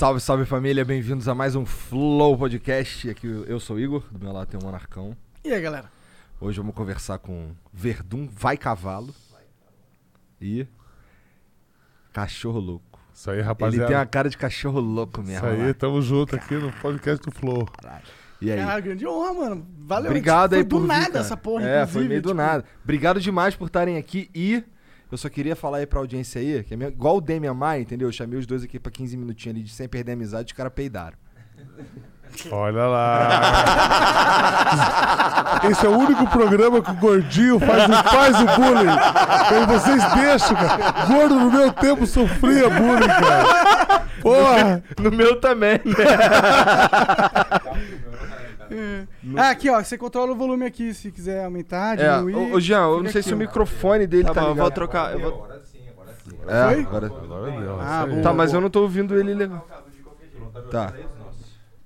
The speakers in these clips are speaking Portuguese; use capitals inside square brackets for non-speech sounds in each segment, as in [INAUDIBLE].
Salve, salve família, bem-vindos a mais um Flow Podcast. Aqui eu sou o Igor, do meu lado tem o Monarcão. E aí, galera? Hoje vamos conversar com Verdun Vai Cavalo e Cachorro Louco. Isso aí, Ele rapaziada. tem a cara de cachorro louco mesmo. Isso aí, lá. tamo junto aqui no podcast do Flow. E aí? Cara, grande honra, mano. Valeu. Obrigado foi aí do por vir, nada cara. essa porra, É, inclusive. foi meio do tipo, nada. Obrigado demais por estarem aqui e eu só queria falar aí pra audiência aí, que é igual o Demian Maia, entendeu? Eu chamei os dois aqui pra 15 minutinhos ali de sem perder a amizade, os caras peidaram. Olha lá. Esse é o único programa que o gordinho faz, o- faz o bullying. E vocês deixam, cara. Gordo no meu tempo sofria bullying, cara. Porra. No meu também. [LAUGHS] Ah, aqui, ó. Você controla o volume aqui, se quiser aumentar, É, diminuir. ô, ô, Jean, eu não sei aqui, se o microfone dele tá, Tá, mas eu ligado. vou trocar. Eu vou... É, Foi? agora... Agora deu, Ah. Tá, mas eu não tô ouvindo ele legal. Tá.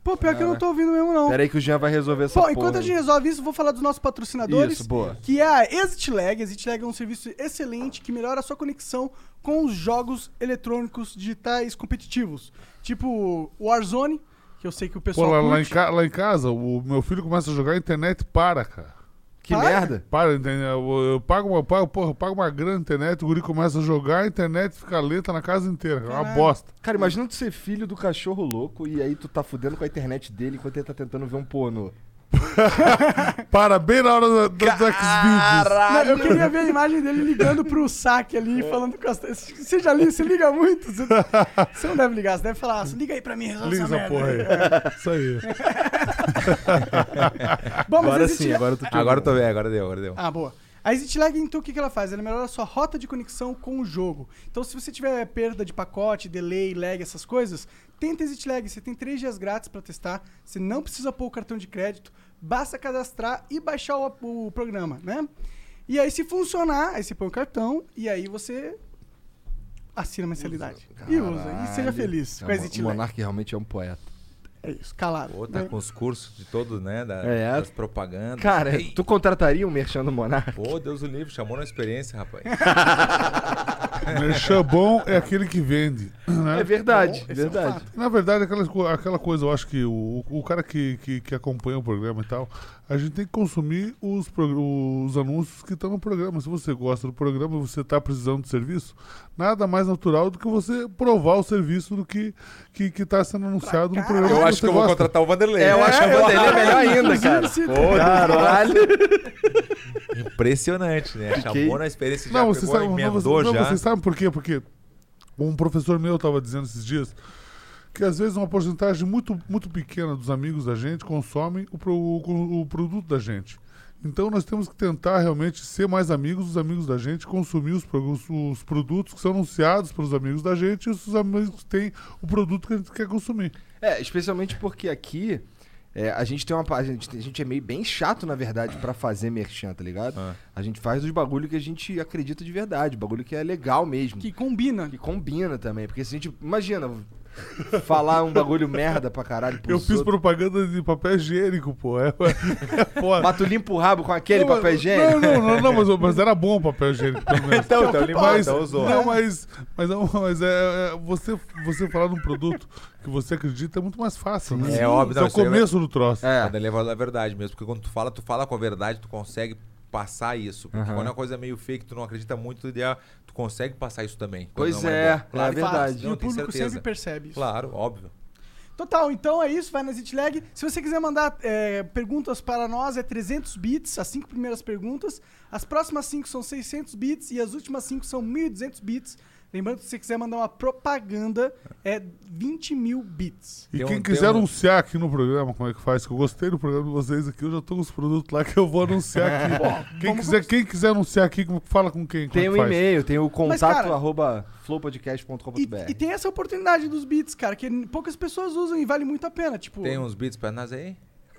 Pô, pior que eu não tô ouvindo mesmo, não. Pera aí que o Jean vai resolver essa Bom, porra. enquanto a gente resolve isso, vou falar dos nossos patrocinadores. Isso, boa. Que é a ExitLag. ExitLag é um serviço excelente que melhora a sua conexão com os jogos eletrônicos digitais competitivos. Tipo Warzone, que eu sei que o Pô, pessoal lá, lá em ca- lá em casa, o meu filho começa a jogar a internet para, cara. Que Para. merda. Para, entendeu? Eu, eu pago uma, pago, porra, eu pago uma grana na internet, o guri começa a jogar, a internet fica lenta na casa inteira. É uma Caralho. bosta. Cara, imagina tu ser filho do cachorro louco e aí tu tá fudendo com a internet dele enquanto ele tá tentando ver um pornô. [LAUGHS] Para bem na hora do, do. Não, eu queria ver a imagem dele ligando pro saque ali, falando com as... Você já liga, você liga muito? Você, você não deve ligar, você deve falar, "Ah, liga aí pra mim, resolve Liga essa merda. porra aí. [LAUGHS] Isso aí. [LAUGHS] Bom, mas Agora sim, agora tu Agora eu tô bem, agora deu, agora deu. Ah, boa. A ExitLag, então, o que, que ela faz? Ela melhora a sua rota de conexão com o jogo. Então, se você tiver perda de pacote, delay, lag, essas coisas, tenta a ExitLag. Você tem três dias grátis pra testar. Você não precisa pôr o cartão de crédito. Basta cadastrar e baixar o, o programa, né? E aí, se funcionar, aí você põe o cartão e aí você assina a mensalidade. E usa. E seja feliz É, com a o ExitLag. Monark realmente é um poeta. É isso, calado. Pô, tá né? com os cursos de todos, né? Da, É. Das propagandas. Cara, Ei, tu contrataria um merchan do Monark? Pô, Deus o livre, chamou na experiência, rapaz. [LAUGHS] Merchan bom é aquele que vende. né? É verdade, Esse é um verdade. Na verdade, aquela, aquela coisa, eu acho que o, o cara que, que, que acompanha o programa e tal, a gente tem que consumir os, os anúncios que estão no programa. Se você gosta do programa e você está precisando de serviço, nada mais natural do que você provar o serviço do que que está sendo anunciado no programa. Eu acho você que eu vou gosta. contratar o Vanderlei. É, eu acho que a [LAUGHS] Vanderlei é melhor ainda, cara. se- Caralho. Impressionante, né? Fiquei- Chamou na experiência, já Não, você pegou, sabe, não, você, não, já. você sabe por quê? Porque um professor meu estava dizendo esses dias que às vezes uma porcentagem muito, muito pequena dos amigos da gente consomem o, o- o produto da gente. Então nós temos que tentar realmente ser mais amigos dos amigos da gente, consumir os, os- os produtos que são anunciados pelos amigos da gente e os amigos têm o produto que a gente quer consumir. É, especialmente porque aqui é, a gente tem uma. A gente, a gente é meio bem chato, na verdade, pra fazer merchan, tá ligado? Ah. A gente faz os bagulho que a gente acredita de verdade, bagulho que é legal mesmo. Que combina. Que combina também. Porque se a gente. Imagina, falar um bagulho merda pra caralho. Eu fiz outros. propaganda de papel higiênico, pô. É, [LAUGHS] é foda. Mas tu limpa o rabo com aquele Não, papel higiênico? Não, não, não, não, mas, mas era bom o papel higiênico, pelo menos. Então, então, ele mas, então usou. Não, mas, mas, não, mas é, é, você, você falar de um produto que você acredita é muito mais fácil, né? É óbvio, Esse é não, o é- começo do troço. É. Vanderlei fala a verdade mesmo, porque quando tu fala, tu fala com a verdade, tu consegue passar isso. Porque Aham. quando é uma coisa meio fake, tu não acredita muito, tu, ideia, tu consegue passar isso também. Pois não é, bom. é Claro, verdade. E Não, o público certeza. sempre percebe isso. Claro, óbvio. Total, então é isso, vai na Zitlag. Se você quiser mandar é, perguntas para nós, é 300 bits, as cinco primeiras perguntas. As próximas cinco são 600 bits e as últimas cinco são 1.200 bits. Lembrando que se você quiser mandar uma propaganda, é 20 mil bits. E Tem quem um- quiser um- anunciar aqui no programa, como é que faz? Que eu gostei do programa de vocês aqui, eu já tô com os produtos lá que eu vou anunciar aqui. [LAUGHS] quem, vamos quiser, quem quiser anunciar aqui, como- fala com quem? como Tem é o que faz? e-mail, tem o Mas, contato cara- arroba E, flowpodcast.com.br. e tem essa oportunidade dos bits, cara, que poucas pessoas usam e vale muito a pena. Tipo, Tem uns beats pra nós aí?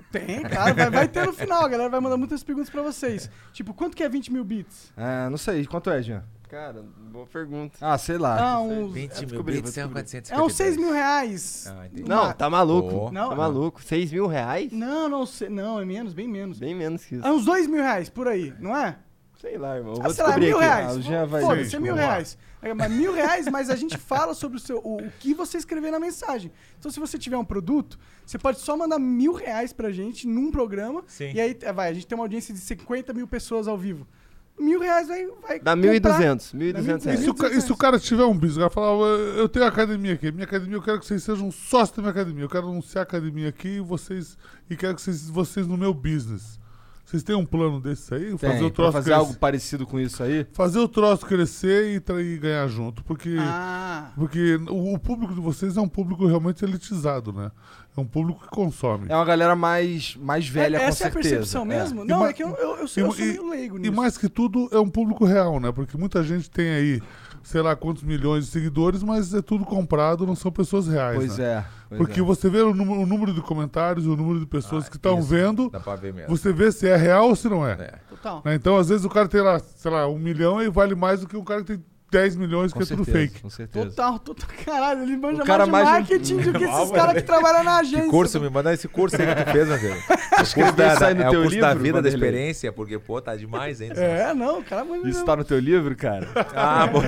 tem, cara, vai, vai ter no final, a galera vai mandar muitas perguntas pra vocês. Tipo, quanto que é 20 mil bits? Ah, não sei, quanto é, Jean? Cara, boa pergunta. Ah, sei lá. Ah, uns, 20 mil descobri, bits vou são descobrir. 452. é uns 6 mil reais. Ah. Não, tá maluco. Pô. Não, tá maluco. 6 mil reais? Não, não, sei- não, é menos, bem menos. Bem menos que isso. É uns 2 mil reais, por aí, não é? Sei lá, irmão. Ah, Vou sei lá, descobrir mil aqui. reais. Ah, Jean vai- Foda-se, é mil reais. É, mas mil reais, mas a gente fala sobre o, seu, o, o que você escrever na mensagem. Então, se você tiver um produto, você pode só mandar mil reais pra gente num programa. Sim. E aí, é, vai, a gente tem uma audiência de 50 mil pessoas ao vivo. Mil reais vai. vai Dá comprar. 1.200. Dá 1.200 E reais. se, o, ca- e se o cara tiver um business, o cara falar, "Eu- eu tenho academia aqui, minha academia, eu quero que vocês sejam sócios da minha academia, eu quero anunciar a academia aqui e vocês, e quero que vocês, vocês no meu business. Vocês têm um plano desse aí? Tem, fazer o troço fazer crescer, algo parecido com isso aí. fazer o troço crescer e, e ganhar junto. Porque, Ah. porque o, o público de vocês é um público realmente elitizado, né? É um público que consome. É uma galera mais, mais velha, É- com essa é a certeza. percepção mesmo? E Não, ma- é que eu, eu, eu, sou, eu e- sou meio leigo E nisso. mais que tudo, é um público real, né? Porque muita gente tem aí, sei lá quantos milhões de seguidores, mas é tudo comprado, não são pessoas reais. Pois né? é. pois Porque é. você vê o número, o número de comentários, o número de pessoas Ah, que estão vendo, Dá pra ver mesmo. você vê se é real ou se não é. É. Total. Né? Então, às vezes, o cara tem lá, sei lá, um milhão e vale mais do que um cara que tem 10 milhões, Com que é tudo certeza, fake. Com certeza. Total, total. Caralho, ele manja O cara mais de marketing do que [LAUGHS] esses caras né? que trabalham na [LAUGHS] agência. Que curso, me manda esse curso aí que tu fez, meu filho. [LAUGHS] O curso da, aí no é o teu curso da livro, vida, da experiência, porque, pô, tá demais, hein? É, não, o cara manja Isso mesmo. tá no teu livro, cara? Ah, bom.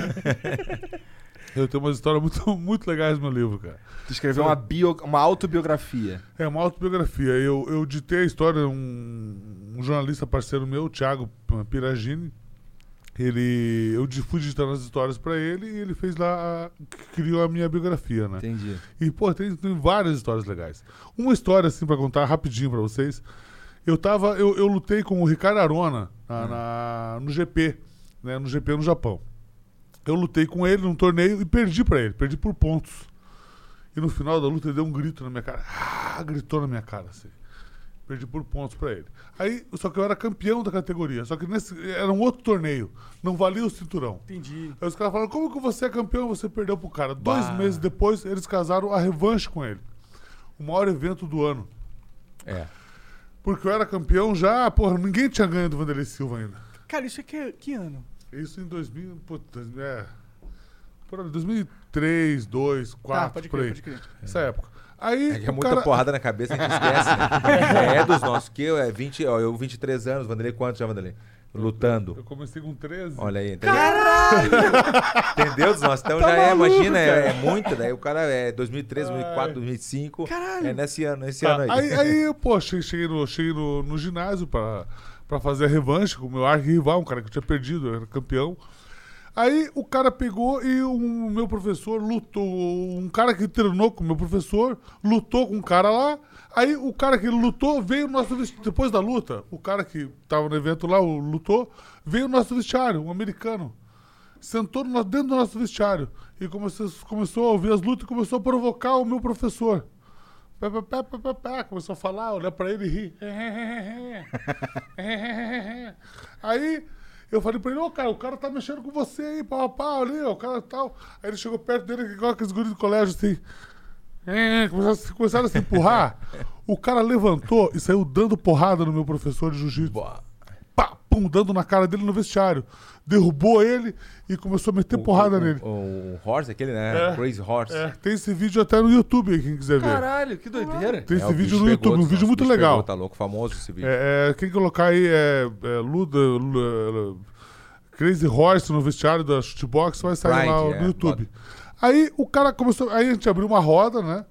Eu tenho umas histórias muito, muito legais no meu livro, cara. Tu escreveu uma, bio, uma autobiografia. É uma autobiografia. Eu, eu ditei a história, um, um jornalista parceiro meu, o Thiago Piragini. Ele, eu di- fui digitando as histórias pra ele e ele fez lá, a- criou a minha biografia, né? Entendi. E, pô, tem, tem várias histórias legais. Uma história, assim, pra contar rapidinho pra vocês. Eu tava, eu, eu lutei com o Ricardo Arona na, na- no GP, né? No GP no Japão. Eu lutei com ele num torneio e perdi pra ele, perdi por pontos. E no final da luta ele deu um grito na minha cara. Ah, gritou na minha cara, assim. Perdi por pontos pra ele. Aí, só que eu era campeão da categoria. Só que nesse, era um outro torneio. Não valia o cinturão. Entendi. Aí os caras falaram, como que você é campeão e você perdeu pro cara? Dois Bah. meses depois, eles casaram a revanche com ele. O maior evento do ano. É. Porque eu era campeão já, porra, ninguém tinha ganho do Vanderlei Silva ainda. Cara, isso é que, que ano? Isso em 2000, puta, é... Por aí, 2003, 2002, 2004, tá, pode por aí. pode crer. Essa época. Aí, É que é muita cara... porrada na cabeça, a gente esquece, né? [LAUGHS] É dos nossos. Que eu, é 20, ó, eu 23 anos, Vanderlei, quantos já, Vanderlei? Lutando. Eu comecei com 13. Olha aí, entendeu? [LAUGHS] Entendeu? Dos nossos. Então Tá já é, maluco, imagina, é, cara. é muito, daí o cara é 2003, 2004, 2005. Caralho. É nesse ano, nesse Tá, ano aí. aí, aí, pô, cheguei, no, cheguei no, no ginásio pra, pra fazer a revanche com o meu arqui-rival, um cara que eu tinha perdido, eu era campeão. Aí o cara pegou e o meu professor lutou. Um cara que treinou com o meu professor lutou com um cara lá. Aí o cara que lutou veio no nosso vestiário. Depois da luta, o cara que tava no evento lá, o lutou, veio no nosso vestiário, um americano. Sentou no, dentro do nosso vestiário e começou, começou a ouvir as lutas e começou a provocar o meu professor. Pá, pá, pá, pá, pá. Começou a falar, olhar pra ele e rir. [LAUGHS] Aí eu falei pra ele, ô cara, o cara tá mexendo com você aí, pau, pau, ali, o cara tal. Aí ele chegou perto dele, igual aqueles guris do colégio, assim. Começaram, a se- começaram a se empurrar. O cara levantou e saiu dando porrada no meu professor de jiu-jitsu. Pum, dando na cara dele no vestiário. Derrubou ele e começou a meter porrada o, nele. O, o Horse, aquele, né? É. Crazy Horse. É, tem esse vídeo até no YouTube, quem quiser ver. Caralho, que doideira. Tem É, esse o vídeo no pegou YouTube, um vídeo muito o legal. pegou, tá louco, famoso esse vídeo. É, é, quem colocar aí é, é Luda, Lu- Crazy Horse no vestiário da Shootbox vai sair Pride, lá é, no YouTube. Aí o cara começou. Aí a gente abriu uma roda, né?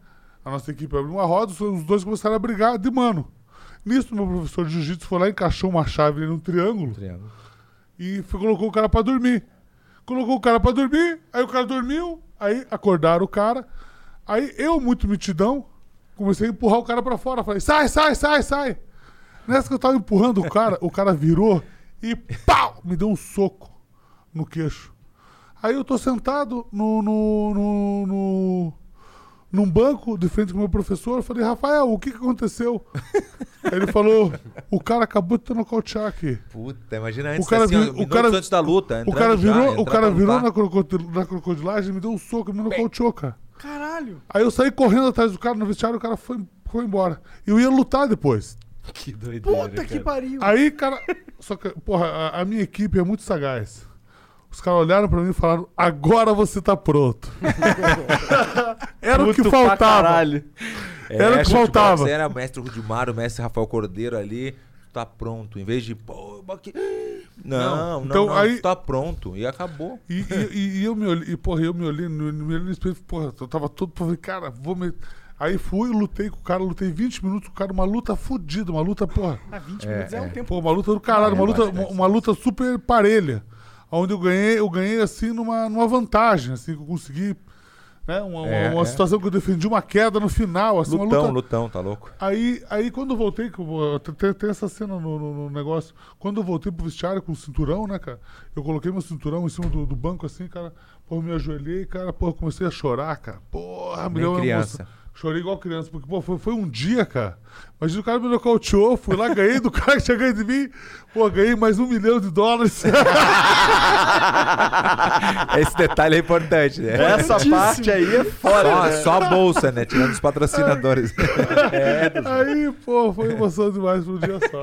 A nossa equipe abriu uma roda, os dois começaram a brigar de mano. Nisso, meu professor de jiu-jitsu foi lá, encaixou uma chave num triângulo Triângulo. e foi- colocou o cara pra dormir. Colocou o cara pra dormir, aí o cara dormiu, aí acordaram o cara. Aí eu, muito mitidão, comecei a empurrar o cara pra fora. Falei, sai, sai, sai, sai. Nessa que eu tava empurrando o cara, o cara virou e pau! Me deu um soco no queixo. Aí eu tô sentado no, no, no, no- num banco de frente com o meu professor. Eu falei, Rafael, o que, que aconteceu? Aí [LAUGHS] ele falou, o cara acabou de te nocautear aqui. Puta, imagina antes, O cara assim, vi- o cara- antes da luta. O cara já, virou, entrar o cara virou na, crocodil- na crocodilagem, me deu um soco, me nocauteou, cara. Caralho. Aí eu saí correndo atrás do cara no vestiário, o cara foi, foi embora. E eu ia lutar depois. Que doideira. Puta que pariu. Aí, cara. Só que, porra, a, a minha equipe é muito sagaz. Os caras olharam pra mim e falaram: agora você tá pronto. [LAUGHS] Era o que Puto faltava. caralho. Era o que faltava. Você era mestre Rudimar, o mestre Rafael Cordeiro ali, tu tá pronto. Em vez de, pô, aqui, Não, não, Então, não, aí- tá pronto. E acabou. E, e- e- e eu me olhei, e, porra, eu me olhei, no- me olhei no espelho, porra, eu tava todo, falei, cara, vou me... Aí fui, lutei com o cara, lutei 20 minutos com o cara, uma luta fodida, uma luta, porra, Ah, 20 É, minutos é, um é. tempo. pô, uma luta do caralho, É, uma luta, bastante. uma, uma luta super parelha, onde eu ganhei, eu ganhei assim numa, numa vantagem, assim, que eu consegui, né, uma, É, uma é. situação que eu defendi uma queda no final, assim, uma Lutão, luta... lutão, tá louco? Aí, aí quando eu voltei, que eu vou- tem, tem essa cena no, no- no negócio. Quando eu voltei pro vestiário com o cinturão, né, cara? Eu coloquei meu cinturão em cima do, do banco assim, cara. Pô, me ajoelhei, cara, pô, comecei a chorar, cara. Porra, me deu criança. Chorei igual criança, porque, pô, foi, foi um dia, cara. Imagina o cara me nocauteou, fui lá, ganhei do cara que tinha ganho de mim. Pô, ganhei mais um milhão de dólares. [LAUGHS] Esse detalhe é importante, né? Essa parte aí é foda. Só, né? só a bolsa, né? Tirando os patrocinadores. [LAUGHS] aí, pô, foi emoção demais pro dia só.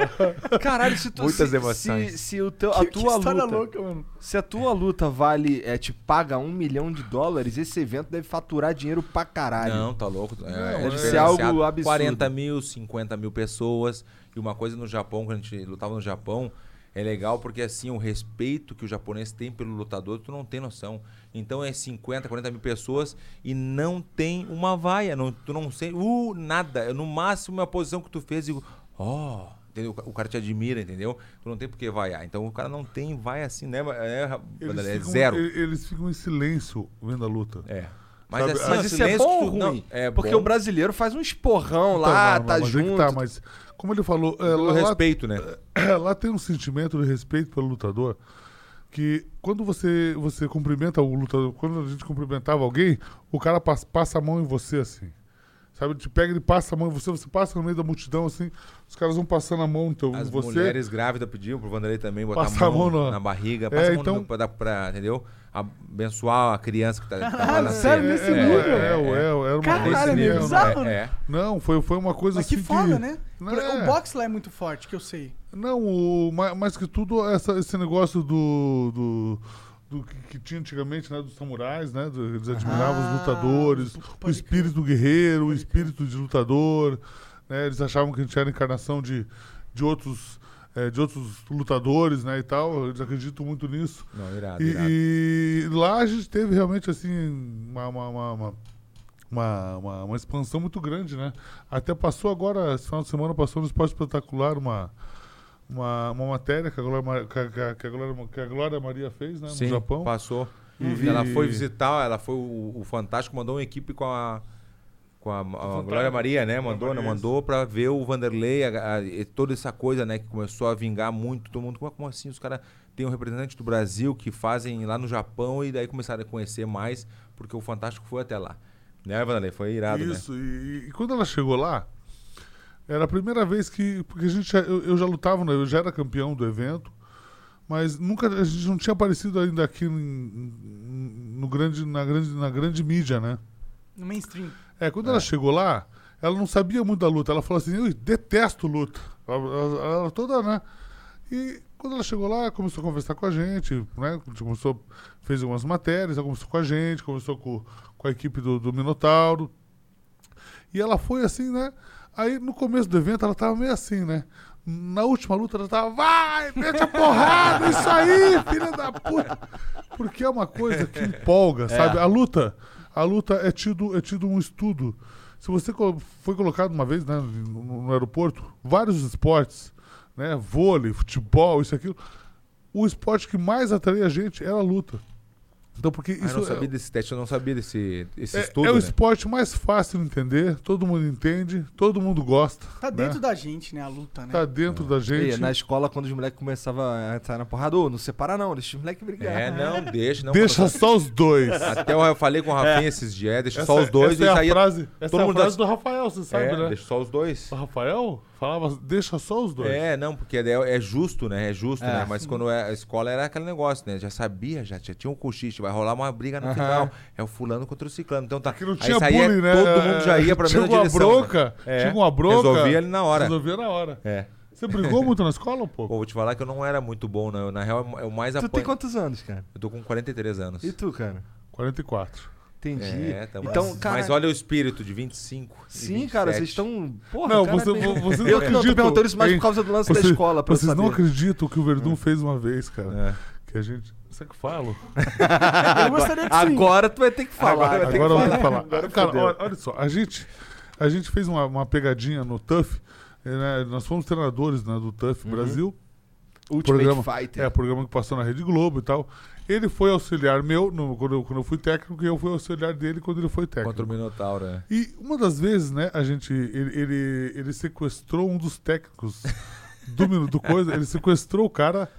Caralho, se tu. Muitas se, emoções. Se, se o teu, a Que, que tua luta. louca, mano. Se a tua luta vale, é, te paga um milhão de dólares, esse evento deve faturar dinheiro pra caralho. Não, tá louco. É, é deve ser diferenciado. algo absurdo. 40 mil, 50 mil pessoas. E uma coisa no Japão, quando a gente lutava no Japão, é legal porque assim, o respeito que o japonês tem pelo lutador, tu não tem noção. Então é 50, 40 mil pessoas e não tem uma vaia. Não, tu não sei, uh, nada. No máximo a posição que tu fez e ó. entendeu? O cara te admira, entendeu? Tu não tem por que vaiar. Então o cara não tem vaia assim, né? É, é zero. Eles ficam em silêncio vendo a luta. É. Mas, Sabe, assim, Mas isso é bom ou tu- não, ruim? é Porque bom o brasileiro faz um esporrão Então, lá, não, tá mas é que junto. tá, mas como ele falou, é, lá, respeito, né? [COUGHS] lá tem um sentimento de respeito pelo lutador que quando você você cumprimenta o lutador, quando a gente cumprimentava alguém, o cara passa, passa a mão em você assim. Sabe, te pega e passa a mão em você, você passa no meio da multidão assim, os caras vão passando a mão então, As em você. mulheres grávidas pediam pro Vanderlei também botar a mão, a mão na- na barriga, É, passa a mão então- no, pra, pra, entendeu? Abençoar a criança que tá, que tá lá Caralho, na sério, nesse é, nível? é, é, é, era uma Caralho, coisa é meio assim, bizarro. não, É, é. não, foi, foi uma coisa Mas assim que foda, né? Não, Por- é. O boxe lá é muito forte, que eu sei. Não, o, ma- mais, que tudo, essa- esse negócio do. do, do que, que tinha antigamente, né? Dos samurais, né? do- eles admiravam Ah, os lutadores, o espírito guerreiro, o espírito de lutador. Né, eles achavam que a gente era encarnação de, de, outros, eh, de outros lutadores, né? E tal. Eles acreditam muito nisso. Não, irado, E, irado. e lá a gente teve realmente assim uma, uma, uma, uma, uma, expansão muito grande, né? Até passou agora, esse final de semana, passou no Esporte Espetacular uma, uma, uma matéria que a, Glória, que a- que a Glória, que a Glória Maria fez né, Sim, no Japão. passou. E- Ela foi visitar, ela foi o, o Fantástico, mandou uma equipe com a com a, a. Glória Maria, né? Mandou, né? Maria, Mandou pra ver o Vanderlei, a- a- e toda essa coisa, né? Que começou a vingar muito, todo mundo, como, como assim? Os caras têm um representante do Brasil que fazem lá no Japão e daí começaram a conhecer mais, porque o Fantástico foi até lá. Né, Vanderlei? Foi irado, né? Isso, e, e quando ela chegou lá, era a primeira vez que. Porque a gente, já- eu, eu já lutava, né, eu já era campeão do evento, mas nunca a gente não tinha aparecido ainda aqui em- no grande, na, grande, na grande mídia, né? No mainstream. É, quando ela chegou lá, ela não sabia muito da luta. Ela falou assim, eu detesto luta. Ela, ela- ela toda, né? E quando ela chegou lá, começou a conversar com a gente, né? Começou, fez algumas matérias, ela conversou com a gente, conversou com, com a equipe do, do Minotauro. E ela foi assim, né? Aí no começo do evento ela tava meio assim, né? Na última luta ela tava, vai, mete a porrada, isso aí, filha da puta. Porque é uma coisa que empolga, sabe? A luta, a luta é tido, é tido um estudo. Se você foi colocado uma vez né, no, no aeroporto, vários esportes, né? Vôlei, futebol, isso e aquilo. O esporte que mais atraía a gente era a luta. Então, porque Ah, eu não é- sabia desse teste, eu não sabia desse, esse é, estudo, é o né? esporte mais fácil de entender, todo mundo entende, todo mundo gosta. Tá né? dentro da gente, né? A luta, né? Tá dentro da E gente. na escola, quando os moleques começavam a sair na porrada, ô, não separa não, deixa os moleques brigar. É, não, [LAUGHS] deixa, não. Deixa quando- só os dois. [LAUGHS] Até eu eu falei com o Rafinha esses dias, é, deixa Essa- só os dois essa e é a saía. frase, essa todo é a mundo frase das- do Rafael, você sabe, é, né? deixa só os dois. O Rafael falava, deixa só os dois. É, não, porque é, é justo, né? É justo, É. né? Mas quando é, a escola era aquele negócio, né? Já sabia, já, já tinha um cochiche, vai rolar uma briga no Aham. final. É o fulano contra o ciclano. Então tá. Que não Aí tinha saía, bullying, né? Todo mundo já ia pra tinha mesma uma direção. bronca, né? É. tinha uma bronca. Resolvia ali na hora. Resolvia na hora. É. Você brigou muito na escola um pouco? Pô, vou te falar que eu não era muito bom, né? Na real, é o mais Tu tem apanho. quantos anos, cara? Eu tô com 43 anos. E tu, cara? 44. Entendi. É, tamo então, assim. cara. Mas olha o espírito de 25. e Sim, cara, 27. vocês estão. Porra, Não, cara, você, bem- vo- vocês não Eu que não tô acreditam. perguntando isso mais por causa do lance da escola, pra eu Vocês não acreditam que o Verdun fez uma vez, cara. É. Que a gente. Você que fala? [LAUGHS] Eu gostaria que sim. Agora tu vai ter que falar. Agora vai ter Agora vou falar. Agora cara, fodeu. olha, olha só, a gente, a gente fez uma, uma pegadinha no TUF. né, Nós fomos treinadores né, do TUF Brasil. Ultimate programa, Fighter. É, programa que passou na Rede Globo e tal. Ele foi auxiliar meu no- quando, eu, quando eu fui técnico e eu fui auxiliar dele quando ele foi técnico. Contra o Minotauro, né? E uma das vezes, né, a gente. Ele, ele, ele sequestrou um dos técnicos do, do coisa, ele sequestrou o cara.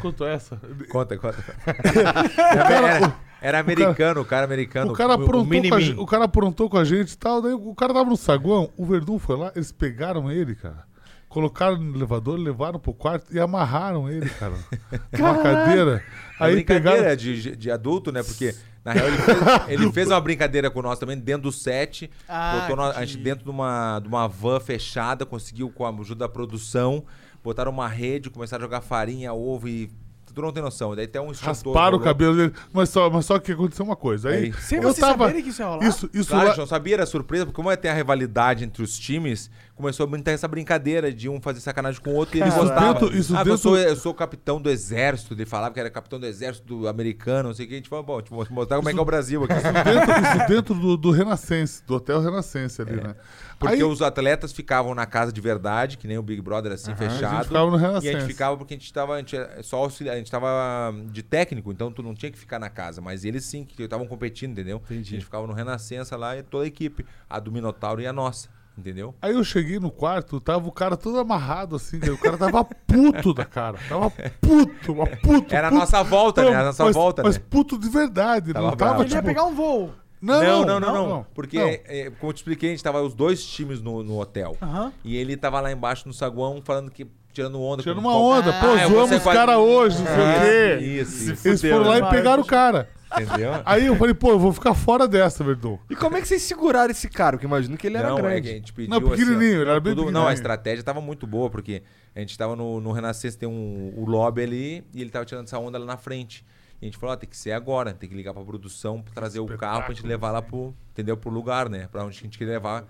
Quanto é essa? Conta, conta. [LAUGHS] Era, era- era americano, o cara americano. O cara, aprontou com a mini-min. gente, o cara aprontou com a gente e tal. Daí o cara tava no saguão, o Verdun foi lá, eles pegaram ele, cara. Colocaram no elevador, levaram pro quarto e amarraram ele, cara. [LAUGHS] Numa cadeira. A Aí brincadeira pegaram. de, de adulto, né? Porque, na real, ele fez, ele fez uma brincadeira com nós também dentro do set. Ah, botou nós- a que- gente dentro de uma, de uma van fechada, conseguiu, com a ajuda da produção, botaram uma rede, começaram a jogar farinha, ovo e. Tu não tem noção. Daí até um instrutor. Rasparam o cabelo dele. Mas só, mas só que aconteceu uma coisa. Aí, Aí. Sem eu vocês tava. saberem que isso ia rolar. Isso, isso Claro, lá- não sabia, era surpresa, porque como é ter a rivalidade entre os times, começou a brincar essa brincadeira de um fazer sacanagem com o outro e ele Isso gostava. dentro- isso ah, eu, dentro- sou, eu sou capitão do exército, ele falava que era capitão do exército americano, não sei o que. A gente falou, bom, eu mostrar como é que é o Brasil aqui. dentro, isso dentro do, do Renascense, do Hotel Renascense ali, né? Porque Aí- os atletas ficavam na casa de verdade, que nem o Big Brother, assim, A fechado. gente ficava no E a gente ficava porque a gente tava, a gente é só auxiliar, a gente tava de técnico, então tu não tinha que ficar na casa. Mas eles sim, que estavam competindo, entendeu? Entendi. A gente ficava no Renascença lá e toda a equipe. A do Minotauro e a nossa, entendeu? Aí eu cheguei no quarto, tava o cara todo amarrado assim, cara. o cara tava puto da cara. Tava puto, mas puto. Era a nossa volta, né? A nossa mas, volta, Mas né? puto de verdade. Tava não tava, bravo. Ele ia tipo... pegar um voo. Não, não, não, não, Porque, é, como eu te expliquei, a gente tava os dois times no, no hotel. Aham. E ele tava lá embaixo no saguão falando que. Tirando onda. Tirando com- uma onda. Pô, Ah, vou zoamos os caras hoje, não sei o quê. Isso, isso. Eles foram lá e pegaram o cara. Entendeu? Aí eu falei, pô, eu vou ficar fora dessa, Verdun. E como é que vocês seguraram esse cara? Porque imagino que ele era não, é grande. que a gente pediu. Não, pequenininho, assim, ó, ele era bem tudo- Não, a estratégia tava muito boa, porque a gente tava no, no Renascença, tem um, o lobby ali, e ele tava tirando essa onda lá na frente. E a gente falou, ó, tem que ser agora, tem que ligar pra produção, pra trazer o carro pra gente levar lá pro, entendeu, pro lugar, né? Pra onde a gente queria levar.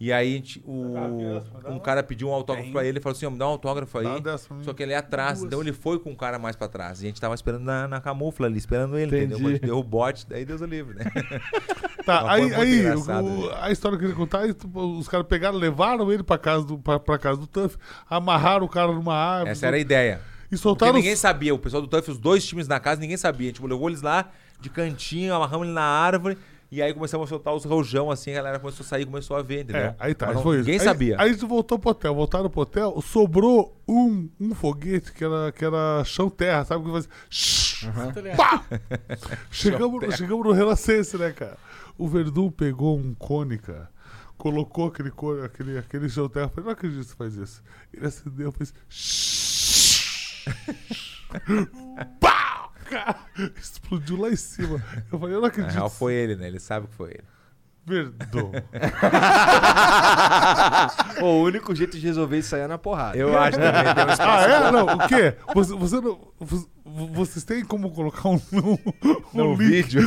E aí a gente, o, um cara pediu um autógrafo pra ele e falou assim, ó, me dá um autógrafo aí. Só que ele é atrás, então ele foi com o cara mais pra trás. E a gente tava esperando na, na camufla ali, esperando ele, Entendi. entendeu? Quando a gente deu o bote, daí Deus o livre, né? [LAUGHS] Tá, Mas aí, aí o- a história que eu queria contar, os caras pegaram, levaram ele pra casa do, pra casa do Tuff, amarraram o cara numa árvore. Essa era a ideia. E Porque soltaram ninguém os- sabia, o pessoal do TUF, os dois times na casa, ninguém sabia. Tipo, levou eles lá de cantinho, amarramos ele na árvore, e aí começamos a soltar os rojão, assim, a galera começou a sair, começou a ver, entendeu? É, aí tá, Mas não- foi isso. Ninguém Aí- sabia. Aí, gente voltou pro hotel, voltaram pro hotel, sobrou um, um foguete que era, que era chão-terra, sabe? Que fazia... Ligado? Pá! chegamos, chegamos no Renascense, né, cara? O Verdun pegou um cone, cara. Colocou aquele, cone, aquele, aquele chão-terra. Eu Falei, não acredito que você faz isso. Ele acendeu, fez... [LAUGHS] Pá! Cara, [LAUGHS] explodiu lá em cima. Eu falei, eu não Na acredito. real foi ele, né? Ele sabe que foi ele. [LAUGHS] Pô, o único jeito de resolver isso aí é na porrada. Eu acho também, tem um espaço. Ah, é? Não, o quê? Você, você não, vo- vocês têm como colocar um, um, um No link, vídeo.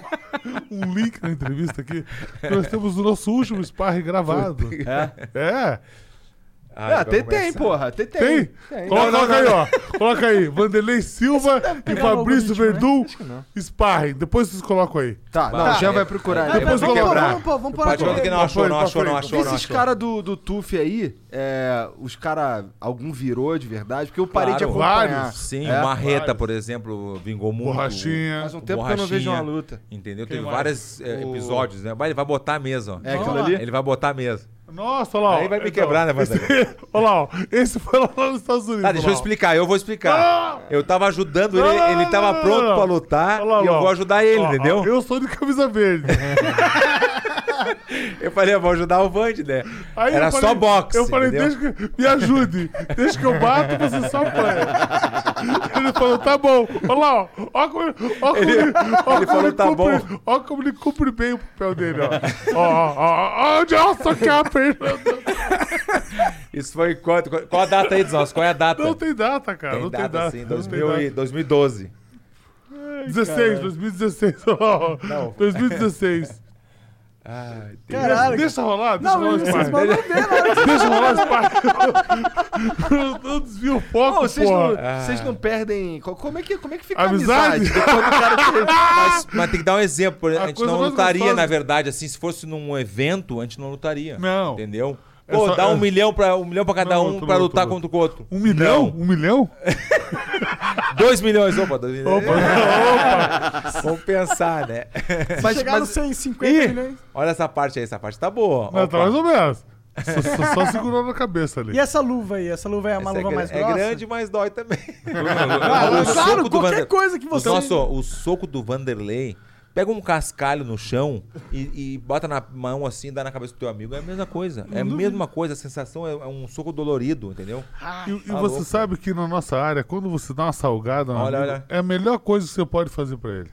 [LAUGHS] um link na entrevista aqui? Nós temos o nosso último sparring gravado. É? É? Ah, Ah, vai tem, tem, porra. Tem, tem. Tem? Tem. Coloca, coloca aí, ó. Coloca aí. Vanderlei Silva e pegar Fabrício né? Verdun, Acho que não. sparring. Depois vocês colocam aí. Tá, não, o Jean vai procurar. Vai, Depois vou vamos quebrar. vamos pôr, vamos pôr Pode que não Pra achou, não achou, não achou, não Esses caras do, do TUF aí, é, os caras, algum virou de verdade? Porque eu parei de Claro, acompanhar. vários. Sim, É? Marreta, vários. por exemplo, vingou muito. Borrachinha. Faz um tempo que eu não vejo uma luta. Entendeu? Teve vários é, episódios, né? Mas ele vai botar mesmo. ó. É aquilo Vamos ali? Ele vai botar mesmo. Nossa, olha lá. ó. Aí vai me Então, quebrar, né, Vanderlei? esse- Olha lá, ó. Esse foi lá nos Estados Unidos. Tá, deixa eu lá, ó. explicar, eu vou explicar. Ah! Eu tava ajudando ele, ele tava pronto pra lutar lá, e eu vou ajudar ele, entendeu? Eu sou de camisa verde. [LAUGHS] [LAUGHS] Eu falei, eu vou ajudar o Vand, né? Aí Era falei- só boxe. Eu falei, entendeu? deixa que me ajude. Deixa que eu bato, você só apanha. Ele falou, tá bom. Olha lá, ó. Olha como ele, ó como ele, ó [LAUGHS] ele falou, "Tá cumpre, bom." Olha como ele cumpre bem o papel dele, ó. Ó, ó, ó, ó, onde eu soquei Fernando. Isso foi quanto? Qual a data aí, Zós? Qual é a data? Não tem data, cara. Tem não data, tem data. sim, não 2000 tem e- 2012. 16, 2016. ó. 2016. Ai, Deus. Caralho. Deixa rolar, deixa Não, rolar esse na hora. [LAUGHS] Deixa rolar esse pai. Eu- [LAUGHS] Eu desvio o foco, Pô, vocês, não, vocês não perdem. co- Como é que, como é que fica a Amizade? amizade? Do cara [LAUGHS] te- Mas, mas tem que dar um exemplo. A, A gente não lutaria, gostosa- na verdade, assim, se fosse num evento, a gente não lutaria. Não. Entendeu? É Pô, só- dá um é- milhão pra, um milhão pra cada Não, um pra lutar contra o outro. Um milhão? Não. Um milhão? [LAUGHS] Dois milhões, opa, dois milhões. Opa. [LAUGHS] Vamos pensar, né? Se chegar nos 150 Ih, milhões. olha essa parte aí, essa parte tá boa. Não, tá Opa. mais ou menos. Só, só, só segurou na cabeça ali. E essa luva aí? Essa luva é uma Essa é luva gra- mais é grossa? grande, mas dói também. [LAUGHS] Claro, do qualquer Vander- coisa que você... nosso, o soco do Vanderlei, pega um cascalho no chão e, e bota na mão assim, dá na cabeça do teu amigo, é a mesma coisa. É a mesma coisa, a sensação é, é um soco dolorido, entendeu? E, e Tá você louco. sabe que na nossa área, quando você dá uma salgada, no Olha, amigo, olha. é a melhor coisa que você pode fazer pra ele.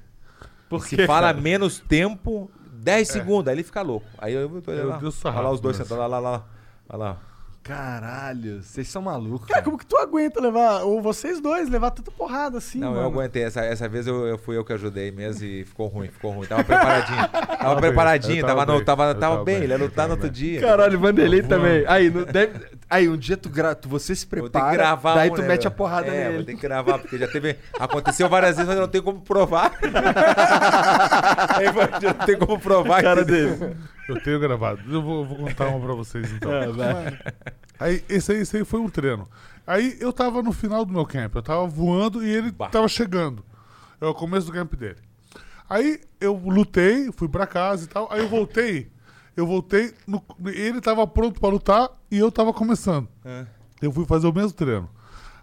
Se fala menos tempo, 10 segundos, aí ele fica louco. Aí eu tô Meu lá. Olha lá os dois sarrafo, sentados, lá, lá, lá. Olha lá. Caralho, vocês são malucos. Cara, cara. como que tu aguenta levar, ou vocês dois, levar tanta porrada assim, Não, mano? eu aguentei. Essa, essa vez eu, eu fui eu que ajudei mesmo e ficou ruim, ficou ruim. Tava preparadinho. Tava preparadinho, tava, tava no, bem, tava, tava tava bem, ele ia lutar no outro dia. Caralho, Vanderlei também. Aí, não deve... aí, um dia tu, gra... tu você se Vou ter que prepara, gravar daí um, tu né, mete a porrada é, nele. vou ter que gravar, porque já teve. Aconteceu várias vezes, mas eu não tenho como provar. Aí, [LAUGHS] [LAUGHS] eu não tenho como provar. cara dele. Eu tenho gravado. Eu vou, eu vou contar uma pra vocês então. Ah, vai. Aí, esse aí, esse aí foi um treino. Aí eu tava no final do meu camp, eu tava voando e ele Bah. tava chegando. É o começo do camp dele. Aí eu lutei, fui pra casa e tal. Aí eu voltei. Eu voltei, no- ele tava pronto pra lutar e eu tava começando. É. Eu fui fazer o mesmo treino.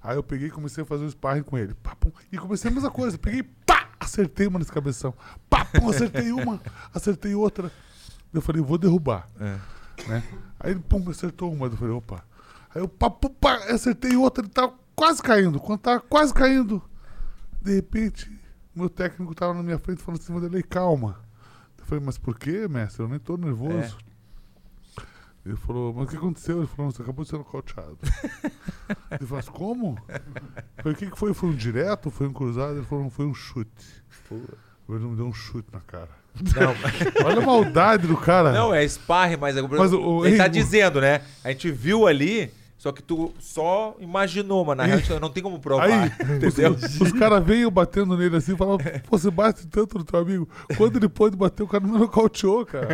Aí eu peguei e comecei a fazer um sparring com ele. E comecei a mesma coisa. Peguei, pá, acertei uma nesse cabeção. Pá, pum, acertei uma, acertei outra. Eu falei, vou derrubar. É. Né? Aí ele, pum, acertou uma. Eu falei, opa. Aí eu, pá, pum, pá, acertei outra. Ele tava quase caindo. Quando tava quase caindo, de repente, meu técnico tava na minha frente falando assim, Vanderlei, calma. Eu falei, mas por quê, mestre? Eu nem tô nervoso. Ele falou, mas o que aconteceu? Ele falou, você acabou de ser nocauteado. [LAUGHS] Ele falou, mas como? Eu falei, o que, que foi? Foi um direto? Foi um cruzado? Ele falou, não, foi um chute. Ele me deu um chute na cara. Não, [LAUGHS] Olha a maldade do cara. não, é sparring, mas, é- Mas o- o- ele tá o- dizendo, né? A gente viu ali, só que tu só imaginou, mas na real não tem como provar. Aí, [LAUGHS] entendeu? os, os caras veio batendo nele assim e falavam, você bate tanto no teu amigo. Quando ele pôde bater, o cara não nocauteou, cara.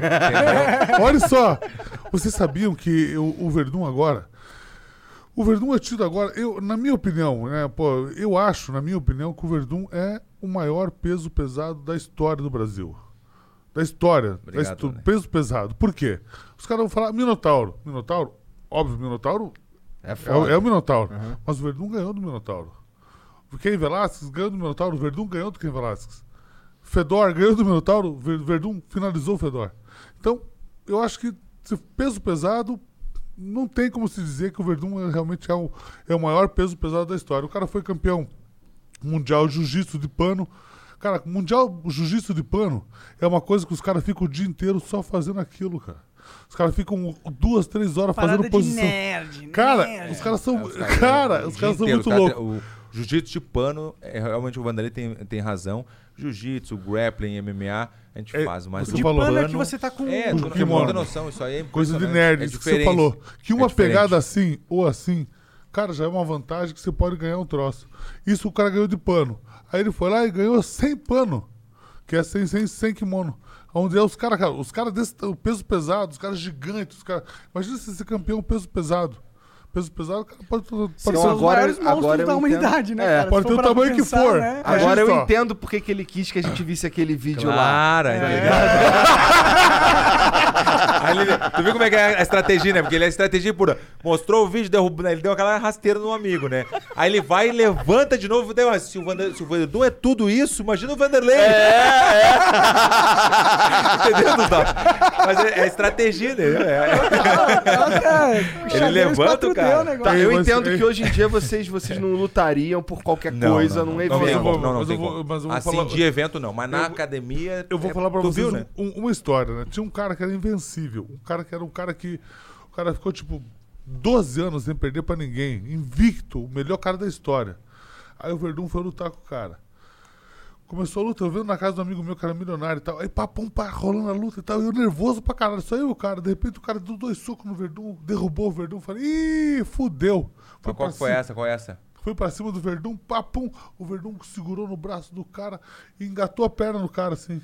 Olha só, vocês sabiam que o, o Verdun agora, o Verdun é tido agora, eu, na minha opinião, né, pô, eu acho, na minha opinião, que o Verdun é o maior peso pesado da história do Brasil. Da história. da Obrigado, histó- né? Peso pesado. Por quê? Os caras vão falar Minotauro. Minotauro? Óbvio, Minotauro É é, é o Minotauro. Mas o Verdun ganhou do Minotauro. O Ken Velasquez ganhou do Minotauro. O Verdun ganhou do Ken Velasquez. Fedor ganhou do Minotauro. Verdun finalizou o Fedor. Então, eu acho que peso pesado, não tem como se dizer que o Verdun é, realmente é o, é o maior peso pesado da história. O cara foi campeão mundial de jiu-jitsu de pano. Cara, mundial jiu-jitsu de pano é uma coisa que os caras ficam o dia inteiro só fazendo aquilo, cara. Os caras ficam duas, três horas Parada fazendo de posição. nerd, Cara, nerd. os caras são. É, os caras- cara, o os caras são muito os caras- loucos. O jiu-jitsu de pano, é, realmente o Vanderlei tem, tem razão. Jiu-jitsu, grappling, MMA, a gente É, faz, mas você o falou. pano é que você tá com... É, tu não tem kimono. noção, isso aí é Coisa de impressionante. nerd, é isso que você falou. Que uma É pegada assim ou assim, cara, já é uma vantagem que você pode ganhar um troço. Isso o cara ganhou de pano. Aí ele foi lá e ganhou sem pano, que é sem, sem, sem kimono. Onde é os caras, cara, os caras desse o peso pesado, os caras gigantes, os caras. Imagina você ser campeão peso pesado. Peso pesado, cara pode, pode São Então ser. os agora- maiores monstros agora da entendo. humanidade, né, É, cara? Pode ter o tamanho que pensar, for. né? Agora Agora eu entendo porque que ele quis que a gente visse aquele vídeo lá. Claro, É. entendeu? [LAUGHS] Aí ele- tu viu como é que é a estratégia, né? Porque ele é estratégia pura. Mostrou o vídeo, derrubou, ele deu aquela rasteira no amigo, né? Aí ele vai e levanta de novo. Deu, se o, Vander, se o Vanderlei é tudo isso, imagina o Vanderlei. É, [LAUGHS] Entendeu, Gustavo? Mas é, é estratégia, né? É. Ele levanta o cara. Tá, Ei, eu mas- entendo que hoje em dia vocês, vocês não lutariam por qualquer Não, coisa não, num não. evento. Não, mas eu Não, vou- não, não mas tem eu vou- como. mas eu vou Assim, falar- de evento não, mas na Eu vou- academia. Eu vou é- falar pra vocês viu, né? um- uma história, né? Tinha um cara que era invencível. Um cara que era um cara que. O cara ficou, tipo, 12 anos sem perder pra ninguém. Invicto, o melhor cara da história. Aí o Verdun foi lutar com o cara. Começou a luta, eu vendo na casa do amigo meu, que era milionário e tal. Aí pá, pum, pá, rolando a luta e tal. E eu nervoso pra caralho. Só eu, o cara. De repente o cara deu dois socos no Verdun, derrubou o Verdun. Falei, ih, fudeu. Mas qual foi cima. essa? Qual é essa? Foi pra cima do Verdun, pá, pum. O Verdun segurou no braço do cara e engatou a perna no cara, assim.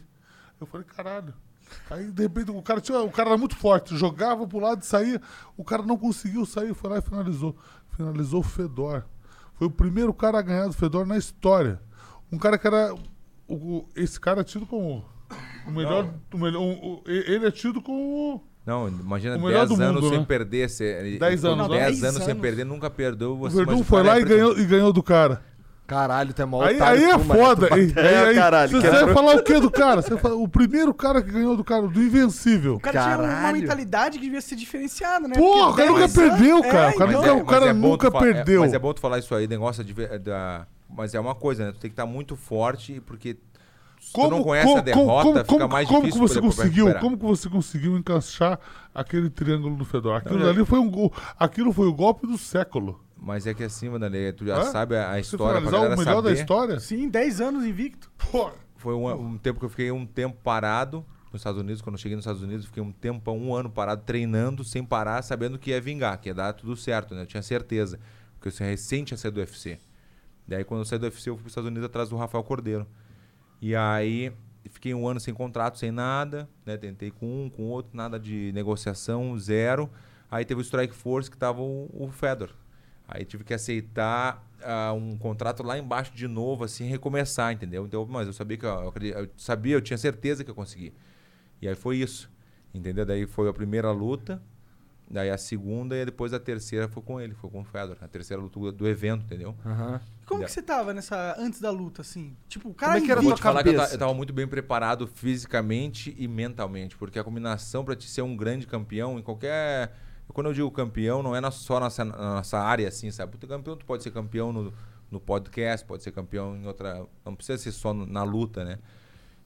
Eu falei, caralho. Aí, de repente, o cara, tinha, o cara era muito forte, jogava pro lado e saía. O cara não conseguiu sair, foi lá e finalizou. Finalizou o Fedor. Foi o primeiro cara a ganhar do Fedor na história. Um cara que era. O- esse cara é tido como o melhor. O melhor o- o- ele é tido como. Não, imagina O melhor 10 do anos mundo, sem né? perder. Se, ele- 10 ficou anos, 10 né? anos sem 10 perder, nunca perdeu. O Você, Verdun o foi cara lá é e ganhou, e ganhou do cara. Caralho, tu é mó Aí, aí é foda. Aí, aí, aí, caralho, você quebrou. vai falar o que do cara? Você fala, o primeiro cara que ganhou do cara, do Invencível. O cara tinha uma Caralho. mentalidade que devia ser diferenciada, né? Porra, Porque o cara nunca 10 anos- perdeu, cara. É, O cara então- nunca- o cara é bom nunca tu é- perdeu. mas é bom tu falar isso aí, negócio de, da. Mas é uma coisa, né? Tu tem que estar muito forte, porque se tu não conhece a derrota, fica mais como difícil que você conseguiu, recuperar. como que você conseguiu encaixar aquele triângulo no Fedor? Aquilo Não, ali foi um gol, aquilo foi o golpe do século. Mas é que assim, Vanderlei, tu já Hã? sabe a, a Você história galera o melhor saber. da história? Sim, 10 anos invicto. Pô, Foi um, um tempo que eu fiquei um tempo parado nos Estados Unidos. Quando eu cheguei nos Estados Unidos, eu fiquei um tempo, um ano parado, treinando, sem parar, sabendo que ia vingar, que ia dar tudo certo, né? Eu tinha certeza. Porque eu recente tinha saído do UFC. Daí, quando eu saí do UFC, eu fui para os Estados Unidos atrás do Rafael Cordeiro. E aí, fiquei um ano sem contrato, sem nada, né? Tentei com um, com outro, nada de negociação, zero. Aí teve o Strike Force, que tava o, o Fedor. Aí tive que aceitar ah, um contrato lá embaixo de novo, assim, recomeçar, entendeu? Então, mas eu sabia que eu, eu sabia, eu tinha certeza que eu consegui. E aí foi isso, entendeu? Daí foi a primeira luta, daí a segunda e depois a terceira foi com ele, foi com o Fedor. A terceira luta do, evento, entendeu? E como Já. que você tava nessa antes da luta, assim? Tipo, o cara Como é que era tua Vou te falar que eu, ta- cabeça? eu tava muito bem preparado fisicamente e mentalmente, porque a combinação para te ser um grande campeão em qualquer. Quando eu digo campeão, não é na- só nossa, na nossa área, assim, sabe? Tu campeão, tu pode ser campeão no, no podcast, pode ser campeão em outra. Não precisa ser só no- na luta, né?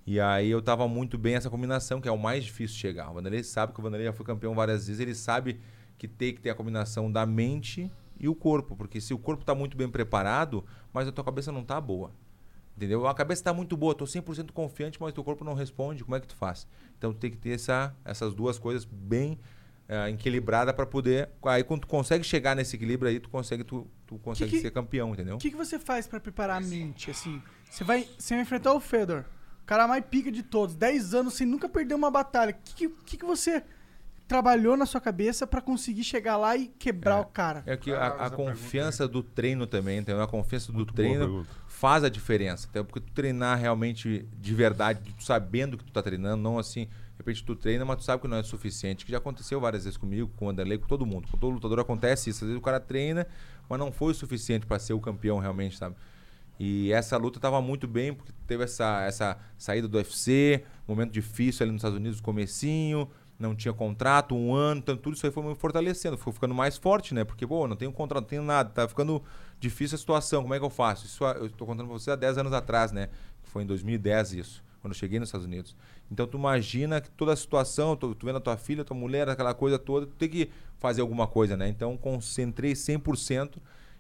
E aí eu tava muito bem essa combinação, que é o mais difícil de chegar. O Vanderlei sabe que o Vanderlei já foi campeão várias vezes, ele sabe que tem que ter a combinação da mente e o corpo, porque se o corpo tá muito bem preparado, mas a tua cabeça não tá boa. Entendeu? A cabeça tá muito boa, tô 100% confiante, mas teu corpo não responde, como é que tu faz? Então tu tem que ter essa, essas duas coisas bem eh, equilibradas para poder, aí quando tu consegue chegar nesse equilíbrio aí, tu consegue tu, tu consegue que- ser campeão, entendeu? O que, que você faz pra preparar a mente, assim? Você vai, você vai enfrentar o Fedor, o cara mais pica de todos, 10 anos sem nunca perder uma batalha. O que, que, que você trabalhou na sua cabeça pra conseguir chegar lá e quebrar É. o cara? É que Caralho, a, a confiança do treino também, entendeu? A confiança do Muito treino faz a diferença. Então, porque tu treinar realmente de verdade, tu sabendo que tu tá treinando, não assim, de repente tu treina, mas tu sabe que não é suficiente. Que já aconteceu várias vezes comigo, com o Anderlei, com todo mundo. Com todo lutador acontece isso. Às vezes o cara treina, mas não foi o suficiente para ser o campeão realmente, sabe? E essa luta tava muito bem, porque teve essa, essa saída do UFC, momento difícil ali nos Estados Unidos, comecinho, não tinha contrato, um ano, então tudo isso aí foi me fortalecendo, foi ficando mais forte, né? Porque, pô, não tenho contrato, não tenho nada, tá ficando difícil a situação, como é que eu faço? Isso eu tô contando pra você há 10 anos atrás, né? Foi em 2010 isso, quando eu cheguei nos Estados Unidos. Então tu imagina que toda a situação, tu, tu vendo a tua filha, tua mulher, aquela coisa toda, tu tem que fazer alguma coisa, né? Então concentrei 100%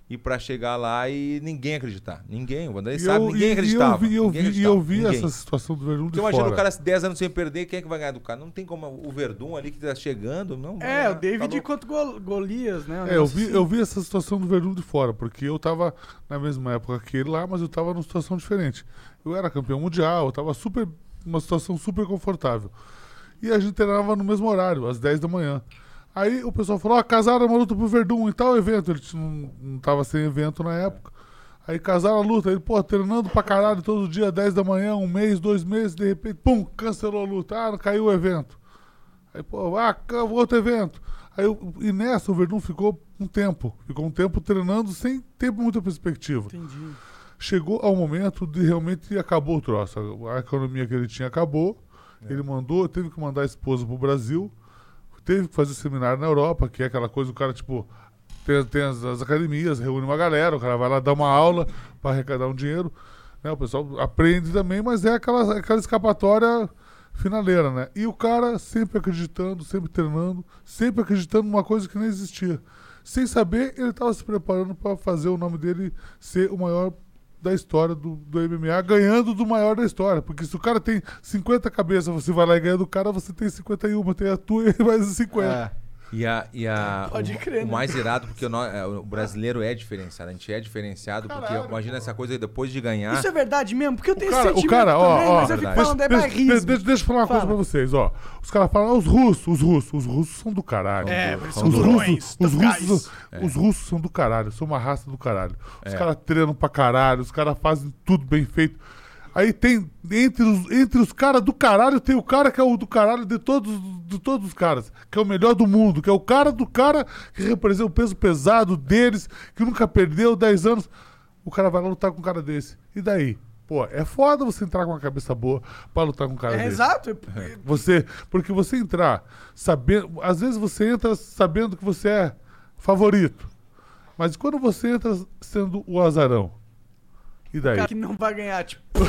e pra chegar lá e ninguém acreditar. Ninguém, o Vanderlei sabe, eu- ninguém acreditava. E eu vi, eu vi, e eu vi ninguém. essa situação do Verdun de Porque imagina fora. o cara 10 anos sem perder, quem é que vai ganhar do cara? Não tem como o Verdun ali que tá chegando, não. É, ganhar, o David tá louco. contra o Gol- Golias, né? É, eu vi, assim. eu vi essa situação do Verdun de fora, porque eu tava na mesma época que ele lá, mas eu tava numa situação diferente. Eu era campeão mundial, eu tava super, uma situação super confortável. E a gente treinava no mesmo horário, às 10 da manhã. Aí o pessoal falou, ó, casaram uma luta pro Verdun em tal evento. Ele não, não tava sem evento na época. Aí casaram a luta, ele, pô, treinando pra caralho todo dia, 10 da manhã, um mês, dois meses, de repente, pum, cancelou a luta. Ah, caiu o evento. Aí, pô, ah, outro evento. Aí, e nessa, o Verdun ficou um tempo. Ficou um tempo treinando sem ter muita perspectiva. Entendi. Chegou ao momento de realmente acabou o troço. A economia que ele tinha acabou. Ele mandou, teve que mandar a esposa pro Brasil. Teve que fazer seminário na Europa, que é aquela coisa, o cara, tipo, tem, tem as, as academias, reúne uma galera, o cara vai lá dar uma aula para arrecadar um dinheiro. Né? O pessoal aprende também, mas é aquela, aquela escapatória finaleira, né? E o cara sempre acreditando, sempre treinando, sempre acreditando numa coisa que nem existia. Sem saber, ele estava se preparando para fazer o nome dele ser o maior da história do, do MMA, ganhando do maior da história. Porque se o cara tem 50 cabeças, você vai lá e ganha do cara, você tem 51, tem a tua e mais 50. É. E a, e a, Pode o, crer, o né? mais irado, porque o, no- é, o brasileiro é diferenciado, a gente é diferenciado, porque imagina essa coisa aí, depois de ganhar. Isso é verdade mesmo? Porque eu tenho O cara, esse o cara, ó, também, ó, mas eu fico falando, é deixa, barrismo. deixa, deixa eu falar uma coisa Fala. pra vocês, ó. Os caras falam, ah, os russos, os russos, os russos, os russos são do caralho. É, eles os são russos, os russos, guys. os russos são do caralho, são uma raça do caralho. Os É. caras treinam pra caralho, os caras fazem tudo bem feito. Aí tem, entre os, entre os caras do caralho, tem o cara que é o do caralho de todos, de todos os caras, que é o melhor do mundo, que é o cara do cara que representa o peso pesado deles, que nunca perdeu 10 anos. O cara vai lá lutar com um cara desse. E daí? Pô, é foda você entrar com uma cabeça boa pra lutar com um cara É, desse. exato. Você, porque você entrar sabendo, às vezes você entra sabendo que você é favorito. Mas quando você entra sendo o azarão? E daí? cara que não vai ganhar, tipo. [LAUGHS]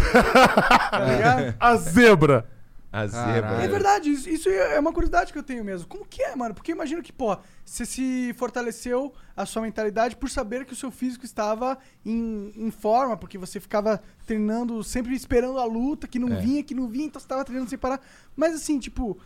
tá ligado? A zebra. A zebra. Caralho. É verdade, isso, isso é uma curiosidade que eu tenho mesmo. Como que é, mano? Porque eu imagino que, pô, você se fortaleceu a sua mentalidade por saber que o seu físico estava em, em forma, porque você ficava treinando, sempre esperando a luta, que não É. vinha, que não vinha, então você estava treinando sem parar. Mas assim, tipo,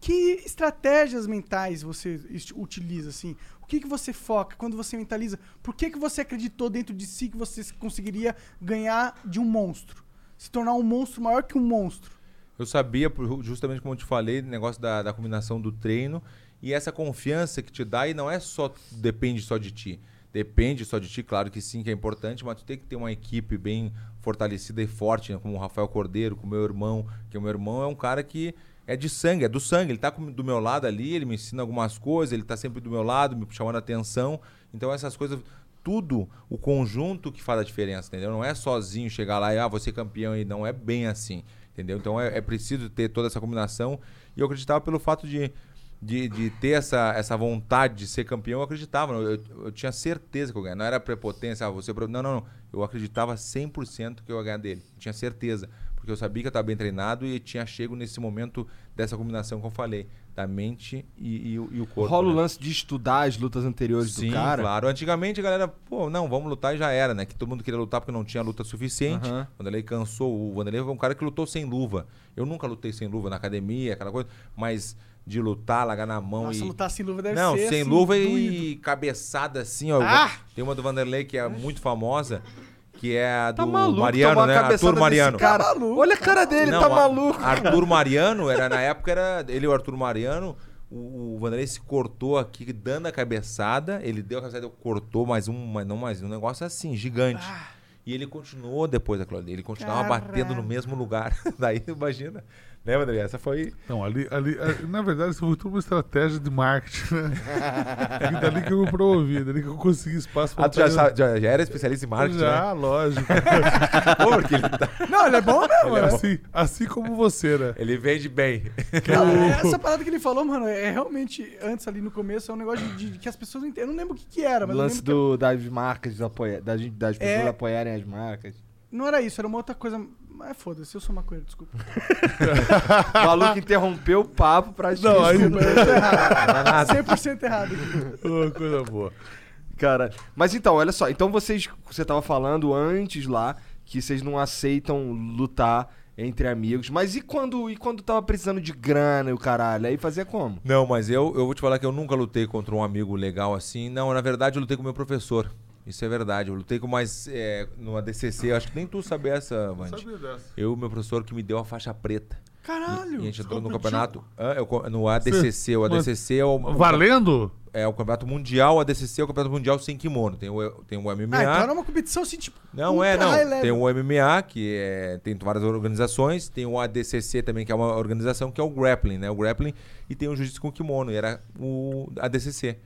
que estratégias mentais você est- utiliza, assim? Que, que você foca quando você mentaliza? Por que, que você acreditou dentro de si que você conseguiria ganhar de um monstro? Se tornar um monstro maior que um monstro? Eu sabia, justamente como eu te falei, negócio da, da combinação do treino e essa confiança que te dá e não é só, depende só de ti. Depende só de ti, claro que sim, que é importante, mas tu tem que ter uma equipe bem fortalecida e forte, né? como o Rafael Cordeiro, com o meu irmão, que o meu irmão é um cara que é de sangue, é do sangue, ele tá do meu lado ali, ele me ensina algumas coisas, ele tá sempre do meu lado, me chamando a atenção. Então essas coisas, tudo, o conjunto que faz a diferença, entendeu? Não é sozinho chegar lá e, ah, você campeão e não é bem assim, entendeu? Então é, é preciso ter toda essa combinação. E eu acreditava pelo fato de, de, de ter essa, essa vontade de ser campeão, eu acreditava, eu, eu, eu tinha certeza que eu ganhava, não era prepotência, ah, você... Não, não, não, eu acreditava 100% que eu ia ganhar dele, eu tinha certeza, porque eu sabia que eu estava bem treinado e tinha chego nesse momento dessa combinação que eu falei, da mente e, e o- e o corpo. Rola o né? lance de estudar as lutas anteriores Sim, do cara. claro. Antigamente a galera, pô, não, vamos lutar e já era, né? Que todo mundo queria lutar porque não tinha luta suficiente. Aham. O Vanderlei cansou. O Vanderlei foi um cara que lutou sem luva. Eu nunca lutei sem luva na academia, aquela coisa, mas de lutar, largar na mão Nossa, e. lutar sem luva deve não, ser sem assim, luva doído. e cabeçada assim, ó. Ah! Tem uma do Vanderlei que é muito famosa, que é a do Tá maluco, Mariano, né? Arthur Mariano. Cara. Tá maluco. Olha a cara dele, Não, tá a- maluco. Arthur [LAUGHS] Mariano, era, na época era ele e o Arthur Mariano. O, o Vanderlei se cortou aqui, dando a cabeçada. Ele deu a cabeçada, cortou mais um, mas não mais um negócio assim, gigante. E ele continuou depois daquilo ali. Ele continuava batendo no mesmo lugar. [LAUGHS] Daí, imagina. Né, Vanderlei? Essa foi. Não, ali, ali, ali- na verdade, isso foi tudo uma estratégia de marketing, né? [LAUGHS] E dali que eu me promovi, dali que eu consegui espaço pra Ah, tu já, sabe- já, já era especialista em marketing? Já, lógico. [LAUGHS] Né? Pô, porque ele, tá- Não, ele é bom mesmo. É né? assim, assim como você, né? ele vende bem. Não, [LAUGHS] essa parada que ele falou, mano, é realmente, antes ali no começo, é um negócio de, de que as pessoas não entendem. Eu não lembro o que, que era, O mas eu lance lembro do, das marcas, apoia, das, das pessoas É. apoiarem as marcas. que não era isso, era uma outra coisa. Mas foda-se, eu sou maconheiro, desculpa. [LAUGHS] O maluco interrompeu o papo pra Não, aí- Desculpa, eu tô errado. 100% errado aqui. Ô, coisa boa. Cara, mas então, olha só. Então vocês, você tava falando antes lá que vocês não aceitam lutar entre amigos. Mas e quando, e quando tava precisando de grana e o caralho? Aí fazia como? Não, mas eu, eu vou te falar que eu nunca lutei contra um amigo legal assim. Não, na verdade eu lutei com o meu professor. Isso é verdade. Eu lutei com mais. É, no ADCC, acho que nem tu sabe essa, Vande. Sabia dessa. Eu, meu professor, que me deu a faixa preta. E, Caralho! e a gente entrou no campeonato. Ah, eu no ADCC. O ADCC é o. Valendo? É o campeonato mundial. O ADCC é o campeonato mundial sem kimono. Tem o, tem o MMA. Ah, então era uma competição assim, tipo. Não é, não. level. Tem o MMA, que é, tem várias organizações. Tem o ADCC também, que é uma organização, que é o grappling, né? O grappling. E tem o jiu-jitsu com kimono, e era o ADCC.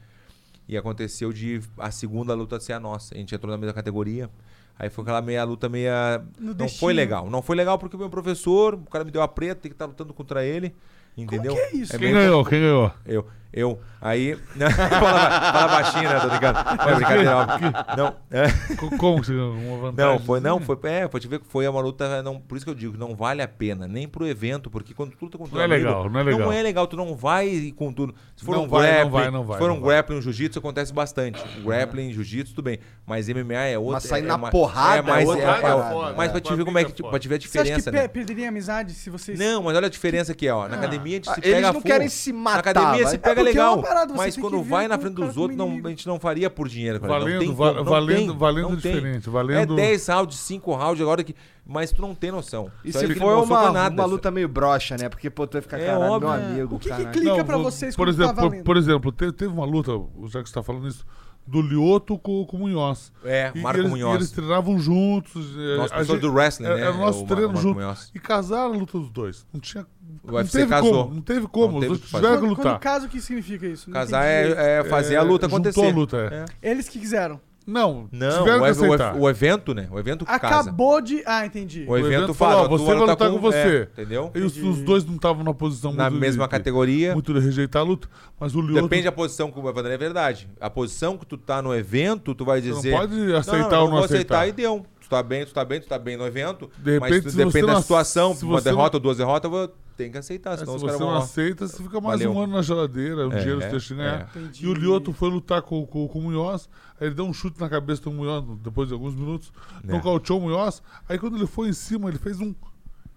E aconteceu de a segunda luta ser a nossa. A gente entrou na mesma categoria. Aí foi aquela meia luta meia. No não destino. foi legal. Não foi legal porque o meu professor, o cara me deu a preta, tem que estar lutando contra ele. Entendeu? que é isso? É Quem bem- ganhou? Quem ganhou? Eu. Eu. Aí. [LAUGHS] fala, fala baixinho, né? Tô brincando. Não é brincadeira, óbvio. Não. É. Co- Como que você ganhou? Uma vantagem? Não, foi, não, foi, é, foi te ver que foi uma luta, não, por isso que eu digo, não vale a pena, nem pro evento, porque quando tu luta com teu Não é amigo, legal, não é legal. Não é legal, tu não vai com tudo. Se for Não um vai, não grappling, vai, não vai, se for não um grappling, um jiu-jitsu acontece bastante. Grappling, jiu-jitsu, tudo bem, mas MMA é outra. Mas sair é, na é, porrada é mais, é é, outra é, foda, mas pra é. te ver como é que, pra te ver a Você acha que diferença, né? perderia a amizade se vocês... Não, mas olha a diferença que é, ó. Na academia a gente se Ah, eles pega não full. querem se Na matar, academia vai. se É pega é legal. parada, você mas tem quando vai na o frente dos outros, não, a gente não faria por dinheiro. cara. não Valendo, tem va- não valendo- tem, valendo não tem. diferente, valendo- É 10 rounds, 5 rounds agora que. Mas tu não tem noção. E Só se for mostrou uma, nada. uma luta meio broxa, né? Porque, pô, tu vai ficar, É caralho, óbvio. meu amigo, O que que clica Não, pra vo- vocês por quando exemplo, tá por, valendo? por exemplo, te- teve uma luta, já que você está falando isso, do Lioto com, com o Munhoz. É, E Marco eles, Munhoz. E eles treinavam juntos. é, Nosso a gente- do wrestling, é, né? Era o nosso o Mar- treino Marco junto. Munhoz. E casaram a luta dos dois. Não tinha. O não UFC teve casou. como. Não teve como. Não teve Os o dois tiveram que Quando, quando lutar. caso, o que significa isso? Não Casar é, é fazer a luta juntou acontecer. a luta, é. Eles que quiseram. Não, Não, tiveram o, o, o evento, né? O evento que casa. Acabou de... Ah, entendi. O evento, evento fala, falou, ó, você vai vai lutar com você. é, entendeu? E os, os dois não estavam na posição Na muito mesma de, categoria. Muito de rejeitar a luta. Mas o Lioto. Depende da posição que o Vanderlei é verdade. A posição que tu tá no evento, tu vai Você não dizer. pode aceitar não, ou não vou aceitar. aceitar e deu. Tu tá bem, tu tá bem, tu tá bem no evento. De mas repente, você depende não da situação, se uma derrota ou duas derrotas, ter que aceitar, É, se senão os você caras não aceita, você fica mais Valeu. um ano na geladeira, um É, dinheiro é, você deixa ganhar. é. E o Lioto foi lutar com, com, com o Munhoz, aí ele deu um chute na cabeça do Munhoz depois de alguns minutos, É. nocauteou o Munhoz, aí quando ele foi em cima, ele fez um...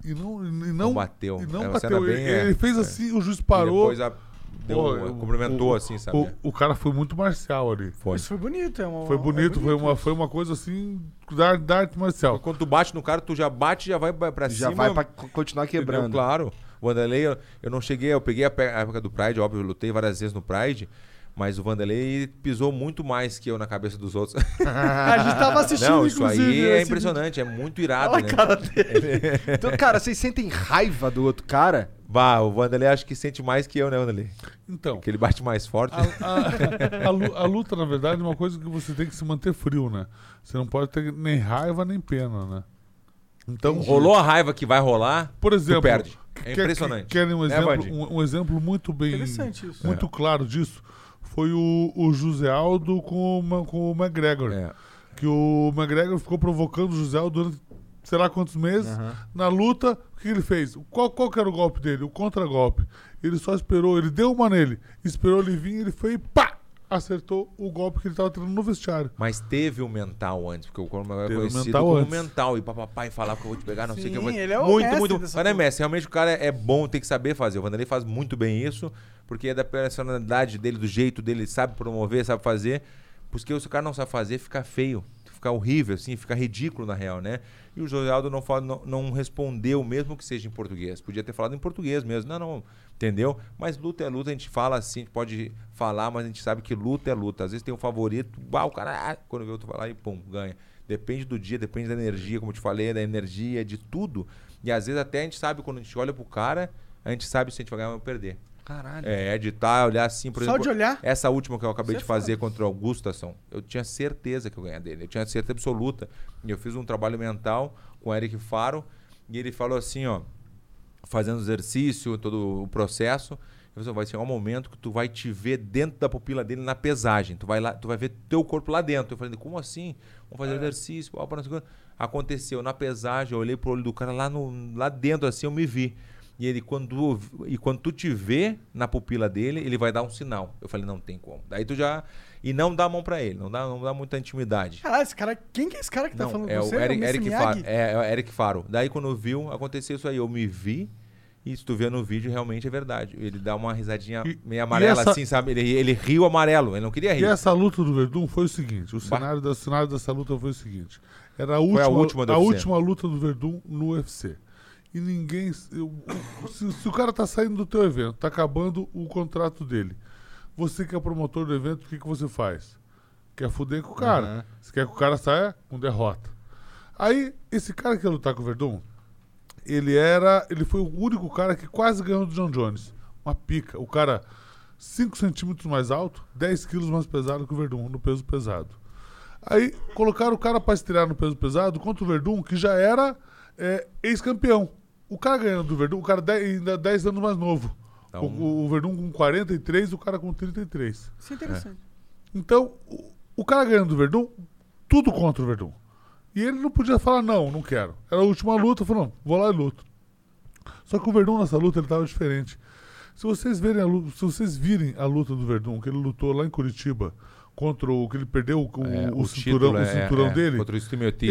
E não, e não, Não bateu. E não É bateu. bem, ele, é, ele fez é. assim, o juiz E parou. Depois a, deu, Pô, o- cumprimentou o- assim, sabe? O, o cara foi muito marcial ali. Foi. Isso foi bonito. É uma, Foi é bonito, foi, uma, foi uma coisa assim da, da arte marcial. Quando tu bate no cara, tu já bate e já vai pra pra Já cima. vai pra co- continuar entendeu? quebrando. Claro. O Vanderlei, eu, eu não cheguei, eu peguei a, época do Pride, óbvio, eu lutei várias vezes no Pride, mas o Vanderlei pisou muito mais que eu na cabeça dos outros. [LAUGHS] A gente tava assistindo, não, isso inclusive. aí é impressionante, é muito irado, Olha né? a cara dele. [LAUGHS] então, cara, vocês sentem raiva do outro cara? Bah, o Vanderlei acho que sente mais que eu, né, Vanderlei? Então, Porque ele bate mais forte. a, a- a lu- a luta, na verdade, é uma coisa que você tem que se manter frio, né? Você não pode ter nem raiva nem pena, né? Então, Rolou a raiva que vai rolar, por exemplo, tu perde. É quer- impressionante. Querem um Né, exemplo, um, um exemplo muito bem, Interessante isso. muito claro disso? Foi o, o José Aldo com com o McGregor. É. Que o McGregor ficou provocando o José Aldo durante sei lá quantos meses. Na luta, o que ele fez? Qual, qual que era o golpe dele? O contra-golpe. Ele só esperou, ele deu uma nele, esperou ele vir, ele foi e pá! Acertou o golpe que ele tava treinando no vestiário. Mas teve o mental antes, porque o Conor McGregor é Teve o conhecido mental como antes. mental. E papai falar que eu vou te pegar, não sei o que. eu vou... Sim, ele é o muito, mestre muito. Mas não é mestre, realmente o cara é bom, tem que saber fazer. O Vanderlei faz muito bem isso, porque é da personalidade dele, do jeito dele, ele sabe promover, sabe fazer. Porque se o cara não sabe fazer, fica feio. Fica horrível, assim, fica ridículo na real, né? E o José Aldo não, fala, não, não respondeu, mesmo que seja em português. Podia ter falado em português mesmo. Não, não, entendeu? Mas luta é luta, a gente fala assim, pode falar, mas a gente sabe que luta é luta. Às vezes tem um favorito, bah, o cara, quando vê outro lá e pum, ganha. Depende do dia, depende da energia, como eu te falei, da energia, de tudo. E às vezes até a gente sabe, quando a gente olha pro cara, a gente sabe se a gente vai ganhar ou perder. Caralho. É, editar, olhar assim, por Só exemplo. de olhar? Essa última que eu acabei Isso de é fazer contra o Augustason, eu tinha certeza que eu ganhar dele. Eu tinha certeza absoluta. E eu fiz um trabalho mental com o Eric Faro e ele falou assim, ó, fazendo exercício, todo o processo, ele falou, vai chegar um momento que tu vai te ver dentro da pupila dele na pesagem. Tu vai lá, tu vai ver teu corpo lá dentro. Eu falei, como assim? Vamos fazer exercício, pau, pau, não sei o quê. Aconteceu na pesagem, eu olhei pro olho do cara lá no lá dentro assim, eu me vi. E ele, quando, e quando tu te vê na pupila dele, ele vai dar um sinal. Eu falei, não tem como. Daí tu já. E não dá a mão pra ele, não dá, não dá muita intimidade. Caralho, esse cara... Quem que é esse cara que tá Não, falando é com o você? Eric, Mr. Eric Miyagi? Faro. É, é o Eric Faro. Daí quando viu, aconteceu isso aí. Eu me vi. E se tu vê no vídeo, realmente é verdade. Ele dá uma risadinha E- meio amarela, essa- assim, sabe? Ele, ele riu amarelo. Ele não queria rir. E essa luta do Verdun foi o seguinte: o Bah. cenário, da, o cenário dessa luta foi o seguinte. Era a última, a última a última luta do Verdun no UFC. E ninguém. eu- se, se o cara tá saindo do teu evento, tá acabando o contrato dele. Você que é promotor do evento, o que, que você faz? Quer fuder com o cara. Você quer que o cara saia com derrota. Aí, esse cara que ia lutar com o Verdun, ele era. Ele foi o único cara que quase ganhou do John Jones. Uma pica. O cara 5 centímetros mais alto, 10 quilos mais pesado que o Verdun, no peso pesado. Aí colocaram o cara pra estrear no peso pesado contra o Verdun, que já era é, ex-campeão. O cara ganhando do Verdun, o cara dez- ainda 10 anos mais novo. Então, O, o Verdun com 43, o cara com 33. Isso é interessante. Então, o, o cara ganhando do Verdun, tudo contra o Verdun. E ele não podia falar, não, não quero. Era a última luta, falou, não, vou lá e luto. Só que o Verdun nessa luta ele tava diferente. Se vocês verem a luta, se vocês virem a luta do Verdun, que ele lutou lá em Curitiba contra o que ele perdeu o, é, o, cinturão, título o é- cinturão é, dele, Contra o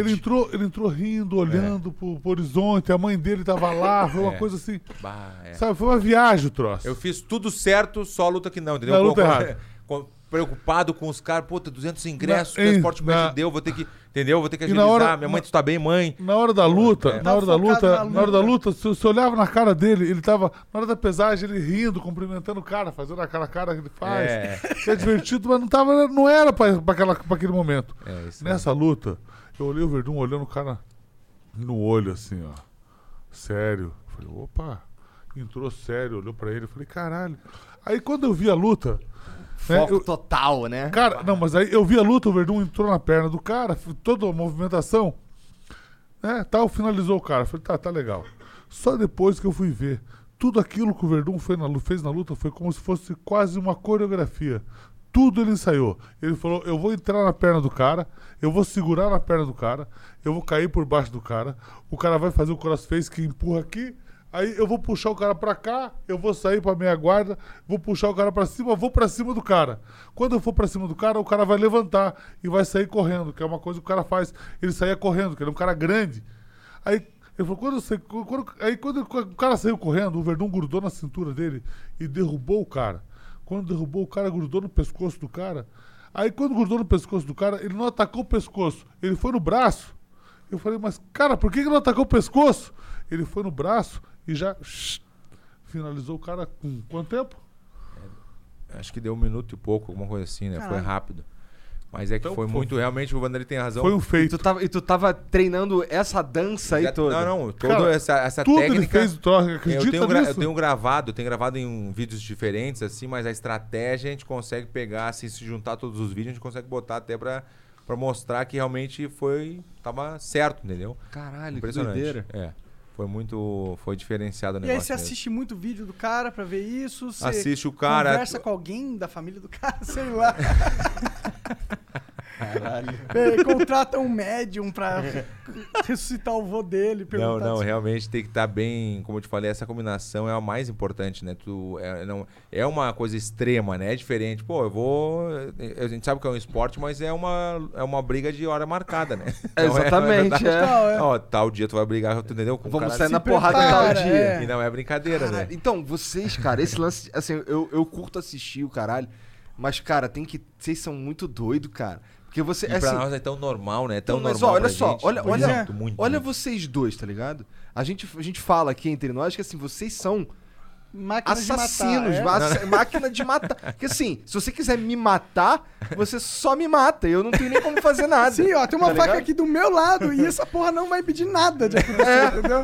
ele entrou, ele entrou rindo, olhando pro, pro horizonte, a mãe dele tava lá, [LAUGHS] foi uma É. coisa assim, Bah, é. sabe, foi uma viagem o troço. Eu fiz tudo certo, só a luta que não, entendeu? Na luta errada. preocupado com os caras, puta, 200 ingressos, Na- que o esporte me deu, vou ter que, entendeu? Vou ter que agilizar. hora- Minha mãe, tu tá bem, mãe? Na hora da luta, É. na hora da focado luta, na na hora da luta. se você olhava na cara dele, ele tava, na hora da pesagem, ele rindo, cumprimentando o cara, fazendo aquela cara que ele faz. É. Que é divertido, mas não, tava, não era pra, pra, aquela, pra aquele momento. É, isso Nessa luta, eu olhei o Verdun olhando o cara no olho, assim, ó. Sério. Falei, opa. Entrou sério, olhou pra ele. Eu falei, caralho. Aí quando eu vi a luta. Né, Foco eu- total, né? Cara, não, mas aí eu vi a luta, o Verdun entrou na perna do cara, toda a movimentação, né, tal, finalizou o cara. Falei, tá, tá legal. Só depois que eu fui ver, tudo aquilo que o Verdun fez na, fez na luta foi como se fosse quase uma coreografia. Tudo ele ensaiou. Ele falou, eu vou entrar na perna do cara, eu vou segurar na perna do cara, eu vou cair por baixo do cara, o cara vai fazer o crossface que empurra aqui, Aí eu vou puxar o cara pra cá, eu vou sair pra meia guarda, vou puxar o cara pra cima, vou pra cima do cara. Quando eu for pra cima do cara, o cara vai levantar e vai sair correndo, que é uma coisa que o cara faz. Ele saía correndo, que ele é um cara grande. Aí ele falou, quando você, quando- aí quando o cara saiu correndo, o Verdun grudou na cintura dele e derrubou o cara. Quando derrubou o cara, grudou no pescoço do cara. Aí quando grudou no pescoço do cara, ele não atacou o pescoço, ele foi no braço. Eu falei, mas cara, por que, que não atacou o pescoço? Ele foi no braço e já finalizou o cara com quanto tempo? Acho que deu um minuto e pouco, alguma coisa assim, né? Foi Caralho. rápido. Mas é que Então, foi foi- muito, realmente o Vanderlei tem razão. Foi um E feito. tu, tava, e tu tava treinando essa dança aí Já- toda? Não, não, toda Cara, essa, essa Tudo técnica. ele fez o troço, eu, acredita tenho gra- eu nisso? tenho gravado, eu tenho gravado em vídeos diferentes, assim, mas a estratégia a gente consegue pegar, assim, se juntar todos os vídeos, a gente consegue botar até pra, pra mostrar que realmente foi. tava certo, entendeu? Caralho, que Impressionante. doideira. É. Foi muito. Foi diferenciado o E aí negócio. você mesmo. assiste muito vídeo do cara pra ver isso? Você Assiste o cara. Conversa com alguém da família do cara, [LAUGHS] sei lá. [LAUGHS] É, contrata um médium pra ressuscitar o vô dele. Não, não, se- realmente tem que estar bem, como eu te falei, essa combinação é a mais importante, né? Tu, é, não, é uma coisa extrema, né? É diferente. Pô, eu vou. A gente sabe que é um esporte, mas é uma, é uma briga de hora marcada, né? [LAUGHS] É- Exatamente, verdade? é. Não, é. Ó, tal dia tu vai brigar, tu entendeu? Com o Vamos sair na porrada prepara, tal dia. é. E não é brincadeira, Caralho, né? Então, vocês, cara, esse lance, assim, eu, eu curto assistir o caralho, mas, cara, tem que. Vocês são muito doidos, cara. Porque você. E pra assim, nós é tão normal, né? Tão Então, mas normal. ó, olha só, gente. olha- Muito, olha- muito, olha muito. vocês dois, tá ligado? A gente, a gente fala aqui entre nós que assim, vocês são Máquina de assassinos, matar, é? [LAUGHS] máquina de matar. Porque assim, se você quiser me matar, você só me mata. Eu não tenho nem como fazer nada. Sim, ó, tem uma Tá faca ligado? aqui do meu lado e essa porra não vai impedir nada de acontecer, É, entendeu?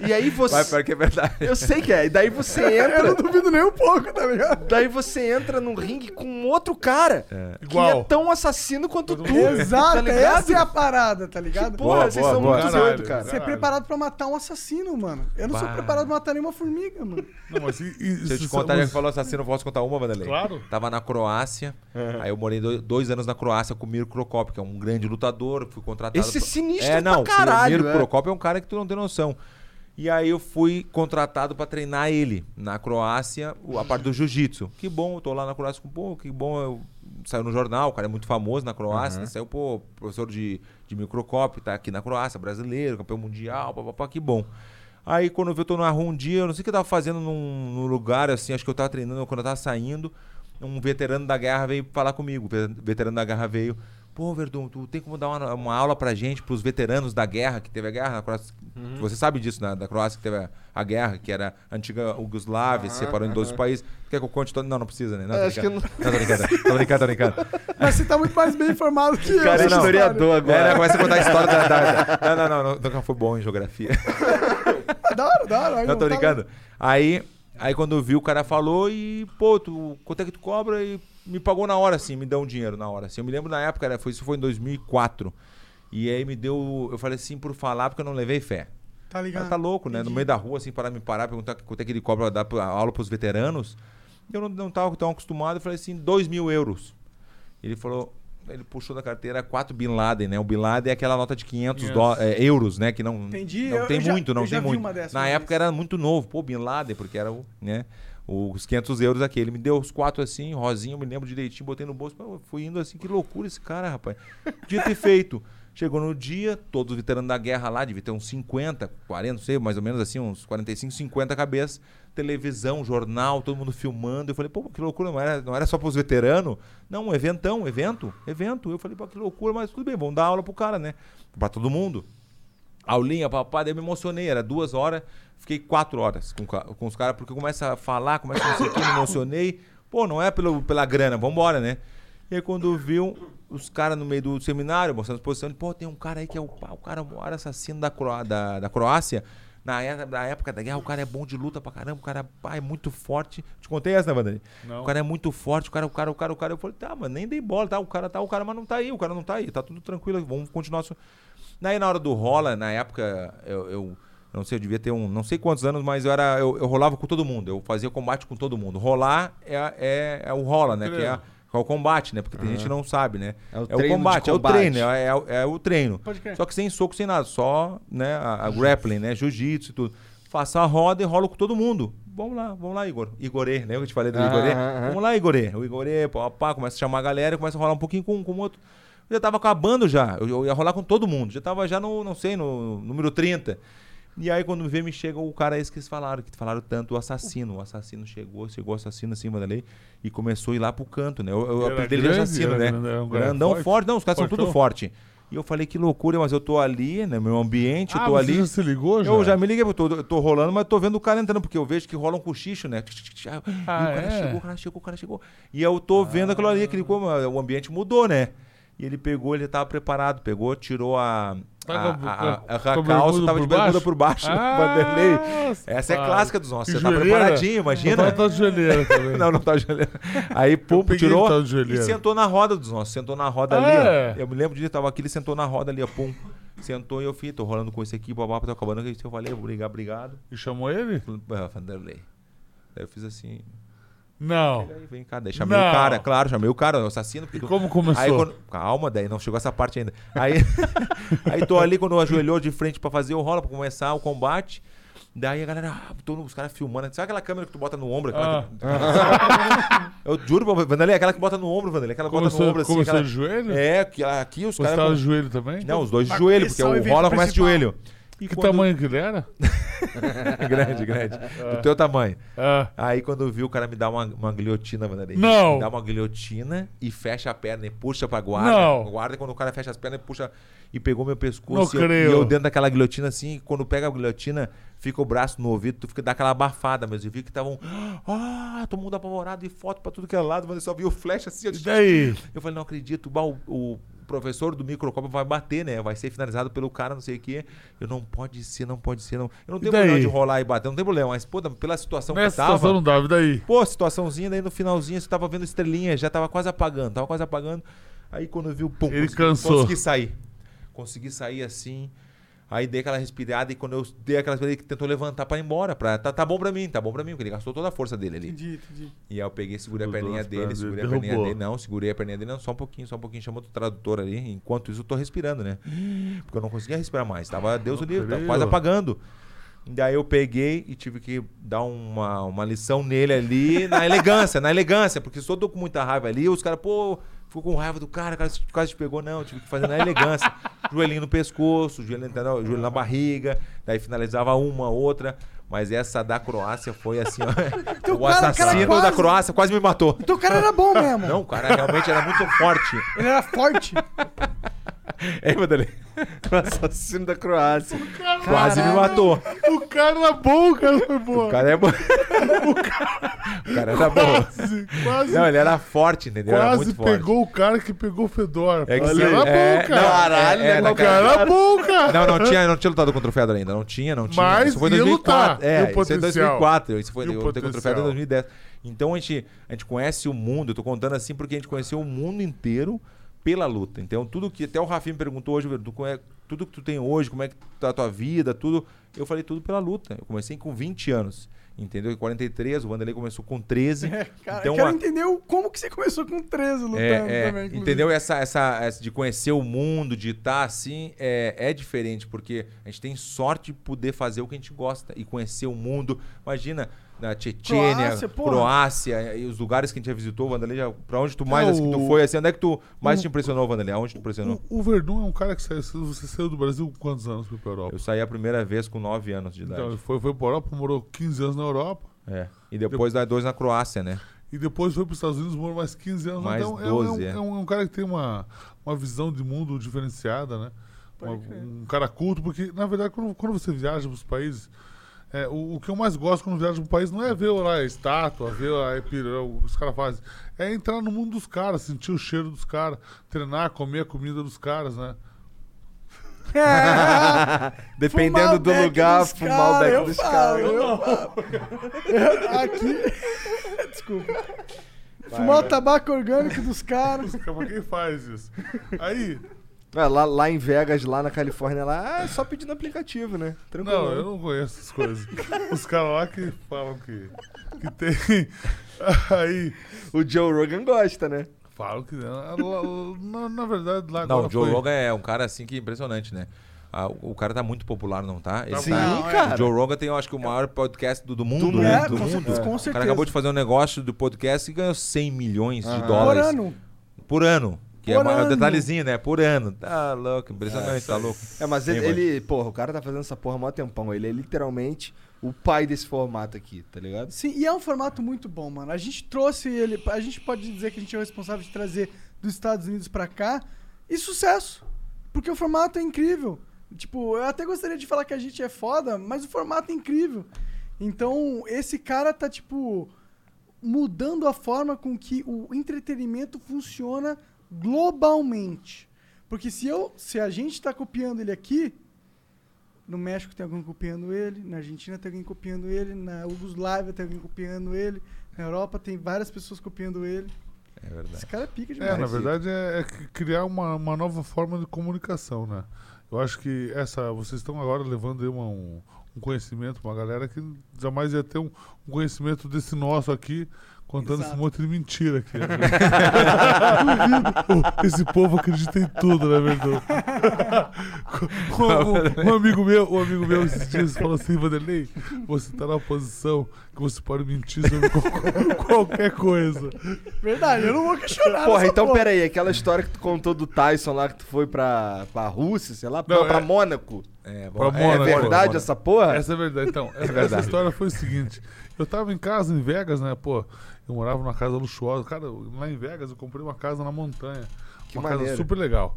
E aí você. Vai, pior que é verdade. Eu sei que é. E daí você [LAUGHS] Eu não entra. duvido nem um pouco, tá ligado? Daí você entra num ringue com outro cara que Igual. é tão assassino quanto tu. Exato, tá ligado? essa é a parada, tá ligado? Porra, Boa, vocês boa, são boa. muito doidos, cara. Você é preparado pra matar um assassino, mano. Eu não sou Bah. preparado pra matar nenhuma formiga, mano. Não, [LAUGHS] e, e, Se eu te contar, já mas- que falou assassino, eu posso contar uma, Vanderlei? Claro. Tava na Croácia, aí eu morei dois, dois anos na Croácia com o Mir Krokop, que é um grande lutador, fui contratado... Esse é pra- sinistro É, não, pra caralho, o Mir é. Krokop é um cara que tu não tem noção. E aí eu fui contratado pra treinar ele na Croácia, a parte do jiu-jitsu. Que bom, eu tô lá na Croácia com, pô, que bom, eu saiu no jornal, o cara é muito famoso na Croácia, né? saiu, pô, professor de, de microcop, tá aqui na Croácia, brasileiro, campeão mundial, papapá, que bom. Aí quando eu vi, eu tô na rua um dia, eu não sei o que eu tava fazendo num, num lugar, assim, acho que eu tava treinando, quando eu tava saindo, um veterano da guerra veio falar comigo, o ve- veterano da guerra veio, pô, Verdun, tu tem como dar uma, uma aula pra gente, pros veteranos da guerra, que teve a guerra na Croácia, você sabe disso, né, da Croácia, que teve a, a guerra, que era a antiga Yugoslávia, se separou em 12 países, quer que eu conte todo? Não, não precisa, né? Não, tô É, acho que brincando. não... tô brincando, tô brincando, tô brincando. Mas você tá muito mais bem informado que eu. cara é historiador É, né, agora. começa a contar a história da, da- da- Não, não, não, não, nunca foi bom em geografia. Da hora, da hora. Não, tô tá- brincando. Aí, aí quando eu vi, o cara falou e, pô, tu, quanto é que tu cobra? E me pagou na hora, assim, me deu um dinheiro na hora. Assim. Eu me lembro na época, era, foi, isso foi em 2004. E aí me deu, eu falei assim, por falar, porque eu não levei fé. Tá ligado? tá louco, né? No Entendi. meio da rua, assim, parar, me parar, perguntar quanto é que ele cobra dar aula pros veteranos. Eu não, não tava tão acostumado, eu falei assim, 2 mil euros. Ele falou, ele puxou da carteira 4 Bin Laden, né? O Bin Laden é aquela nota de 500 Yes. dó- é, euros, né? Que não, Entendi. não Eu- tem eu já- muito, não já tem vi muito. uma dessas Na época era muito novo, pô, Bin Laden, porque era o, né? Os 500 euros aqui. Ele me deu os quatro assim, rosinho, eu me lembro direitinho, botei no bolso. Pô, fui indo assim, que loucura esse cara, rapaz. Dito e feito. Chegou no dia, todos os veteranos da guerra lá, devia ter uns 50, 40, não sei, mais ou menos assim, uns 45, 50 cabeças. Televisão, jornal, todo mundo filmando. Eu falei, pô, que loucura, não era, não era só pros veteranos? Não, um eventão, evento, evento. Eu falei, pô, que loucura, mas tudo bem, vamos dar aula pro cara, né? Pra todo mundo. Aulinha, papai, daí eu me emocionei, era duas horas, fiquei quatro horas com, com os caras, porque começa a falar, começa a não sei o que, me emocionei. Pô, não é pelo, pela grana, vambora, né? E aí quando viu os caras no meio do seminário, mostrando exposição, pô, tem um cara aí que é o, o cara maior assassino da, Croá- da, da Croácia. Na, é- na época da guerra, o cara é bom de luta pra caramba, o cara pá, é muito forte. Te contei essa, né? Não. O cara é muito forte, o cara, o cara, o cara, o cara. Eu falei, tá, mas nem dei bola, tá? O cara tá, o cara, mas não tá aí, o cara não tá aí, tá tudo tranquilo, vamos continuar. Daí na hora do rola, na época, eu, eu não sei, eu devia ter um, não sei quantos anos, mas eu era, eu, eu rolava com todo mundo, eu fazia combate com todo mundo. Rolar é, é, é o rola, né? Que é, a- que é o combate, né? Porque tem gente que não sabe, né? É o É o treino de combate, é o combate. treino, é, é, o- é o treino. Pode crer. Só que sem soco, sem nada, só né, a, a grappling, né? Jiu-jitsu e tudo. Faço a roda e rolo com todo mundo. Vamos lá, vamos lá, Igor. Igorê, né? Eu te falei do Aham, Igorê. aham. Vamos lá, Igorê. O Igorê, pá, pá, começa a chamar a galera, começa a rolar um pouquinho com, com o outro. Eu já tava acabando já. Eu, eu ia rolar com todo mundo. Já tava já no, não sei, no número 30. E aí, quando vê, me chega o cara esse que eles falaram, que falaram tanto, o assassino. O assassino chegou, chegou o assassino assim, Vanderlei, e começou a ir lá pro canto, né? Eu, apelidei ele de assassino, né? Grandão forte? forte. Não, os caras são tudo Fortão? forte. E eu falei, que loucura, mas eu tô ali, né? Meu ambiente, eu Ah, tô você ali. já se ligou já? Eu já me liguei, eu tô, eu tô rolando, mas tô vendo o cara entrando, porque eu vejo que rola um cochicho, né? e o Ah, cara é? chegou, o cara chegou, o cara chegou. E eu tô vendo aquilo ali, aquele, o ambiente mudou, né? E ele pegou, ele tava preparado, pegou, tirou a, Tá a, a- a, a, calça, tava de bermuda por baixo, [LAUGHS] Ah, Vanderlei. Essa é clássica dos nossos, você tá joelheira? preparadinho, imagina. Não tá de joelheira [LAUGHS] também. Não, não tá joelheiro. Aí, pum, tirou ele, tá de e joelheira. sentou na roda dos nossos. Sentou na roda Ah, ali, ó. é? Eu me lembro disso, tava aqui, ele sentou na roda ali, ó, pum. Sentou e eu fui, tô rolando com esse aqui, babá, tô acabando. Eu falei, obrigado, obrigado. E chamou ele? Ah, Vanderlei. Daí eu fiz assim, Não. Aí, vem cá, daí chamei Não. o cara, claro, chamei o cara, o assassino. porque E tu- como começou? Aí, quando- calma, daí não chegou essa parte ainda. Aí, [LAUGHS] aí tô ali quando ajoelhou de frente pra fazer o rola, pra começar o combate. Daí a galera, ah, todo- os caras filmando. Sabe aquela câmera que tu bota no ombro? Ah. que- [LAUGHS] eu juro, Vanderlei, aquela que bota no ombro, Vanderlei. Aquela que bota no ombro assim. começou aquela- de joelho? É, que aqui os Você caras. tava de joelho também? Não, os dois de joelho, porque o rola começa de principal. joelho. E Que quando- tamanho que ele era? [LAUGHS] grande, grande. Do teu tamanho. Ah. Aí quando eu vi o cara me dá uma, uma guilhotina, Vanderlei. Não. Me dá uma guilhotina e fecha a perna e puxa pra guarda. Não. Guarda quando o cara fecha as pernas e puxa e pegou meu pescoço. Não e, eu, creio. e eu dentro daquela guilhotina assim, e quando pega a guilhotina, fica o braço no ouvido, tu fica dá aquela abafada, mas eu vi que estavam, ah, todo mundo apavorado e foto pra tudo que é lado, mas eu só vi o flash assim, eu E daí? eu falei, não acredito, o, o professor do microcópio vai bater, né? Vai ser finalizado pelo cara, não sei o quê. Eu não pode ser, não pode ser, não. Eu não tenho problema de rolar e bater, não tem problema, mas pô, pela situação Nessa que tava. situação não dava, daí? Pô, situaçãozinha, daí no finalzinho você tava vendo estrelinha, já tava quase apagando, tava quase apagando. Aí quando eu vi o pum, Ele consegui, cansou. consegui sair. Consegui sair assim. Aí dei aquela respirada e quando eu dei aquela respirada, ele tentou levantar pra ir embora. Pra, tá, tá bom pra mim, tá bom pra mim, porque ele gastou toda a força dele ali. Entendi, entendi. E aí eu peguei, segurei a perninha dele, segurei a perninha derrubou. dele. Não, segurei a perninha dele, não, só um pouquinho, só um pouquinho. Chamou o tradutor ali. Enquanto isso, eu tô respirando, né? Porque eu não conseguia respirar mais. Tava, Deus o livre, tava quase apagando. Daí eu peguei e tive que dar uma, uma lição nele ali, na elegância, na elegância, porque se eu tô com muita raiva ali, os caras, pô, ficou com raiva do cara, o cara quase te pegou, não, tive que fazer na elegância. [LAUGHS] Joelhinho no pescoço, joelho, joelho na barriga, daí finalizava uma, outra. Mas essa da Croácia foi assim, ó. [LAUGHS] Então, o cara, o cara assassino quase- da Croácia quase me matou. Então o cara era bom mesmo. Não, o cara realmente era muito forte. Ele era forte. [LAUGHS] Hein, Madalena? O assassino da Croácia. Quase me matou. O cara era bom, o cara foi bom. O cara é bom. O cara era bom. Quase, quase, Não, ele era forte, entendeu? Era quase muito forte. pegou o cara que pegou o Fedor. É que Ele era é, bom, cara. não, Caralho, é, é, né, o cara- cara era bom, cara. Não, não tinha, não tinha lutado contra o Fedor ainda, não tinha, não tinha. Mas isso foi em ia 2004. É, E o isso potencial? 2004. Isso foi E o eu lutei contra o Fedor em potencial? 2010. Então a gente, a gente conhece o mundo, eu tô contando assim porque a gente conheceu o mundo inteiro pela luta. Então tudo que até o Rafinha me perguntou hoje, tudo que tu tem hoje, como é que tá a tua vida, tudo Eu falei tudo pela luta. Eu comecei com 20 anos. Entendeu? Em 43, o Vanderlei começou com 13. [LAUGHS] É, cara, Então, eu quero a- entender como que você começou com 13 lutando É, é, também. inclusive. entendeu? Essa, essa, essa de conhecer o mundo, de estar assim, é, é diferente, porque a gente tem sorte de poder fazer o que a gente gosta e conhecer o mundo. Imagina, na Chechênia, Croácia, porra. Croácia, e os lugares que a gente já visitou, Vanderlei, já, pra onde tu mais É, assim, que tu o- foi, assim, onde é que tu mais o- te impressionou, Vanderlei? Aonde tu impressionou? O, o Verdun é um cara que saiu, você saiu do Brasil com quantos anos foi pra Europa? Eu saí a primeira vez com 9 anos de idade. Então, ele foi, foi pra Europa, morou 15 anos na Europa. É. E depois dá dois na Croácia, né? E depois foi para os Estados Unidos, morou mais 15 anos. Mais então, é- 12, é, é. um, é um- é um cara que tem uma, uma visão de mundo diferenciada, né? Uma- um cara culto, porque, na verdade, quando, quando você viaja para os países, é, o, o que eu mais gosto quando viajo para um país não é ver lá a estátua, ver a epira, o que os caras fazem. É entrar no mundo dos caras, sentir o cheiro dos caras, treinar, comer a comida dos caras, né? [LAUGHS] Fumar Dependendo o do lugar, fumar o beck eu dos caras. eu falo. Eu- Aqui. [LAUGHS] Desculpa. Fumar o tabaco orgânico dos caras. Quem faz isso? Aí, É, lá, lá em Vegas, lá na Califórnia, lá, ah, é só pedir no aplicativo, né? Tranquilo. Não, eu não conheço essas coisas. [LAUGHS] Os caras lá que falam que, que tem. [LAUGHS] Aí. O Joe Rogan gosta, né? Falam que. lá- Na, na verdade, lá Não, o Joe foi- Rogan é um cara assim que é impressionante, né? Ah, o o cara tá muito popular, não tá? Ele Sim, tá- cara. O Joe Rogan tem, eu acho que, o maior podcast do, do mundo, mundo, né? Do com mundo. certeza, com O certeza. cara acabou de fazer um negócio do podcast e ganhou 100 milhões de. Por dólares ano. por ano. Que é Por é um detalhezinho, né? Por ano. Tá louco, impressionante, tá louco. É, mas Sim, ele, ele- porra, o cara tá fazendo essa porra há mó tempão. Ele é literalmente o pai desse formato aqui, tá ligado? Sim, e é um formato muito bom, mano. A gente trouxe ele. A gente pode dizer que a gente é o responsável de trazer dos Estados Unidos pra cá e sucesso. Porque o formato é incrível. Tipo, eu até gostaria de falar que a gente é foda, mas o formato é incrível. Então, esse cara tá, tipo, mudando a forma com que o entretenimento funciona globalmente. Porque se eu, se a gente tá copiando ele aqui, no México tem alguém copiando ele, na Argentina tem alguém copiando ele, na Yugoslávia tem alguém copiando ele, na Europa tem várias pessoas copiando ele. É verdade. Esse cara é pica demais. É, na verdade é, é criar uma, uma nova forma de comunicação, né? Eu acho que essa. Vocês estão agora levando aí uma- um, um conhecimento uma galera que jamais ia ter um, um conhecimento desse nosso aqui, contando Exato. esse monte de mentira aqui. né? [LAUGHS] Duvido. esse povo acredita em tudo, né, verdade? [LAUGHS] um, um- um amigo meu, um amigo meu esses dias falou assim, Vanderlei, você tá na posição que você pode mentir sobre qual- [LAUGHS] qualquer coisa. Verdade, eu não vou questionar. Porra, então porra. pera aí, aquela história que tu contou do Tyson lá, que tu foi pra, pra Rússia, sei lá, Não, pra, pra é- Mônaco. É, Pra bom, É Mônaco, verdade Mônaco. essa porra? Essa é verdade. Então, essa, verdade. essa história foi o seguinte. Eu tava em casa em Vegas, né? Pô, eu morava numa casa luxuosa. Cara, lá em Vegas eu comprei uma casa na montanha. Que uma maneiro. casa super legal.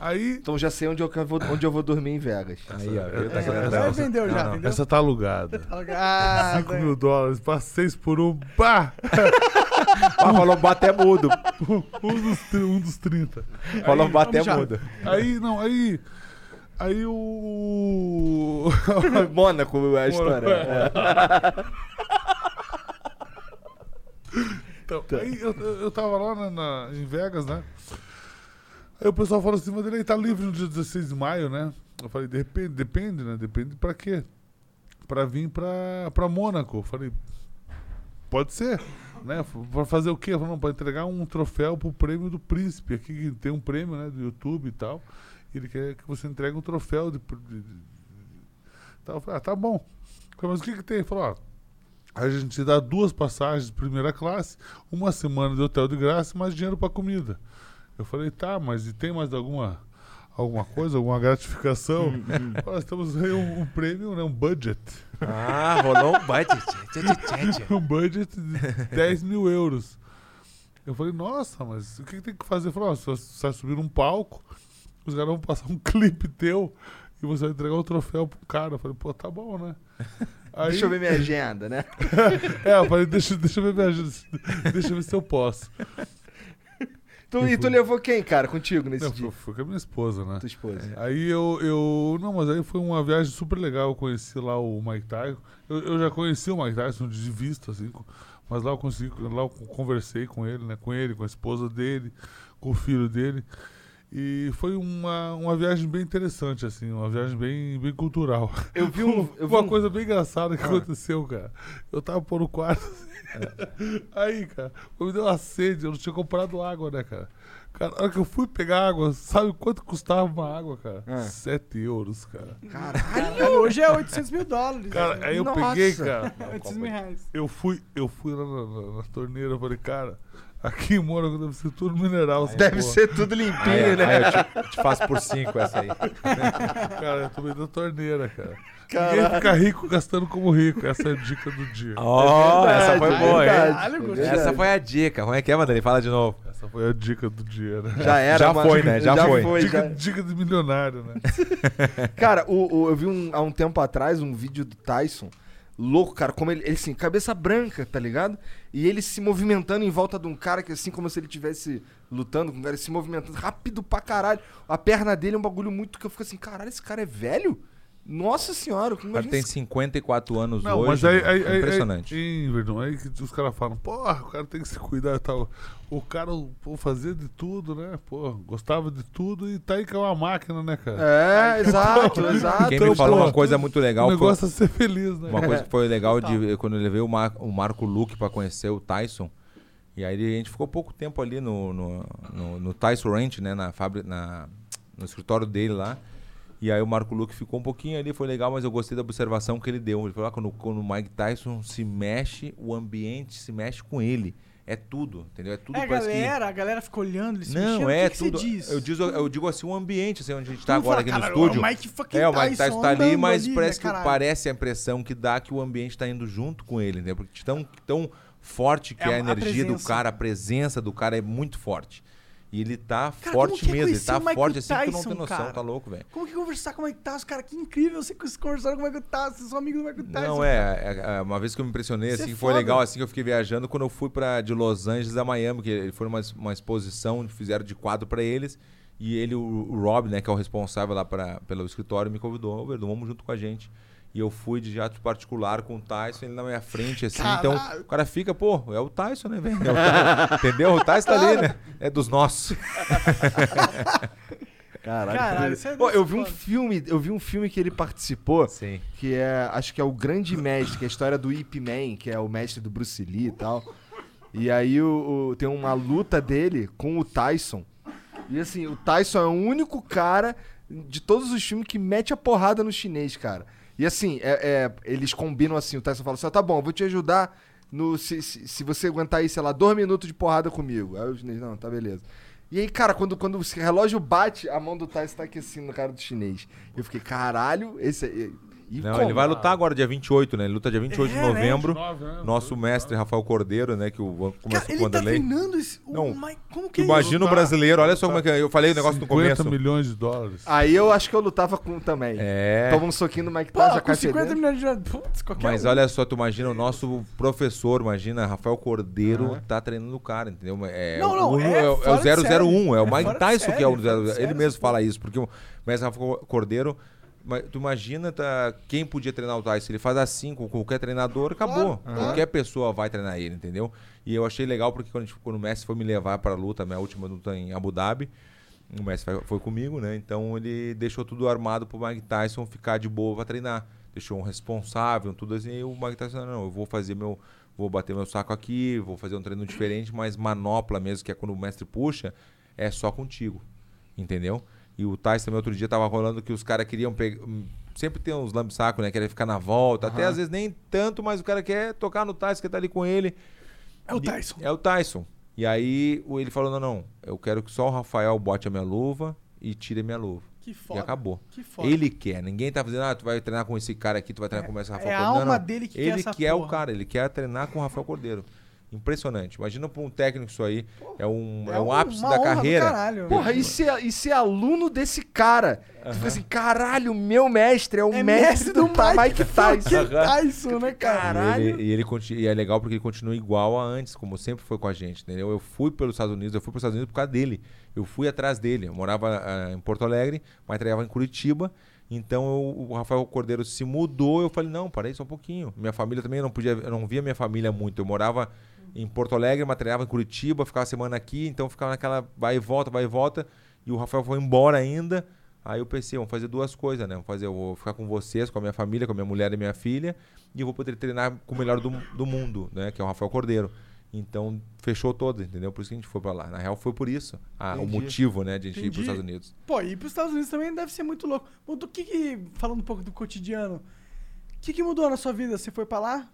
Aí, Então já sei onde eu, vou, onde eu vou dormir em Vegas. Aí, ó? Tá essa- querendo essa- dar- vendeu já, Não, vendeu? essa tá alugada. Ah, 5 velho. mil dólares, pra 6 por um. Pá! [LAUGHS] Ah, falou bater mudo. Um dos, um dos 30. Falou bater já. mudo. Aí, não, aí. Aí o. [LAUGHS] Mônaco é a história. É. Então, aí eu, eu tava lá na, na- em Vegas, né? Aí o pessoal falou assim, mas ele tá livre no dia 16 de maio, né? Eu falei, depende, depende, né? Depende pra quê? Pra vir pra, pra Mônaco. Eu falei, pode ser, né? Pra fazer o quê? Eu falei, não, pra entregar um troféu pro prêmio do príncipe. Aqui tem um prêmio, né? Do YouTube e tal. Ele quer que você entregue um troféu de... de, de- de- Então, eu falei, ah, tá bom. Eu falei, mas o que que tem? Ele falou, ó, a gente te dá duas passagens de primeira classe, uma semana de hotel de graça e mais dinheiro pra comida. Eu falei, tá, mas e tem mais alguma, alguma coisa, alguma gratificação? [LAUGHS] Nós temos aí um, um prêmio, né, um budget. Ah, rolou um budget. [LAUGHS] Um budget de 10 mil euros. Eu falei, nossa, mas o que, que tem que fazer? Ó, você vai subir num palco, os caras vão passar um [LAUGHS] clipe teu e você vai entregar o troféu pro cara. Eu falei, pô, tá bom, né? Aí, Deixa eu ver minha agenda, né? [LAUGHS] É, eu falei, deixa, deixa eu ver minha ajuda, deixa eu ver se eu posso. Tu, e tu levou quem, cara, contigo nesse Não, dia? foi, com a minha esposa, né? Tua esposa. Aí eu, eu. Não, mas aí foi uma viagem super legal. Eu conheci lá o Mike Tyson. Eu, eu já conheci o Mike Tyson de vista, assim. Mas lá eu consegui. Lá eu conversei com ele, né? Com ele, com a esposa dele, com o filho dele. E foi uma, uma viagem bem interessante, assim, uma viagem bem, bem cultural. Eu vi um. [LAUGHS] Eu vi uma um- coisa bem engraçada que aconteceu, cara. Eu tava por no quarto. [LAUGHS] Aí, cara, me deu uma sede, eu não tinha comprado água, né, cara? Cara, na hora que eu fui pegar água, sabe quanto custava uma água, cara? Ah. 7 euros, cara. Caralho, hoje é 800 mil dólares. Cara, né? aí eu Nossa. peguei, cara. 800 mil reais. Eu fui, eu fui lá na, na- na torneira, eu falei, cara, aqui em Mônaco deve ser tudo mineral. essa Deve porra. ser tudo limpinho, Aí, né? aí eu te, te faço por cinco essa aí. [LAUGHS] Cara, eu tomei da torneira, cara. Caralho. Ninguém fica rico gastando como rico. Essa é a dica do dia. Ó, essa foi boa, hein? Caralho, gostei. Essa foi a dica. Como é que é, Mandani? Fala de novo. Essa foi a dica do dia, né? Já era. Já foi, né? Já foi. Dica, já- dica de milionário, né? [LAUGHS] Cara, o, o- eu vi um- há um tempo atrás um vídeo do Tyson. Louco, cara, como ele, ele assim, cabeça branca, tá ligado? E ele se movimentando em volta de um cara que assim como se ele estivesse lutando com um cara, ele se movimentando rápido pra caralho. A perna dele é um bagulho muito que eu fico assim, caralho, esse cara é velho? Nossa senhora, como O cara tem esse- 54 anos Não, hoje. mas aí, aí, aí, Impressionante. aí, em Verdun, aí que os caras falam, porra, o cara tem que se cuidar e tal. O cara, pô, fazia de tudo, né? Pô, gostava de tudo e tá aí que é uma máquina, né, cara? É, exato, exato. Quem então, me falou pô, uma coisa muito legal o foi, negócio é ser feliz, né? Uma coisa que foi legal de quando eu levei o, Mar- o Marco Luque pra conhecer o Tyson. E aí a gente ficou pouco tempo ali no, no, no, no Tyson Ranch, né? Na fábrica, na, no escritório dele lá. E aí o Marco Luque ficou um pouquinho ali, foi legal, mas eu gostei da observação que ele deu. Ele falou: ah, quando, quando o Mike Tyson se mexe, o ambiente se mexe com ele. É tudo, entendeu? É tudo É, a parece que- galera, a galera ficou olhando, eles Não, mexendo. é que tudo. Diz? Eu, digo, eu digo assim, o ambiente, assim, onde a gente tá Tu agora fala, aqui no "Caralho, estúdio. O Mike fucking É, o Mike Tyson tá ali, mas ali, parece né, que parece a impressão que dá que o ambiente tá indo junto com ele, né? Porque tão, tão forte que É é, a a energia do presença. cara, a presença do cara é muito forte. E ele tá Cara, como forte que é mesmo, ele tá forte assim que tu não Tyson, tem noção, cara? tá louco, velho. Como que conversar com o Mike Tyson? Cara, que incrível você conversar com o Mike Tyson. São amigos do Mike Tyson. Não, é, é, é, Uma vez que eu me impressionei, é assim, foi foda. legal, assim, que eu fiquei viajando quando eu fui pra, de Los Angeles a Miami, que ele foi uma, uma exposição, fizeram de quadro pra eles. E ele, o, o Rob, né, que é o responsável lá pra, pelo escritório, me convidou, vamos junto com a gente. E eu fui de jato particular com o Tyson, ele na minha frente, assim. Então, o cara fica, pô, é o Tyson, né, velho? É o Tyson, [LAUGHS] entendeu? O Tyson tá ali, né? É dos nossos. [LAUGHS] Caralho. Caralho, isso é Pô, eu vi um filme, eu vi um filme que ele participou, Sim. que é, acho que é o Grande Mestre, que é a história do Ip Man, que é o mestre do Bruce Lee e tal. E aí o, o- tem uma luta dele com o Tyson. E assim, o Tyson é o único cara de todos os filmes que mete a porrada no chinês, cara. E assim, é- é, eles combinam assim, o Tyson fala assim, "Ah, tá bom, vou te ajudar no, se, se, se você aguentar aí, sei lá, dois minutos de porrada comigo. Aí o chinês, não, tá beleza. E aí, cara, quando, quando o relógio bate, a mão do Tyson tá assim no cara do chinês. Eu fiquei, caralho, esse aí. E Não, como? ele vai lutar agora, dia 28, né? Ele luta dia 28 É, de né? novembro. 29, né? Nosso mestre Rafael Cordeiro, né? Que o começou com o ele tá Vanderlei. treinando esse... Não, Mike... Como que é Imagina o brasileiro, olha só como é que é. Eu falei o negócio no 50 começo. milhões de dólares. Aí eu acho que eu lutava com também. É. Toma um soquinho do Mike Pô, Tyson, já com cai 50 fedendo. milhões de dólares. Putz, qualquer Mas um. olha só, tu imagina o nosso professor, imagina, Rafael Cordeiro tá treinando o cara, entendeu? É, Não, não, o, é é, o- é fora de o 001, é o. É Mike Tyson que é o série, fora de 001. série Ele mesmo fala isso, porque o mestre Rafael Cordeiro, mas tu imagina tá, quem podia treinar o Tyson, ele faz assim com qualquer treinador, acabou. Qualquer pessoa vai treinar ele, entendeu? E eu achei legal porque quando, a gente- quando o Messi foi me levar pra luta, minha última luta em Abu Dhabi, o Messi foi- comigo, né? Então ele deixou tudo armado pro Mike Tyson ficar de boa pra treinar. Deixou um responsável, tudo assim. E o Mike Tyson, não, eu vou fazer meu. Vou bater meu saco aqui, vou fazer um treino diferente, mas manopla mesmo, que é quando o mestre puxa, é só contigo. Entendeu? E o Tyson também outro dia tava rolando que os caras queriam pegar. Sempre tem uns lambe-saco, né? Querer ficar na volta. Até às vezes nem tanto, mas o cara quer tocar no Tyson, que tá ali com ele. É o E- Tyson. É o Tyson. E aí o- ele falou: não, não, eu quero que só o Rafael bote a minha luva e tire a minha luva. Que foda. E acabou. Que foda. Ele quer. Ninguém tá fazendo, ah, tu vai treinar com esse cara aqui, tu vai treinar com esse Rafael é a Cordeiro. alma Não, dele que quer ele quer o porra. cara, ele quer treinar com o Rafael Cordeiro. Impressionante. Imagina pra um técnico isso aí. É um, é É um ápice da do carreira. caralho. Porra, e ser, e ser aluno desse cara? Tu fica assim, caralho, meu mestre é o É mestre do, Mike, Tyson. fucking Tyson, né, cara? E ele, e ele e é legal porque ele continua igual a antes, como sempre foi com a gente, entendeu? Eu fui pelos Estados Unidos, eu fui pelos Estados Unidos por causa dele. Eu fui atrás dele. Eu morava ah, em Porto Alegre, mas treinava em Curitiba. Então eu- o Rafael Cordeiro se mudou. Eu falei, não, parei só um pouquinho. Minha família também eu não podia, eu não via minha família muito. Eu morava em Porto Alegre, mas treinava em Curitiba, ficava uma semana aqui, então ficava naquela vai e volta, vai e volta. E o Rafael foi embora ainda. Aí eu pensei, vamos fazer duas coisas, né? Vamos fazer, eu vou ficar com vocês, com a minha família, com a minha mulher e minha filha, e eu vou poder treinar com o melhor do, do mundo, né? Que é o Rafael Cordeiro. Então, fechou todo, entendeu? Por isso que a gente foi pra lá. Na real, foi por isso a- o Entendi. motivo, né, de a gente ir Entendi. pros Estados Unidos. Pô, ir pros Estados Unidos também deve ser muito louco. Do que que, falando um pouco do cotidiano, o que que mudou na sua vida? Você foi pra lá?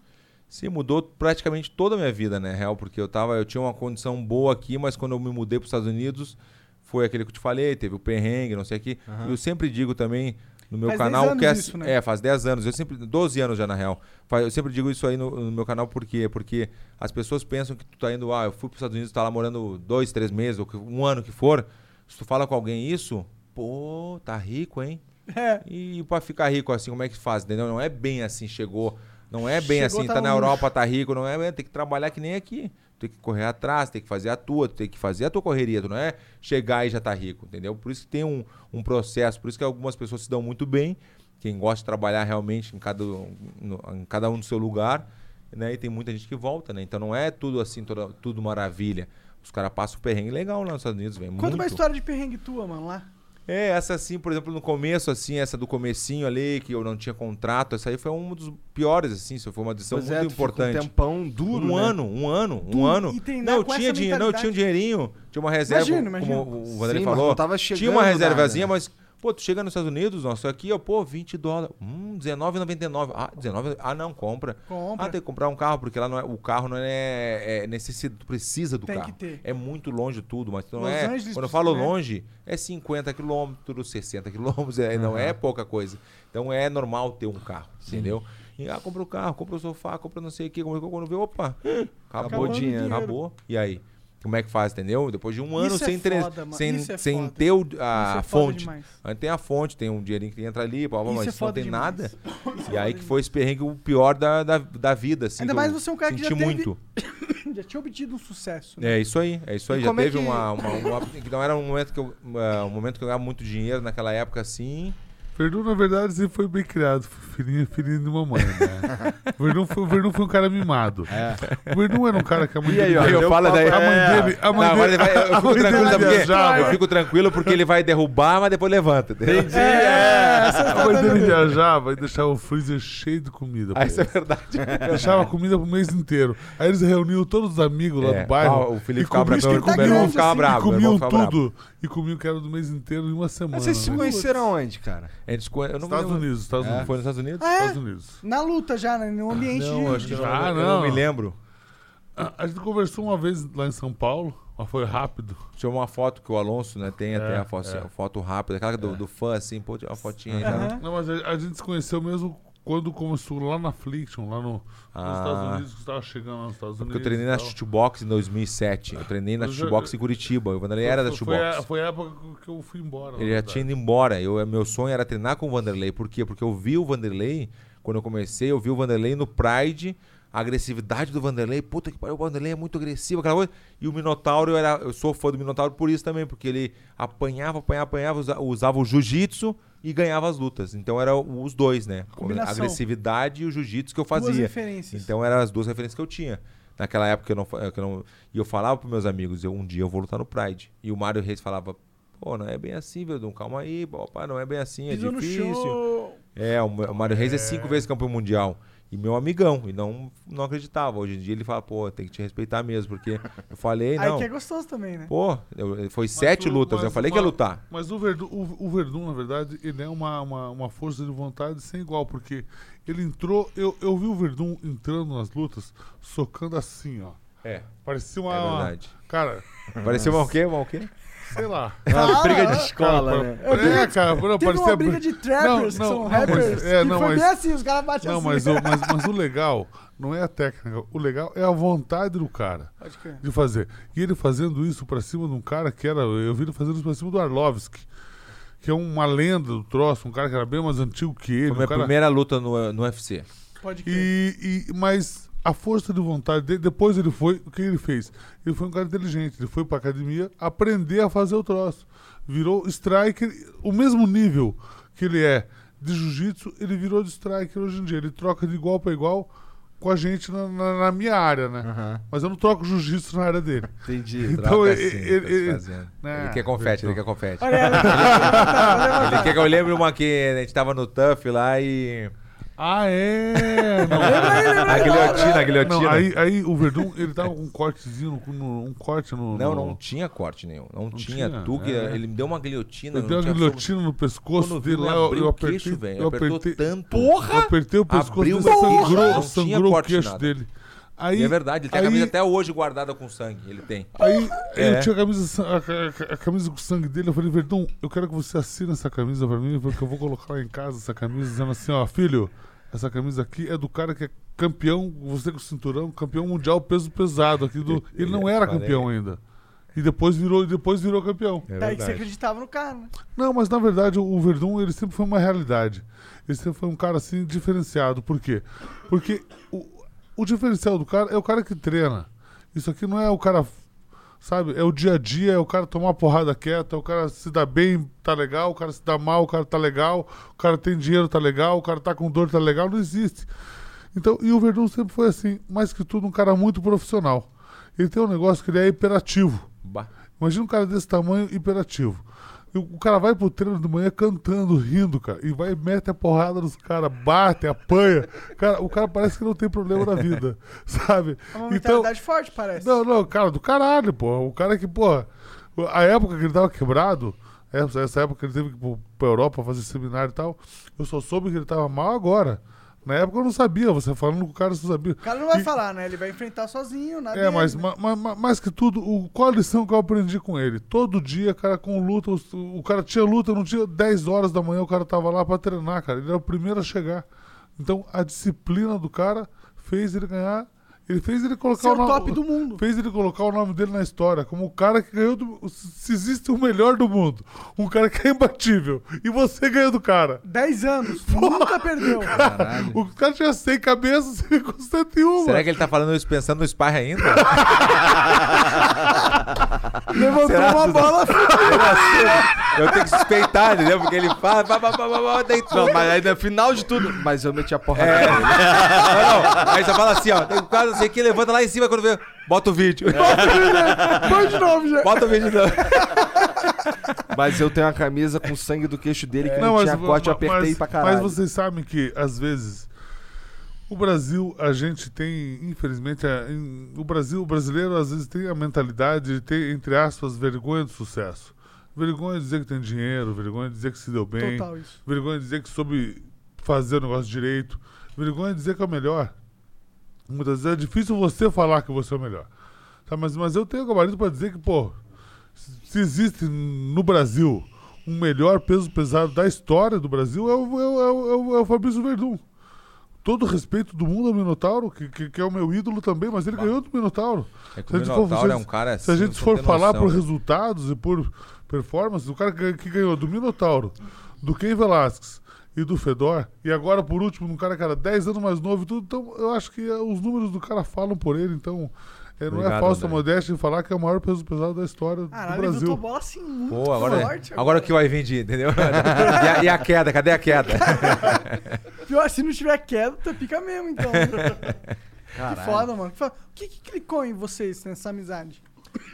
Sim, mudou praticamente toda a minha vida, né, real, porque eu tava, eu tinha uma condição boa aqui, mas quando eu me mudei para os Estados Unidos, foi aquele que eu te falei, teve o perrengue, não sei o que. E eu sempre digo também no meu Faz 10 canal que é, isso, né? é, faz 10 anos, eu sempre 12 anos já na real. Eu sempre digo isso aí no, no meu canal por quê? Porque as pessoas pensam que tu tá indo, ah, eu fui para os Estados Unidos, tá lá morando dois, três meses, ou um ano que for. Se tu fala com alguém isso, pô, tá rico, hein? É. E pra ficar rico assim, como é que faz? Entendeu? Não é bem assim, chegou. Não é bem Chegou, assim, tá tá na. Europa, tá rico, não é? Tem que trabalhar que nem aqui. Tem que correr atrás, tem que fazer a tua, tem que fazer a tua correria. Tu não é chegar e já tá rico, entendeu? Por isso que tem um, um processo, por isso que algumas pessoas se dão muito bem. Quem gosta de trabalhar realmente em cada, no- em cada um do seu lugar, né? E tem muita gente que volta, né? Então não é tudo assim, toda- tudo maravilha. Os caras passam um perrengue legal lá nos Estados Unidos, velho. Conta uma muito. história de perrengue tua, mano, lá. É, essa assim, por exemplo, no começo, assim, essa do comecinho ali, que eu não tinha contrato, essa aí foi um dos piores, assim, isso foi uma decisão Pois muito é, tu ficou importante. Um tempão duro, um né? ano, um ano, um Tu- ano. Não, eu tinha dinheiro, não, eu tinha um dinheirinho, tinha uma reserva, Imagino, imagino. como o Vanderlei falou. tinha uma nada. reservazinha, mas, pô, tu chega nos Estados Unidos, nossa, aqui, ó, pô, 20 dólares, hum, R$19,99. Ah, 19, ah, não, compra. Compra. Ah, tem que comprar um carro, porque lá não é, o carro não é, é necessidade, tu precisa do Tem carro. que ter. É muito longe tudo, mas tu não Los é. Angeles, quando eu falo né? longe, é 50 quilômetros, 60 quilômetros, é, não é pouca coisa. Então é normal ter um carro, entendeu? E, ah, compra o carro, compra o sofá, compra não sei o que, quando vê, opa, acabou, Acabou o dinheiro. Acabou. E aí? Como é que faz, entendeu? Depois de um ano Isso é sem, tre- foda, sem, é sem ter o- a é fonte. Aí tem a fonte, tem um dinheirinho que entra ali, blá, blá, mas é não tem demais. nada. Isso E é aí foda que foi esse perrengue o pior da, da, da vida, assim. Ainda mais você é um cara que já teve- muito. [COUGHS] Já tinha obtido um sucesso. né? É isso aí, é isso aí. E Já é teve que- uma, uma, uma- Não era um momento que eu. uh, um momento que eu ganhava muito dinheiro naquela época assim. Verdun, na verdade, sempre foi bem criado. Filhinho, filhinho de mamãe, né? o, [LAUGHS] Verdun foi, Verdun foi um cara mimado. O Verdun era um cara que a mãe E aí, dele... ó, Aí eu falo daí. A mãe É. dele... A mãe Não, dele vai- eu [LAUGHS] fico tranquilo, dele sabe por quê? viajava. Eu fico tranquilo porque ele vai derrubar, mas depois levanta. entendeu? Entendi, é. A mãe dele viajava e deixava o freezer cheio de comida. Ah, isso é verdade. [LAUGHS] Deixava comida pro mês inteiro. Aí eles reuniam todos os amigos lá É, do bairro. ah, o Felipe e ficava bravo, e meu irmão ficava e bravo, comiam tudo. E comiam que era do mês inteiro em uma semana. Mas vocês se né? conheceram onde, cara? A gente se conhe- eu não me Estados lembro. Unidos, Estados É. Unidos. Foi nos Estados Unidos? Ah, é? Estados Unidos. Na luta já, né? No ambiente Não, de... acho que não, Ah, eu não. não me lembro. A, a gente conversou uma vez lá em São Paulo, mas foi rápido. Tinha uma foto que o Alonso, né, tem até É, a foto, é. a foto rápida, aquela do, do fã, assim, pô, tinha uma fotinha aí. tá? Aham. Não, mas a, a gente se conheceu mesmo quando começou lá na Affliction, lá no, Ah. nos Estados Unidos, que estava chegando lá nos Estados Porque Unidos. eu treinei na shootbox em 2007. Eu treinei na shootbox em Curitiba. O Vanderlei era da Foi- foi, a, shootbox. foi a época que eu fui embora. Ele já verdade. tinha ido embora. Eu, meu sonho era treinar com o Vanderlei. Por quê? Porque eu vi o Vanderlei, quando eu comecei, eu vi o Vanderlei no Pride, a agressividade do Vanderlei. Puta que pariu, o Vanderlei é muito agressivo, aquela coisa. E o Minotauro, eu, era, eu sou fã do Minotauro por isso também, porque ele apanhava, apanhava, apanhava, usa- usava o jiu-jitsu e ganhava as lutas. Então eram os dois, né? A Combinação. agressividade e o jiu-jitsu que eu Duas fazia. referências. Então eram as duas referências que eu tinha. Naquela época eu não, eu não. E eu falava pros meus amigos, eu, um dia eu vou lutar no Pride. E o Mário Reis falava, pô, não é bem assim, Verdun, calma aí, papai, não é bem assim, é Pisou difícil. É, o, o Mário Reis é cinco vezes campeão mundial. E meu amigão, e não, não acreditava. Hoje em dia ele fala, pô, tem que te respeitar mesmo, porque [LAUGHS] eu falei, Aí não. que é gostoso também, né? Pô, eu- foi Mas sete o- lutas, eu falei o- que ia lutar. Mas o Verdun, o, o Verdun, na verdade, ele é uma, uma, uma força de vontade sem igual, porque ele entrou. Eu, eu vi o Verdun entrando nas lutas, socando assim, ó. É, Parecia uma. é verdade. Cara, Pareceu uma o quê? Uma o quê? Sei lá. Uma briga de Cara, escola, né? É, cara, não, Teve parecia. uma briga de trappers, Não, que não, são não, rappers, mas- é, que não, foi mas- bem assim, os caras batem Não, assim. mas o, mas, [LAUGHS] mas o legal não é a técnica, o legal é a vontade do cara de fazer. E ele fazendo isso pra cima de um cara que era. Eu vi ele fazendo isso pra cima do Arlovski, que é uma lenda do troço, um cara que era bem mais antigo que ele. Foi um minha cara- primeira luta no, no UFC. Pode crer. E, e- mas a força de vontade dele, depois ele foi, o que ele fez? Ele foi um cara inteligente, ele foi pra academia aprender a fazer o troço. Virou striker, o mesmo nível que ele é de jiu-jitsu, ele virou de striker hoje em dia. Ele troca de igual para igual com a gente na, na- na minha área, né? Aham, Mas eu não troco jiu-jitsu na área dele. entendi. Então, Troca ele- assim, ele- tá ele-. Ah, ele quer confete, ele quer confete. [LAUGHS] Ele quer que eu lembre uma que a gente tava no Tuff lá e. Ah, [LAUGHS] é? Não, A guilhotina, a não guilhotina. aí, aí o Verdun, [LAUGHS] ele tava com um cortezinho, no- um corte no... Não, no- não tinha corte nenhum. Não, tinha. tinha, Tu que é. ele me deu uma guilhotina. Eu não dei uma tinha guilhotina no pescoço Quando dele lá, ele eu, eu apertei, queixo, velho. eu Apertou apertei, tanto. eu apertei o pescoço dele, sangrou, não tinha sangrou o queixo nada. dele. Aí, E é verdade, ele tem aí, a camisa até hoje guardada com sangue. Ele tem. Aí É. eu tinha a camisa, sa- a, a- a camisa com sangue dele, eu falei, Verdão, eu quero que você assine essa camisa pra mim, porque eu vou colocar lá em casa essa camisa, dizendo assim, ó, filho, essa camisa aqui é do cara que é campeão, você com o cinturão, campeão mundial peso pesado aqui do. [LAUGHS] Ele não era campeão ainda. E depois virou, e depois virou campeão. É Tá aí que você acreditava no cara, né? Não, mas na verdade o Verdun ele sempre foi uma realidade. Ele sempre foi um cara assim diferenciado. Por quê? Porque o, o diferencial do cara é o cara que treina. Isso aqui não é o cara, sabe? É o dia a dia, é o cara tomar uma porrada quieta, é o cara se dá bem, tá legal, o cara se dá mal, o cara tá legal, o cara tem dinheiro, tá legal, o cara tá com dor, tá legal, não existe. Então, e o Verdun sempre foi assim, mais que tudo, um cara muito profissional. Ele tem um negócio que ele é hiperativo. Bah. Imagina um cara desse tamanho hiperativo. E o cara vai pro treino de manhã cantando, rindo, cara. E vai e mete a porrada nos caras, bate, apanha. Cara, o cara parece que não tem problema na vida, [LAUGHS] sabe? É uma Então, mentalidade forte, parece. não, não, cara, do caralho, pô. O cara que, pô, a época que ele tava quebrado, essa, essa época que ele teve que ir pra Europa fazer seminário e tal, eu só soube que ele tava mal agora. Na época eu não sabia, você falando com o cara, você sabia. O cara não vai E- falar, né? Ele vai enfrentar sozinho, nada é, mas ma- ma- ma- mais que tudo, o, qual a lição que eu aprendi com ele? Todo dia, cara, com luta, os- o, cara tinha luta, não tinha 10 horas da manhã, o cara tava lá pra treinar, cara. Ele era o primeiro a chegar. Então, a disciplina do cara fez ele ganhar. Ele fez ele colocar Ser o nome. top do mundo. Fez ele colocar o nome dele na história, como o cara que ganhou do, Se existe o melhor do mundo, um cara que é imbatível, e você ganhou do cara. 10 anos, [LAUGHS] nunca perdeu. O cara tinha 100 cabeças e ficou 101. Será que ele tá falando isso pensando no Spy ainda? [LAUGHS] Levantou Será, uma bola. [LAUGHS] Eu tenho que suspeitar, entendeu? Porque ele fala, pá, pá, pá, pá, tu- Não, mas aí no final de tudo. Mas eu meti a porrada É. Não, não. Aí você fala assim, ó, tem um quadro assim que levanta lá em cima quando vê. Bota o vídeo. Foi de novo, já. Bota o vídeo não. Mas eu tenho uma camisa com sangue do queixo dele que não, Não, mas, tinha corte, eu apertei mas- pra caralho. Mas vocês sabem que, às vezes, o Brasil, a gente tem, infelizmente, a- em- o Brasil, o brasileiro, às vezes, tem a mentalidade de ter, entre aspas, vergonha do sucesso. Vergonha de dizer que tem dinheiro, vergonha de dizer que se deu bem, Total isso. vergonha de dizer que soube fazer o negócio direito, vergonha de dizer que é o melhor. Muitas vezes é difícil você falar que você é o melhor. Tá, mas, mas eu tenho gabarito pra dizer que, pô, se existe no Brasil um melhor peso pesado da história do Brasil, é o, é o, é o, é o- é Fabrício Verdun. Todo respeito do mundo ao Minotauro, que, que, que é o meu ídolo também, mas ele ganhou do Minotauro. É que Se o for- Minotauro se- é um cara assim. Se a gente você for falar noção. por resultados e por performance, o cara que, que ganhou do Minotauro, do Ken Velasquez e do Fedor, e agora por último, um cara que era 10 anos mais novo e tudo, então eu acho que eh, os números do cara falam por ele, então eh, não é Obrigado, falsa André. modéstia em falar que é o maior peso pesado da história Caralho, do ele Brasil. botou bola assim muito Pô, agora, forte. agora o que vai vir de, entendeu? [LAUGHS] e, a, e a queda, cadê a queda? [LAUGHS] Pior, se não tiver queda, tu fica mesmo, então. [LAUGHS] que Caralho. foda, mano. Que foda. O que, que clicou em vocês nessa amizade?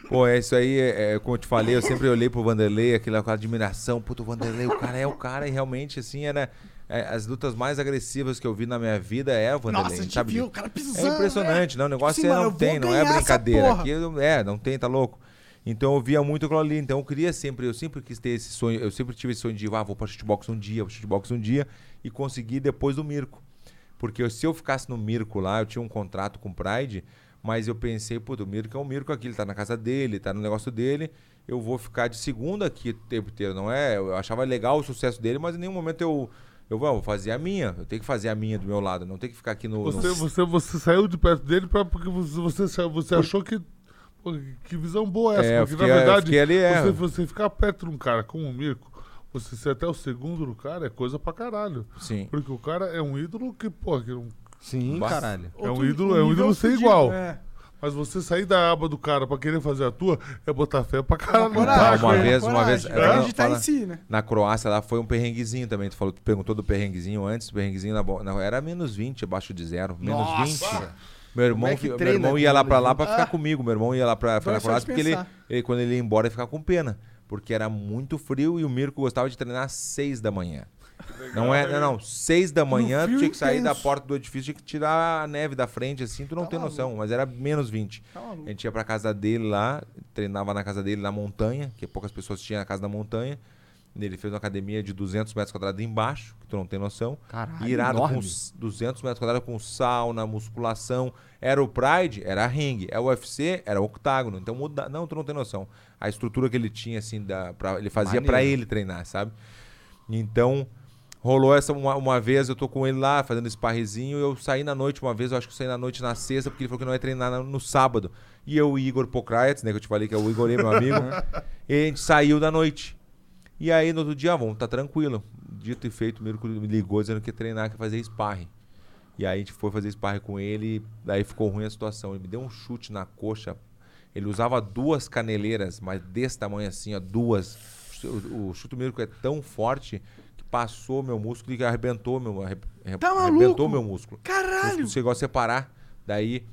Pô, é isso aí, é, é, como eu te falei, eu sempre olhei pro Vanderlei, aquela, admiração, puto, o Vanderlei, o cara é o cara, e realmente, assim, era. é, as lutas mais agressivas que eu vi na minha vida é o Vanderlei. Nossa, a gente sabe? viu o cara pisando. É impressionante, não, o negócio Sim, é, não tem, não é brincadeira. Aqui, é, não tem, tá louco. Então eu via muito aquilo ali. Então eu queria sempre, eu sempre quis ter esse sonho, eu sempre tive esse sonho de, ah, vou pra shootbox um dia, vou shootbox um dia, e conseguir depois do Mirko. Porque se eu ficasse no Mirko lá, eu tinha um contrato com o Pride, mas eu pensei, pô, o Mirko é um Mirko aqui, ele tá na casa dele, tá no negócio dele, eu vou ficar de segunda aqui o tempo inteiro, não é? Eu achava legal o sucesso dele, mas em nenhum momento eu. Eu vou, vou fazer a minha, eu tenho que fazer a minha do meu lado, não tenho que ficar aqui no. Você, no- você, você saiu de perto dele pra, porque você, você, você achou que. que visão boa é essa? É, porque fiquei- na verdade, ali, é. você, você ficar perto de um cara como o Mirko, você ser até o segundo do cara é coisa pra caralho. Sim. Porque o cara é um ídolo que, pô, que não- Sim, Bah. caralho. É um ídolo- é um ídolo sem igual. É. Mas você sair da aba do cara pra querer fazer a tua, é botar fé pra caralho. no Coragem, taco, uma hein? vez- uma vez- é, Acreditar fala- em si, né? Na Croácia lá foi um perrenguezinho também. Tu, falou, tu perguntou do perrenguezinho antes. O perrenguezinho na, na- era menos 20, abaixo de zero. Menos Nossa! 20. Meu irmão, é que meu irmão ia lá pra lá pra 20? ficar Ah. comigo. Meu irmão ia lá pra, pra é Croácia porque ele, ele, quando ele ia embora, ia ficar com pena. Porque era muito frio e o Mirko gostava de treinar às 6 da manhã. Não é, não, não. 6 da manhã, tu tinha que sair da intenso. porta do edifício, tinha que tirar a neve da frente, assim, tu não Tá tem noção. Mas era menos 20. Tá maluco. A gente ia pra casa dele lá, treinava na casa dele na montanha, que poucas pessoas tinham a casa da montanha. Ele fez uma academia de 200 metros quadrados embaixo, que tu não tem noção. Caralho, Irado com enorme. s- 200 metros quadrados com sauna, musculação. Era o Pride, era ringue. É o UFC, era octágono. Então muda, não, tu não tem noção. A estrutura que ele tinha assim, da, pra, ele fazia pra Maneiro. ele treinar, sabe? Então rolou essa uma, uma vez, eu tô com ele lá fazendo sparrezinho, eu saí na noite uma vez, eu acho que eu saí na noite na sexta, porque ele falou que não ia treinar no, no sábado. E eu e Igor Pokraetz, né, que eu te falei que é o Igor, meu amigo, e a gente saiu da noite. E aí no outro dia, ah, vamos, tá tranquilo. Dito e feito, o Mirko me ligou dizendo que ia treinar, que ia fazer sparring. E aí a gente foi fazer sparring com ele, daí ficou ruim a situação. Ele me deu um chute na coxa. Ele usava duas caneleiras, mas desse tamanho assim, ó, duas. O, o chute do Mirko é tão forte passou meu músculo e arrebentou meu, arre- Tá arrebentou maluco? meu músculo. O Caralho! músculo chegou a separar. Daí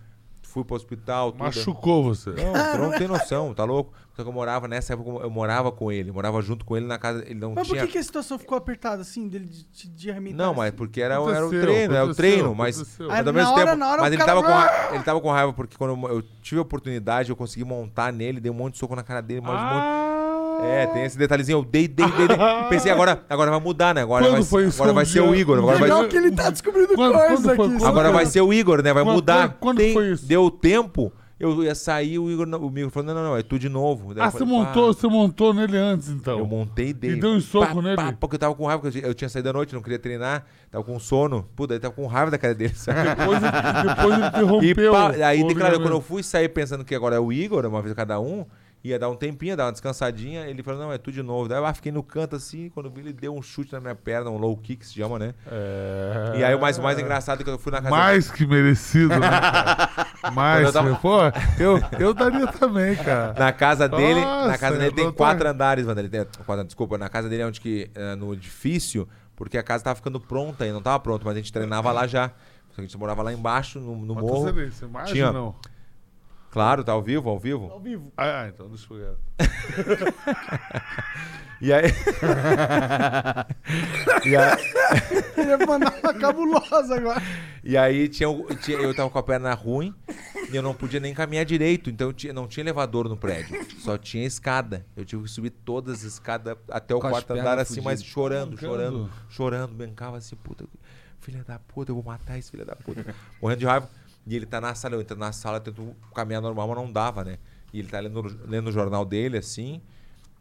fui pro hospital, tudo. Machucou você. Não, tu não tem noção, tá louco? Só que eu morava, nessa época, eu morava com ele, morava junto com ele na casa. Ele não Mas por tinha. que, que a situação ficou apertada assim, dele de, de, de arrebentar Não, mas assim? porque era, era o treino, era o treino, mas, aconteceu. mas ao mesmo na hora- tempo, na hora mas o ele cara- tava, com ele tava com raiva porque quando eu, eu tive a oportunidade, eu consegui montar nele, dei um monte de soco na cara dele, mas um monte- Ah, É, tem esse detalhezinho, eu dei, dei, dei, dei. [LAUGHS] Pensei, agora, agora vai mudar, né? Agora Quando vai, foi isso? agora vai ser o Igor, agora dia- vai, Legal que ele tá descobrindo Quando- coisa quando foi- aqui. quando- agora vai ser o Igor, né? Vai Quando- mudar. quando- quando Tem- foi isso? Deu tempo, eu ia sair, o Igor, não- o Igor falou, não, não, não, é tu de novo. Daí Ah, você falei, montou, "Pá." você montou nele antes, então. Eu montei dele. E deu um soco nele? porque eu tava com raiva, porque eu tinha saído da noite, não queria treinar, tava com sono. Pô, daí tava com raiva da cara dele, [LAUGHS] sabe? Depois, ele- depois ele E interrompeu. pá, aí, o de- claro, quando eu fui sair pensando que agora é o Igor, uma vez cada um, ia dar um tempinho, ia dar uma descansadinha, ele falou, não, é tu de novo. Daí eu ah, fiquei no canto assim, quando vi, ele deu um chute na minha perna, um low kick, se chama, né? É... E aí o mais, o mais engraçado é que eu fui na casa Mais que merecido, né, cara? [LAUGHS] Mais, eu tava- pô, eu, eu daria também, cara. Na casa dele, na Nossa, casa dele tem quatro andares, mano. Ele tem, quatro, desculpa, na casa dele é onde que eh, no edifício, porque a casa tava ficando pronta e não tava pronta, mas a gente treinava lá já. Só que a gente morava lá embaixo no, no morro. você, você Tinha- ou não? Claro, tá ao vivo, ao vivo. Ao vivo. Ah, ah, então deixa eu ver. [LAUGHS] E aí [LAUGHS] E aí, Ele ia mandar uma cabulosa agora. e aí tinha, tinha- eu tava com a perna ruim e eu não podia nem caminhar direito, então tinha- não tinha elevador no prédio, só tinha escada. Eu tive que subir todas as escadas até o Com quarto andar assim, mas fudidas. chorando, chorando, chorando, brincava assim, puta, filha da puta, eu vou matar esse filho da puta. Morrendo de raiva. E ele tá na sala, eu entro na sala, tento caminhar normal, mas não dava, né? E ele tá lendo, lendo o jornal dele, assim.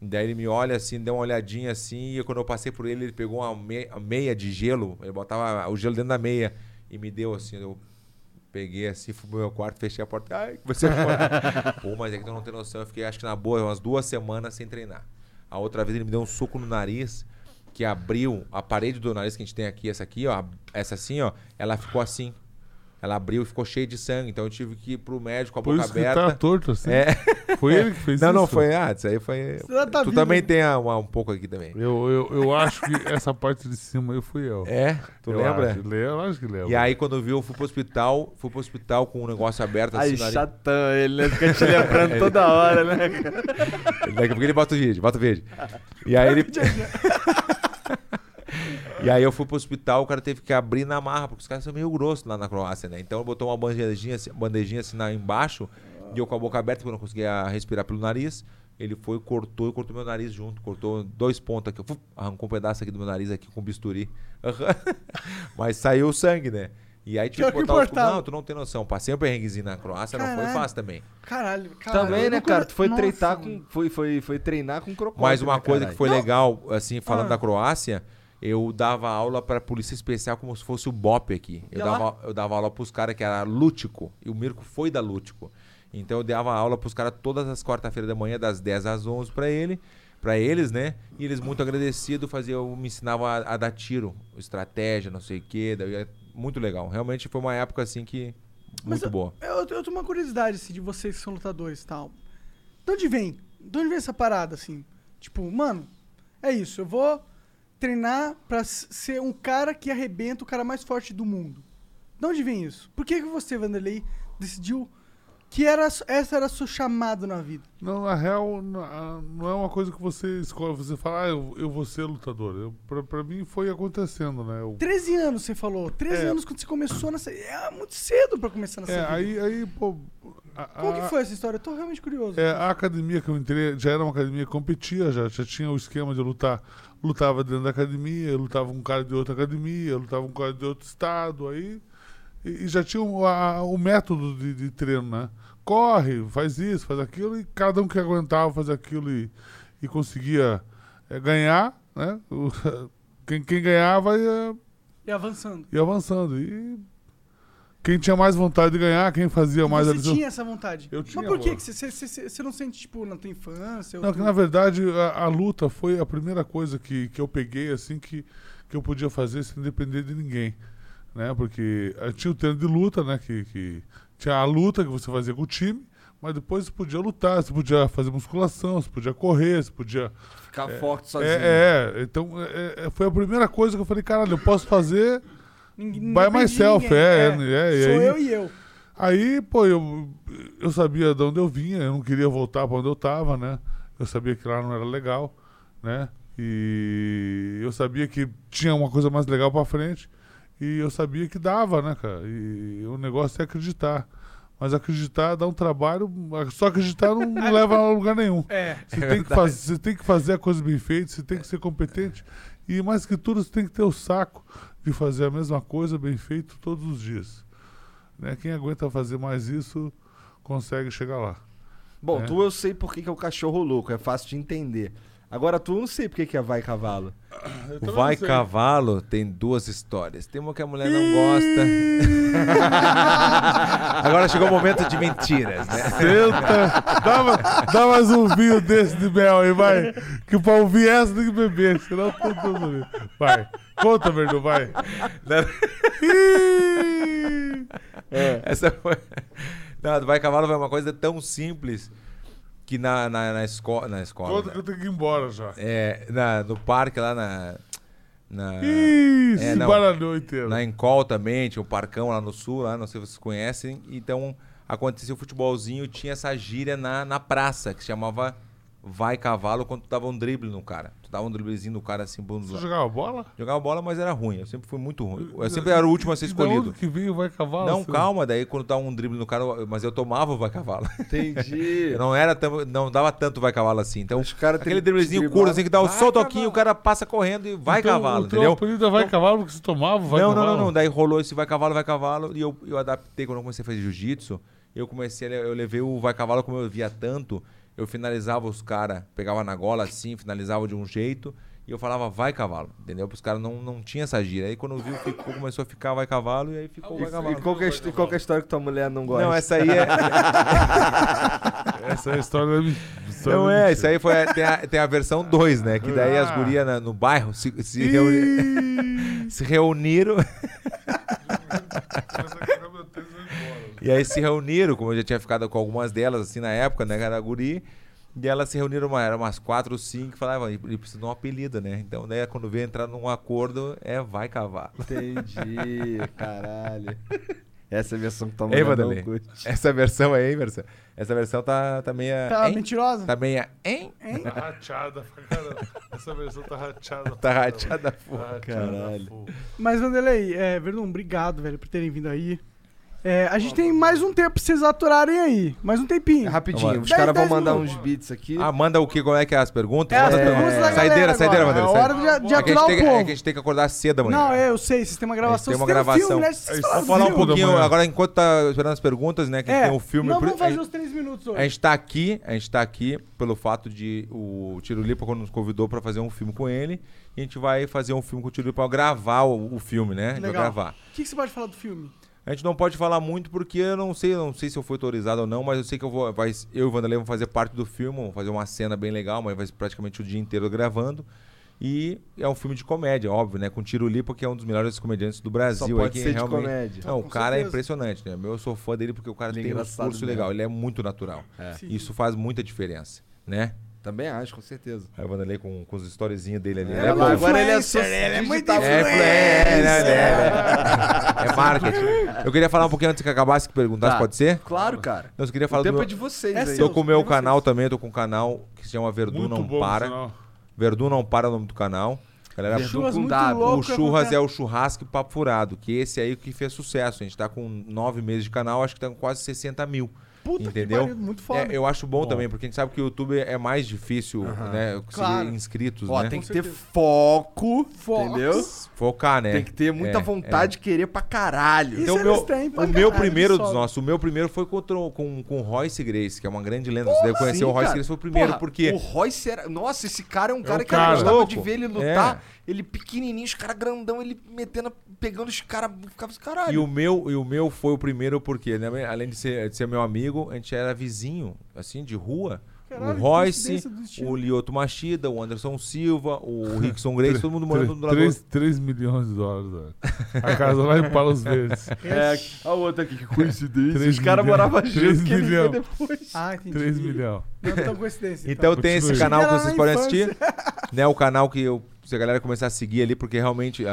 Daí ele me olha assim, deu uma olhadinha assim, e quando eu passei por ele, ele pegou uma meia, de gelo, ele botava o gelo dentro da meia e me deu assim, eu peguei assim, fui pro meu quarto, fechei a porta, ai, comecei a chorar. Pô, mas é que tu não tem noção, eu fiquei acho que na boa umas duas semanas sem treinar. A outra vez ele me deu um soco no nariz, que abriu a parede do nariz que a gente tem aqui, essa aqui, ó, essa assim, ó, ela ficou assim. Ela abriu e ficou cheia de sangue, então eu tive que ir pro médico com a Por boca isso que aberta. tá torto assim. É. Foi ele que fez Não, isso? não, foi. Ah, isso aí foi. Tá tu vivo, também né? tem uma- um pouco aqui também. Eu, eu, eu acho que essa parte de cima aí fui eu. É? Tu eu lembra? Acho, eu acho que lembro. E aí, quando viu, eu fui pro hospital, fui pro hospital com um negócio aberto assim. Nariz. chatão ele, né? Fica te lembrando toda hora, né? cara? Daqui a pouco ele bota o vídeo, bota o vídeo. E aí ele. [LAUGHS] e aí eu fui pro hospital, o cara teve que abrir na marra, porque os caras são meio grossos lá na Croácia, né? Então ele botou uma bandejinha, assim- bandejinha assim na, embaixo, e eu com a boca aberta, porque eu não conseguia respirar pelo nariz. Ele foi, cortou e cortou meu nariz junto, cortou dois pontos aqui, fu, arrancou um pedaço aqui do meu nariz aqui com bisturi. [LAUGHS] Mas saiu o sangue, né? E aí tive que botar os... Não, tu não tem noção. Passei um perrenguezinho na Croácia, não foi Caralho. fácil também. Caralho, caralho. Também, né, cara? Tu foi Nossa, mano. com. Foi, foi, foi treinar com crocodilo. Mas uma né, coisa caralho? que foi legal, assim, falando Ah. da Croácia, eu dava aula pra polícia especial como se fosse o BOP aqui. Eu dava, eu dava aula pros caras que era Lútico, e o Mirko foi da Lútico. Então eu dava aula pros caras todas as quarta-feiras da manhã, das 10 às 11 pra ele, para eles, né? E eles muito agradecidos, faziam, me ensinavam a, a dar tiro, estratégia, não sei o quê, daí é muito legal. Realmente foi uma época assim que Mas muito boa. Eu, eu tenho uma curiosidade, assim, de vocês que são lutadores e tal. De onde vem? De onde vem essa parada, assim? Tipo, mano, é isso, eu vou treinar pra s- ser um cara que arrebenta o cara mais forte do mundo. De onde vem isso? Por que, que você, Vanderlei, decidiu que era, essa era a sua chamada na vida? Não, na real, não ah, é uma coisa que você escolhe, você fala, ah, eu, eu vou ser lutador. Eu, pra, pra mim foi acontecendo, né? Eu, 13 anos, você falou. 13 É. anos quando você começou nessa... É muito cedo pra começar nessa é, vida. aí, aí, pô. a- Como que foi essa história? Eu tô realmente curioso. É, a academia que eu entrei já era uma academia que competia, já, já tinha o esquema de lutar. Lutava dentro da academia, lutava com um cara de outra academia, lutava com um cara de outro estado, aí. E, e já tinha o, a- o método de, de treino, né? Corre, faz isso, faz aquilo, e cada um que aguentava fazer aquilo e, e conseguia é, ganhar, né? O- [LAUGHS] quem, quem ganhava ia, E avançando. ia avançando. E quem tinha mais vontade de ganhar, quem fazia E mais você tinha essa vontade. Eu Mas tinha, por que que você, você, você- você não sente, tipo, na tua infância? Não, que na verdade a, a luta foi a primeira coisa que, que eu peguei assim que, que eu podia fazer sem depender de ninguém, né? Porque eh, tinha o treino de luta, né? Que, que tinha a luta que você fazia com o time, mas depois você podia lutar, você podia fazer musculação, você podia correr, você podia Ficar forte sozinho. é, é, então é, é, foi a primeira coisa que eu falei, caralho, eu posso fazer Ninguém- by myself, ninguém. é, é, e Sou aí- eu e eu. Aí, pô, eu, eu sabia de onde eu vinha, eu não queria voltar para onde eu tava, né? Eu sabia que lá não era legal, né? E eu sabia que tinha uma coisa mais legal para frente. E eu sabia que dava, né, cara? E o negócio é acreditar. Mas acreditar dá um trabalho, só acreditar não, não [LAUGHS] leva a lugar nenhum. É. Você, tem que fazer, você tem que fazer a coisa bem feita, você tem que ser competente. E mais que tudo, você tem que ter o saco de fazer a mesma coisa bem feito todos os dias. Né? Quem aguenta fazer mais isso consegue chegar lá. Bom, É. tu eu sei por que que é o cachorro louco, é fácil de entender. Agora tu eu não sei por que que é vai cavalo. O Vai Cavalo tem duas histórias. Tem uma que a mulher não gosta. [LAUGHS] Agora chegou o momento de mentiras, né? Senta, dá, dá mais um vinho desse de mel aí, vai. Que pra ouvir essa tem que beber, senão tudo. Vai, conta, Verdão, vai. Ih! Essa foi. Não, Vai Cavalo foi uma coisa tão simples que na, na, na, esco... na escola. Conta né? que eu tenho que ir embora já. É, na, no parque lá na. Na, Ih, é, não. inteiro. na Encol também, tinha um parcão lá no sul, lá, não sei se vocês conhecem. Então acontecia o futebolzinho tinha essa gíria na, na praça, que se chamava Vai Cavalo, quando tu dava um drible no cara. Tu dava um driblezinho no cara assim, bom, Você jogava bola? Jogava bola, mas era ruim. Eu sempre fui muito ruim. Eu sempre era o último a ser escolhido. que veio vai cavalo? Não, Você- calma, daí quando dá um drible no cara, mas eu tomava o vai cavalo. Entendi. [LAUGHS] Não era tão, não dava tanto vai cavalo assim. Então, Os caras aquele driblezinho curto assim que dá o só toquinho, o cara passa correndo e vai Então, cavalo, o teu entendeu? apelido é vai cavalo porque você tomava vai não, cavalo? não, não, não. Daí rolou esse vai cavalo, vai cavalo. E eu, eu adaptei quando eu comecei a fazer jiu-jitsu. Eu comecei, eu levei o vai cavalo como eu via tanto. Eu finalizava os caras, pegava na gola assim, finalizava de um jeito. E eu falava vai cavalo, entendeu? Porque os caras não, não tinham essa gíria. Aí quando viu, ficou, começou a ficar vai cavalo e aí ficou vai cavalo. e qual, que é, e qual que é a história que tua mulher não gosta? Não, essa aí é. [LAUGHS] Essa é a história da história Não é, isso aí foi, tem, a, tem a versão 2, né? Que daí as Ah. gurias na- no bairro se, se, reuni- [LAUGHS] se reuniram. E aí se reuniram, como eu já tinha ficado com algumas delas, assim, na época, né, cara, guri. E elas se reuniram, uma, eram umas quatro ou cinco, e falavam, ele precisa de um apelido, né? Então, daí, quando veio entrar num acordo, é vai cavalo. Entendi, [LAUGHS] caralho. Essa é a versão que tua Ei, Vanderlei? Essa versão aí, versão. Essa versão tá, tá meia. Tá hein? mentirosa? Tá meia. Hein? Tá rachada pra caramba. Essa versão tá rachada. Tá rateada Tá full. rachada Caralho. Mas, Vanderlei, é, Verdun, obrigado, velho, por terem vindo aí. É, a gente tem mais um tempo pra vocês aturarem aí. Mais um tempinho. É rapidinho, os caras vão Dez, mandar minutos. uns beats aqui. Ah, manda o que? Como é que é as perguntas? É, as Manda as perguntas da galera Saideira, saideira, agora. Vanderlei. É hora saideira. de, de É que, a aturar gente o tem, é povo. que a gente tem que acordar cedo amanhã. Não, é, eu sei, vocês têm uma gravação. tem uma vocês têm um gravação. filme, né? Vocês É. Vamos falar um Filme da pouquinho, agora enquanto tá esperando as perguntas, né? Que É, tem o filme. não por- vamos a fazer gente- os três minutos hoje. A gente tá aqui, a gente tá aqui pelo fato de o Tiro Lipa quando nos convidou pra fazer um filme com ele, e a gente vai fazer um filme com o Tiro Lipa gravar o, o filme, né? A gente vai Legal. gravar. O que, que você pode falar do filme? A gente não pode falar muito porque eu não sei, não sei se eu fui autorizado ou não, mas eu sei que eu vou, vai, eu e o Vanderlei vamos fazer parte do filme, vamos fazer uma cena bem legal, mas vai ser praticamente o dia inteiro gravando. E é um filme de comédia, óbvio, né? Com Tiro Lipa, que é um dos melhores comediantes do Brasil. Só aí, pode que ser de realmente... comédia. Não, o Com cara é certeza. impressionante, né? Eu sou fã dele porque o cara Ele é tem um mesmo. legal, ele é muito natural. Sim. Isso faz muita diferença, né? Também acho, com certeza. Aí o Vanderlei com, com os storyzinhos dele ali. É, né? lá, Pô, agora ele é só ele é muito digital É, influencer. é, né, né? é marketing. Eu queria falar um pouquinho antes que acabasse que perguntasse, Tá. pode ser? Claro, cara. Não, eu queria O falar do tempo meu... é de vocês É aí. seu. Tô com o meu É vocês. canal também, tô com um canal que se chama Verdun Muito Não bom, Para. sinal. Verdun Não Para é o nome do canal. Galera, Churras muito louco. o Churras é o churrasco e papo furado, que esse aí que fez sucesso. A gente tá com nove meses de canal, acho que tá com quase 60 mil. Puta que entendeu? pariu, muito foda. É, eu acho bom, também, porque a gente sabe que o YouTube é mais difícil, né? Conseguir Claro. inscritos, Ó, né? tem que ter foco, Fox. entendeu? Focar, né? Tem que ter muita É, vontade de querer pra caralho. Então, o eles meu, têm pra o meu caralho, primeiro eles dos nossos, o meu primeiro foi contra, com, com o Royce Grace, que é uma grande lenda. Você deve conhecer Sim, o Royce cara. Grace, foi o primeiro, Porra, porque. O Royce era. Nossa, esse cara é um cara um que eu cara. gostava Louco. de ver ele lutar. É. Ele pequenininho, os caras grandão, ele metendo, pegando os caras. Ficava assim, caralho. E o meu, e o meu foi o primeiro porque, né, além de ser, de ser meu amigo, a gente era vizinho, assim, de rua. Caralho, o Royce, o Lioto Machida, o Anderson Silva, o Rickson Grace, todo mundo morando do lado do 3, 3 milhões de dólares, velho. A casa lá em Palos Verdes. [LAUGHS] É, a outra aqui, que coincidência. Os caras moravam Três juntos que ele depois. Ah, entendi. 3 milhões. Não tão coincidência. Então tem esse canal que vocês podem infância. assistir, né? O canal que eu, se a galera começar a seguir ali, porque realmente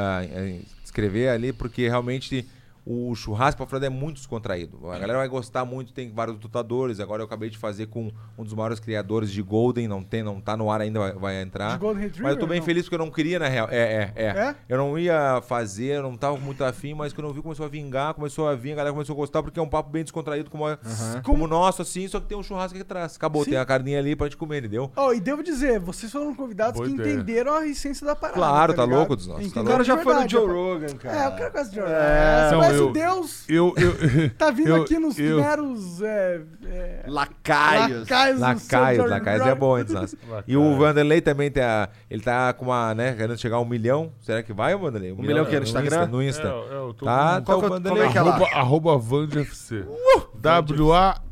escrever ali, porque realmente o churrasco para Frada é muito descontraído. A galera vai gostar muito, tem vários lutadores. Agora eu acabei de fazer com um dos maiores criadores de Golden, não tem, não tá no ar ainda, vai, vai entrar. De Golden Retriever, mas eu tô bem não? feliz porque eu não queria, na real. É, é, é, É? Eu não ia fazer, eu não tava muito afim, mas quando eu vi começou a vingar, começou a vir, a galera começou a gostar, porque é um papo bem descontraído, como, a- como o nosso, assim, só que tem um churrasco aqui atrás. Acabou, Sim. tem a carninha ali pra gente comer, entendeu? Oh, e devo dizer, vocês foram convidados Boa que ideia. entenderam a essência da parada. Claro, tá ligado? louco dos nossos, tá O cara de já foi no Joe é, Rogan, cara. É, o cara gosta de Joe Rogan. É. Conhece eu- Deus, Eu, eu, [LAUGHS] tá vindo eu- aqui nos eu- meros... É, é, Lacaios. lacaios Lacaios, Lacaios é bom. Lacaios. E o Vanderlei também tem a, ele tá com uma, né, querendo chegar a um milhão. Será que vai, Vanderlei? Um, milhão que é no Instagram? Insta, no Insta. É, é, eu tô Tá, com- tá o Vanderlei. é que é? Arroba, arroba VandFC.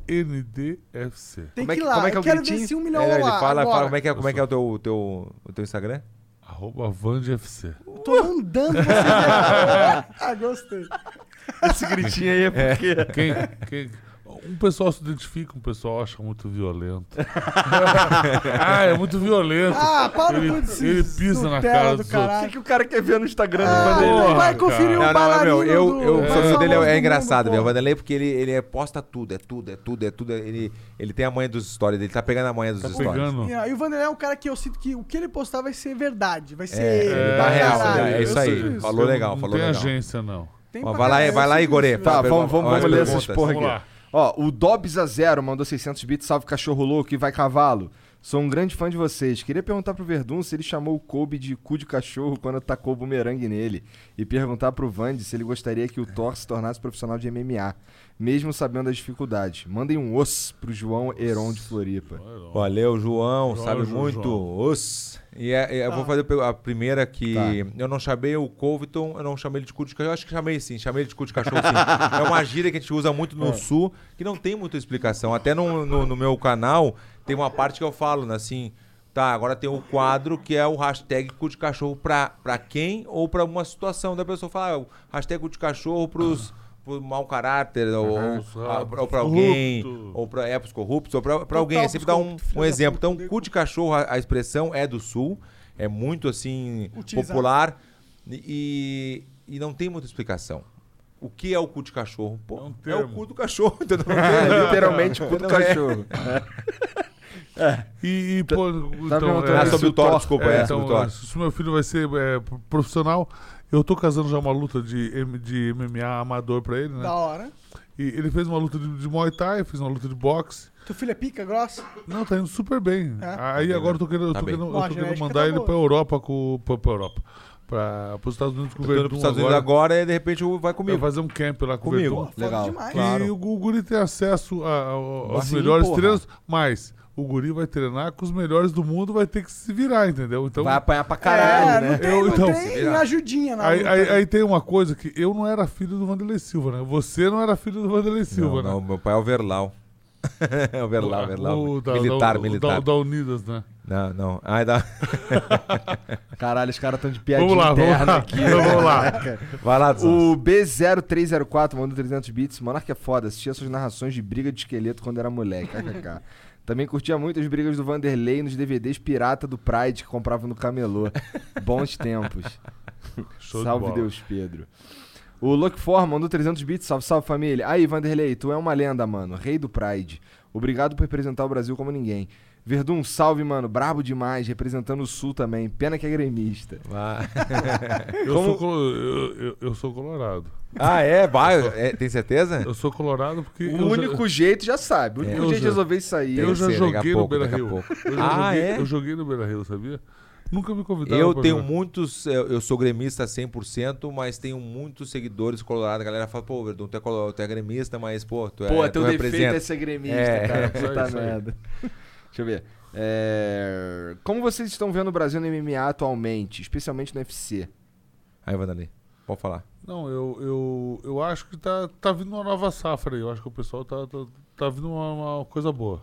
W-A-N-D-F-C. Tem que ir lá, como é que é eu o quero ver se um milhão É, ele lá fala, agora. fala como é que é, como é, que é o, teu, teu, o teu Instagram? Arroba VandFC. Tô mandando você. [LAUGHS] Ah, gostei. Esse gritinho aí é porque. [LAUGHS] Quem, quem, um pessoal se identifica, um pessoal acha muito violento. [LAUGHS] ah, é muito violento. Ah, para ele, com ele pisa na cara do outros. O que, que o cara quer ver no Instagram do Ah, Vanderlei? Porra, vai conferir cara. o Não, não, meu, eu, do... eu, o perfil dele é, do engraçado, meu. O. Vanderlei, porque ele, ele é- posta tudo, é tudo, é tudo, é tudo. Ele, ele tem a manha dos stories, ele tá pegando a manha dos Tá stories. pegando. E, e o Vanderlei é um cara que eu sinto que o que ele postar vai ser verdade. Vai ser É, ele. é, real, caralho. é isso aí. sinto Falou legal, não falou tem legal. agência, não. Tem Ó, vai lá, vai lá, Igorê. Tá, vamos, vamos, vamos ler essas porra Vamos aqui. lá. Ó, o Dobbs a Zero mandou 600 bits. Salve cachorro louco e vai cavalo. Sou um grande fã de vocês. Queria perguntar pro Verdun se ele chamou o Kobe de cu de cachorro quando tacou o bumerangue nele. E perguntar pro Vandy se ele gostaria que o Thor se tornasse profissional de MMA, mesmo sabendo as dificuldades. Mandem um os pro João Heron de Floripa. Valeu, João, João, sabe João, muito. João. Os. E é- é, eu vou fazer a primeira que eu não chamei o Coviton, eu não chamei ele de cu de cachorro. Eu acho que chamei sim, chamei ele de cu de cachorro sim. [LAUGHS] é uma gíria que a gente usa muito no sul, que não tem muita explicação. Até no, no, no meu canal tem uma parte que eu falo, né, assim. Tá, agora tem o quadro que é o hashtag cu de cachorro pra, pra quem ou pra uma situação. Da pessoa fala, ah, hashtag cu de cachorro pros, pro mau caráter, ou, ou, Ah, ou pra alguém, corrupto. ou pra é, pros corruptos, ou pra, pra Total alguém. É sempre dar um, um exemplo. Então, cu de cachorro, a, a expressão é do sul, é muito assim, Utilizado. popular e, e não tem muita explicação. O que é o cu de cachorro? Pô, É um é o cu do cachorro, [LAUGHS] entendeu? É, literalmente cu do Não [LAUGHS] é. E, e, pô, então, perguntando é, Ah, se sobre o Thor, desculpa, é, é, então, sobre o Thor. se o meu filho vai ser é, pro- profissional, eu tô casando já uma luta de, M- de MMA amador pra ele, né? Da hora. E ele fez uma luta de, de Muay Thai, fiz uma luta de boxe. Teu filho é pica grossa? Não, tá indo super bem. É? Aí agora eu tô querendo, eu Tá tô querendo, eu tô querendo mandar tá ele boa. pra Europa com. Pra, pra Europa. Pra, pros Estados Unidos com o Verdun Estados Unidos agora. agora e de repente vai Vai comigo. fazer um camp lá com Comigo. o Verdun. Legal. demais. Claro. E o, o Guri tem acesso a- a- aos melhores porra. treinos, mas o Guri vai treinar com os melhores do mundo, vai ter que se virar, entendeu? Então, Vai apanhar pra caralho, é, né? não tem, Eu, não então, tem ajudinha na Aí, luta. aí- aí tem uma coisa que eu não era filho do Vanderlei Silva, né? Você não era filho do Vanderlei Silva, não, não, né? meu pai é [LAUGHS] o Verlau. overlap, overlap. O da- militar, da, militar. Da, da Unidas, né? Não, não. Ai, dá. [LAUGHS] Caralho, os caras estão de piadinha Vamos lá, vamos interna lá. aqui. Vamos lá. [LAUGHS] Vai lá. O B0304 mandou 300 bits. Monark é foda. Assistia suas narrações de briga de esqueleto quando era moleque. KKK. Também curtia muito as brigas do Vanderlei nos DVDs pirata do Pride que comprava no camelô. [LAUGHS] Bons tempos. De salve bola. Deus, Pedro. O Lockfor mandou 300 bits. Salve, salve família. Aí, Vanderlei, tu é uma lenda, mano. Rei do Pride. Obrigado por representar o Brasil como ninguém. Verdun, salve, mano. Brabo demais. Representando o Sul também. Pena que é gremista. Vai. [LAUGHS] Eu, Como- sou, eu, eu- eu sou colorado. Ah, é? Vai. É, tem certeza? Eu sou colorado porque. O eu já- único jeito já sabe. O único Eu jeito de resolver isso aí. Eu já que ser, daqui a joguei no Beira Rio. Ah, joguei, é? Eu joguei no Beira Rio, sabia? Nunca me convidaram. Eu tenho jogar. muitos, eu eu sou gremista 100%, mas tenho muitos seguidores colorados. A galera fala, pô, Verdun, tu é, colo- tu é gremista, mas, pô, tu é, Pô, tu teu defeito representa. é ser gremista, É. cara. Puta merda. Deixa eu ver. É, Como vocês estão vendo o Brasil no MMA atualmente, especialmente no UFC? Aí, Vandali, pode falar. Não, eu, eu, eu acho que tá, tá vindo uma nova safra aí. Eu acho que o pessoal tá, tá, tá vindo uma, uma coisa boa.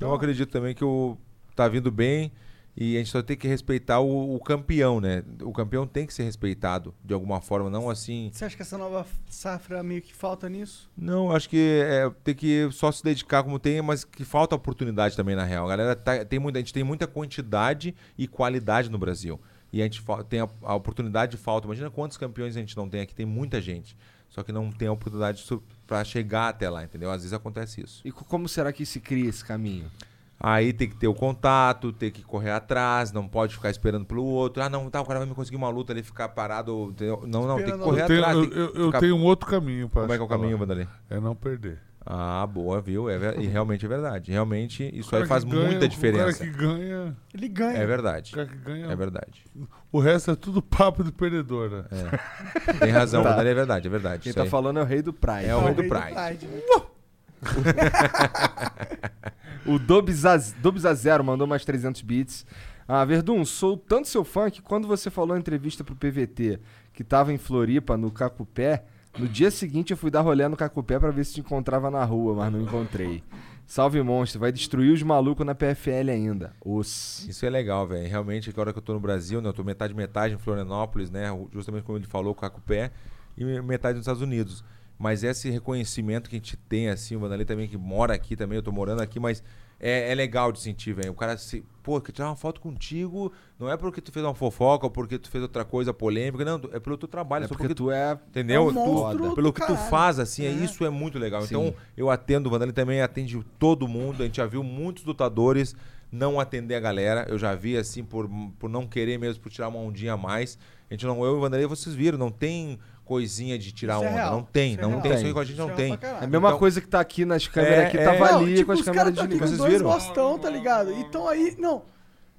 Eu acredito também que o tá vindo bem e a gente só tem que respeitar o, o campeão, né? O campeão tem que ser respeitado de alguma forma, não assim. Você acha que essa nova safra meio que falta nisso? Não, acho que é, tem que só se dedicar como tem, mas que falta oportunidade também na real. A galera tá- tem muita, a gente tem muita quantidade e qualidade no Brasil. E a gente tem a, a oportunidade falta. Imagina quantos campeões a gente não tem aqui, tem muita gente. Só que não tem a oportunidade para chegar até lá, entendeu? Às vezes acontece isso. E co- como será que se cria esse caminho? Aí tem que ter o contato, tem que correr atrás, não pode ficar esperando pelo outro. Ah, não, tá, o cara vai me conseguir uma luta ali, ficar parado. entendeu? Não, não, tem que correr Eu tenho, atrás. eu, eu- eu ficar- tenho um outro caminho para Como é que é o caminho, Vandalê? É não perder. Ah, boa, viu? É ver- E realmente é verdade. Realmente O isso aí faz ganha- muita O diferença. cara que ganha. Ele ganha. É O verdade. cara que ganha. É verdade. O resto é tudo papo de perdedor, né? Tem razão, Tá. É verdade, é verdade. Quem isso tá aí. falando é o rei do Pride. É o É rei do Pride. né? [LAUGHS] O Dobizaz- Dobizazero mandou mais 300 bits. Ah, Verdun, sou tanto seu fã que quando você falou em entrevista pro PVT que tava em Floripa, no Cacupé, no dia seguinte eu fui dar rolê no Cacupé pra ver se te encontrava na rua, mas não encontrei. Salve monstro, vai destruir os malucos na PFL ainda. Os. Isso é legal, velho. Realmente, agora que eu tô no Brasil, né? Eu tô metade metade em Florianópolis, né? Justamente como ele falou, com a Cupé, e metade nos Estados Unidos. Mas esse reconhecimento que a gente tem, assim, o Vanderlei também que mora aqui também, eu tô morando aqui, mas é, é legal de sentir, velho. O cara se. Pô, quer tirar uma foto contigo, não é porque tu fez uma fofoca ou porque tu fez outra coisa polêmica, não, é pelo teu trabalho, É só porque tu é. Entendeu? É um Tu- pelo que tu caralho. faz, assim, é. É. isso é muito legal. Sim. Então, eu atendo, o Vanderlei também atende todo mundo. A gente já viu muitos lutadores não atender a galera. Eu já vi, assim, por, por não querer mesmo, por tirar uma ondinha a mais. A gente não, eu e o Vanderlei, vocês viram, não tem coisinha de tirar Isso é onda. real. não tem, Isso é não real. tem. Isso aí com a gente não Isso é tem. real pra caralho. É a mesma Então- coisa que tá aqui nas câmeras É, aqui, é. tava Não, ali tipo, com as os câmeras tá aqui com desligadas. Vocês dois viram? bostão, tá ligado? Então aí, não.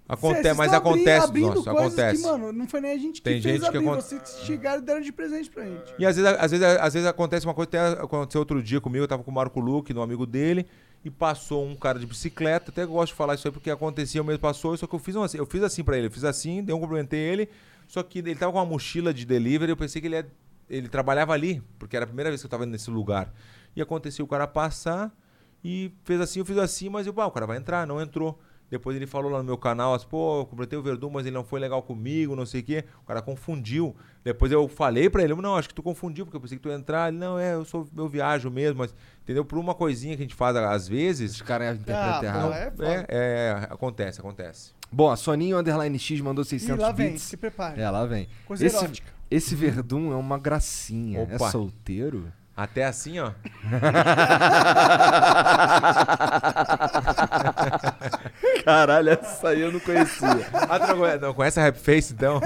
Acontece, Cê- mas tão abri- acontece, abrindo nossa, coisas acontece. Que, mano, não foi nem a gente que Tem fez gente que abrir, acon- vocês chegaram e deram de presente pra gente. E às vezes, às, vezes, às vezes acontece uma coisa, até aconteceu outro dia comigo, eu tava com o Marco Luque, no amigo dele, e passou um cara de bicicleta, até gosto de falar isso aí porque acontecia, o mesmo passou, só que eu fiz, um assim, eu fiz assim pra ele, eu fiz assim, dei um cumprimentei ele, só que ele tava com uma mochila de delivery, eu pensei que ele, ia- ele trabalhava ali, porque era a primeira vez que eu tava indo nesse lugar. E aconteceu o cara passar e fez assim, eu fiz assim, mas eu, ah, o cara vai entrar, não entrou. Depois ele falou lá no meu canal, assim, pô, eu completei o Verdun, mas ele não foi legal comigo, não sei o quê. O cara confundiu. Depois eu falei pra ele, não, acho que tu confundiu, porque eu pensei que tu ia entrar. Ele, não, é, eu sou, eu viajo mesmo, mas, entendeu? Por uma coisinha que a gente faz às vezes, Os caras interpretam Ah, errado. é é, é, acontece, acontece. Bom, a Soninho Underline X mandou E 600 lá vem, bits. se prepare. É, lá vem. Coisa Esse, erótica. Esse Verdun é uma gracinha. É Opa. solteiro? Até assim, ó. [LAUGHS] Caralho, essa aí eu não conhecia. Ah, tu não conhece- não conhece a Rap Face, então?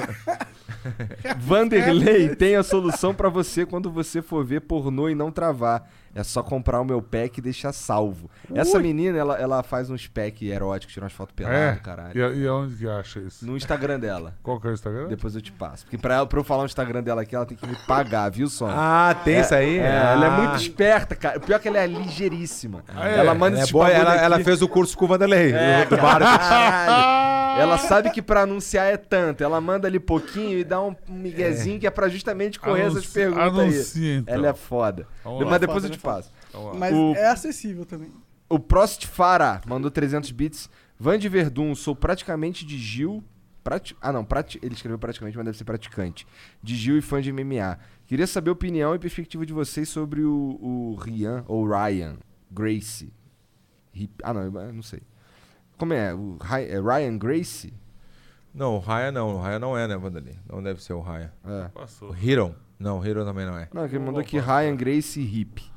Vanderlei tem a solução pra você quando você for ver pornô e não travar. É só comprar o meu pack e deixar salvo. Essa menina, ela, ela faz uns pack eróticos, tira umas fotos pelado, É. caralho. E, e aonde que acha isso? No Instagram dela. Qual que é o Instagram? Depois eu te passo. Porque pra, ela, pra eu falar o Instagram dela aqui, ela tem que me pagar, viu, Sônia? Ah, tem isso aí? É, ela é Ah. muito esperta, cara. O pior é que ela é ligeiríssima. é? Ela manda Ela, é boa, bagulho ela, ela fez o curso com o Vanderlei, É, do. Caralho. Ela sabe que pra anunciar é tanto. Ela manda ali pouquinho e dá um miguezinho que é pra justamente correr essas Anunci- perguntas anuncia, aí. então. Ela é foda. Vamos lá. Mas depois Foda, eu te Vamos lá. Mas O- é acessível também. O Prost Fara mandou 300 bits. Van de Verdun, sou praticamente de Gil. prati- Ah, não, prati- ele escreveu praticamente, mas deve ser praticante. De Gil e fã de MMA. Queria saber a opinião e perspectiva de vocês sobre o, o Ryan, ou Ryan Gracie. Hip- Ah, não, eu não sei. Como é? O é Ryan Gracie? Não, o Raya não. O Raya não é, né, Vandali? Não deve ser o Raya. É. O Passou. Hiron. Não, o Hiron também não é. Não, que ele mandou aqui. Ryan Gracie Hip.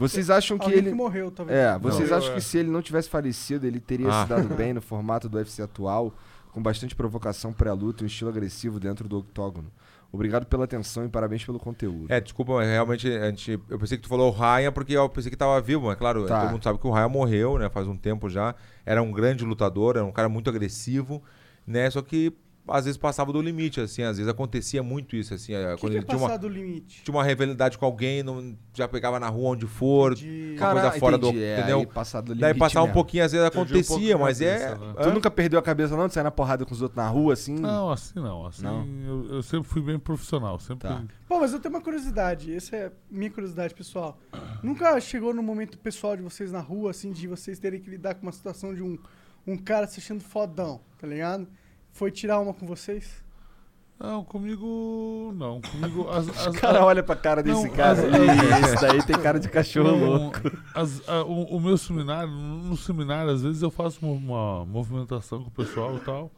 Vocês acham que Alguém ele. que morreu, talvez. É, vocês Não. acham que se ele não tivesse falecido, ele teria Ah. se dado [LAUGHS] bem no formato do UFC atual, com bastante provocação pré-luta e um estilo agressivo dentro do octógono? Obrigado pela atenção e parabéns pelo conteúdo. É, desculpa, mas realmente a gente, eu pensei que tu falou o Ryan porque eu pensei que tava vivo, mas claro, Tá. todo mundo sabe que o Ryan morreu, né, faz um tempo já. Era um grande lutador, era um cara muito agressivo, né, só que às vezes passava do limite, assim, às vezes acontecia muito isso, assim, eh, O que, quando que é ele tinha uma, passar do limite? tinha uma rivalidade com alguém, não, já pegava na rua onde for, De... Cara, coisa fora do- entendi, é, entendeu? aí passado do daí limite passar um mesmo. pouquinho, às vezes um acontecia, pouco a mas é... né? Tu nunca perdeu a cabeça não de sair na porrada com os outros na rua, assim? Não, assim não. Assim Não? Eu, eu sempre fui bem profissional. Sempre. Tá. Pô, mas eu tenho uma curiosidade. Essa é minha curiosidade pessoal. Nunca chegou no momento pessoal de vocês na rua, assim, de vocês terem que lidar com uma situação de um, um cara se achando fodão, tá ligado? Foi tirar uma com vocês? Não, comigo. Não. Comigo. As, [LAUGHS] as, O cara olha pra cara desse Não, cara as- ali, [LAUGHS] esse daí tem cara de cachorro Não, louco. as- a- o, o meu seminário, no seminário, às vezes eu faço uma, uma movimentação com o pessoal e tal.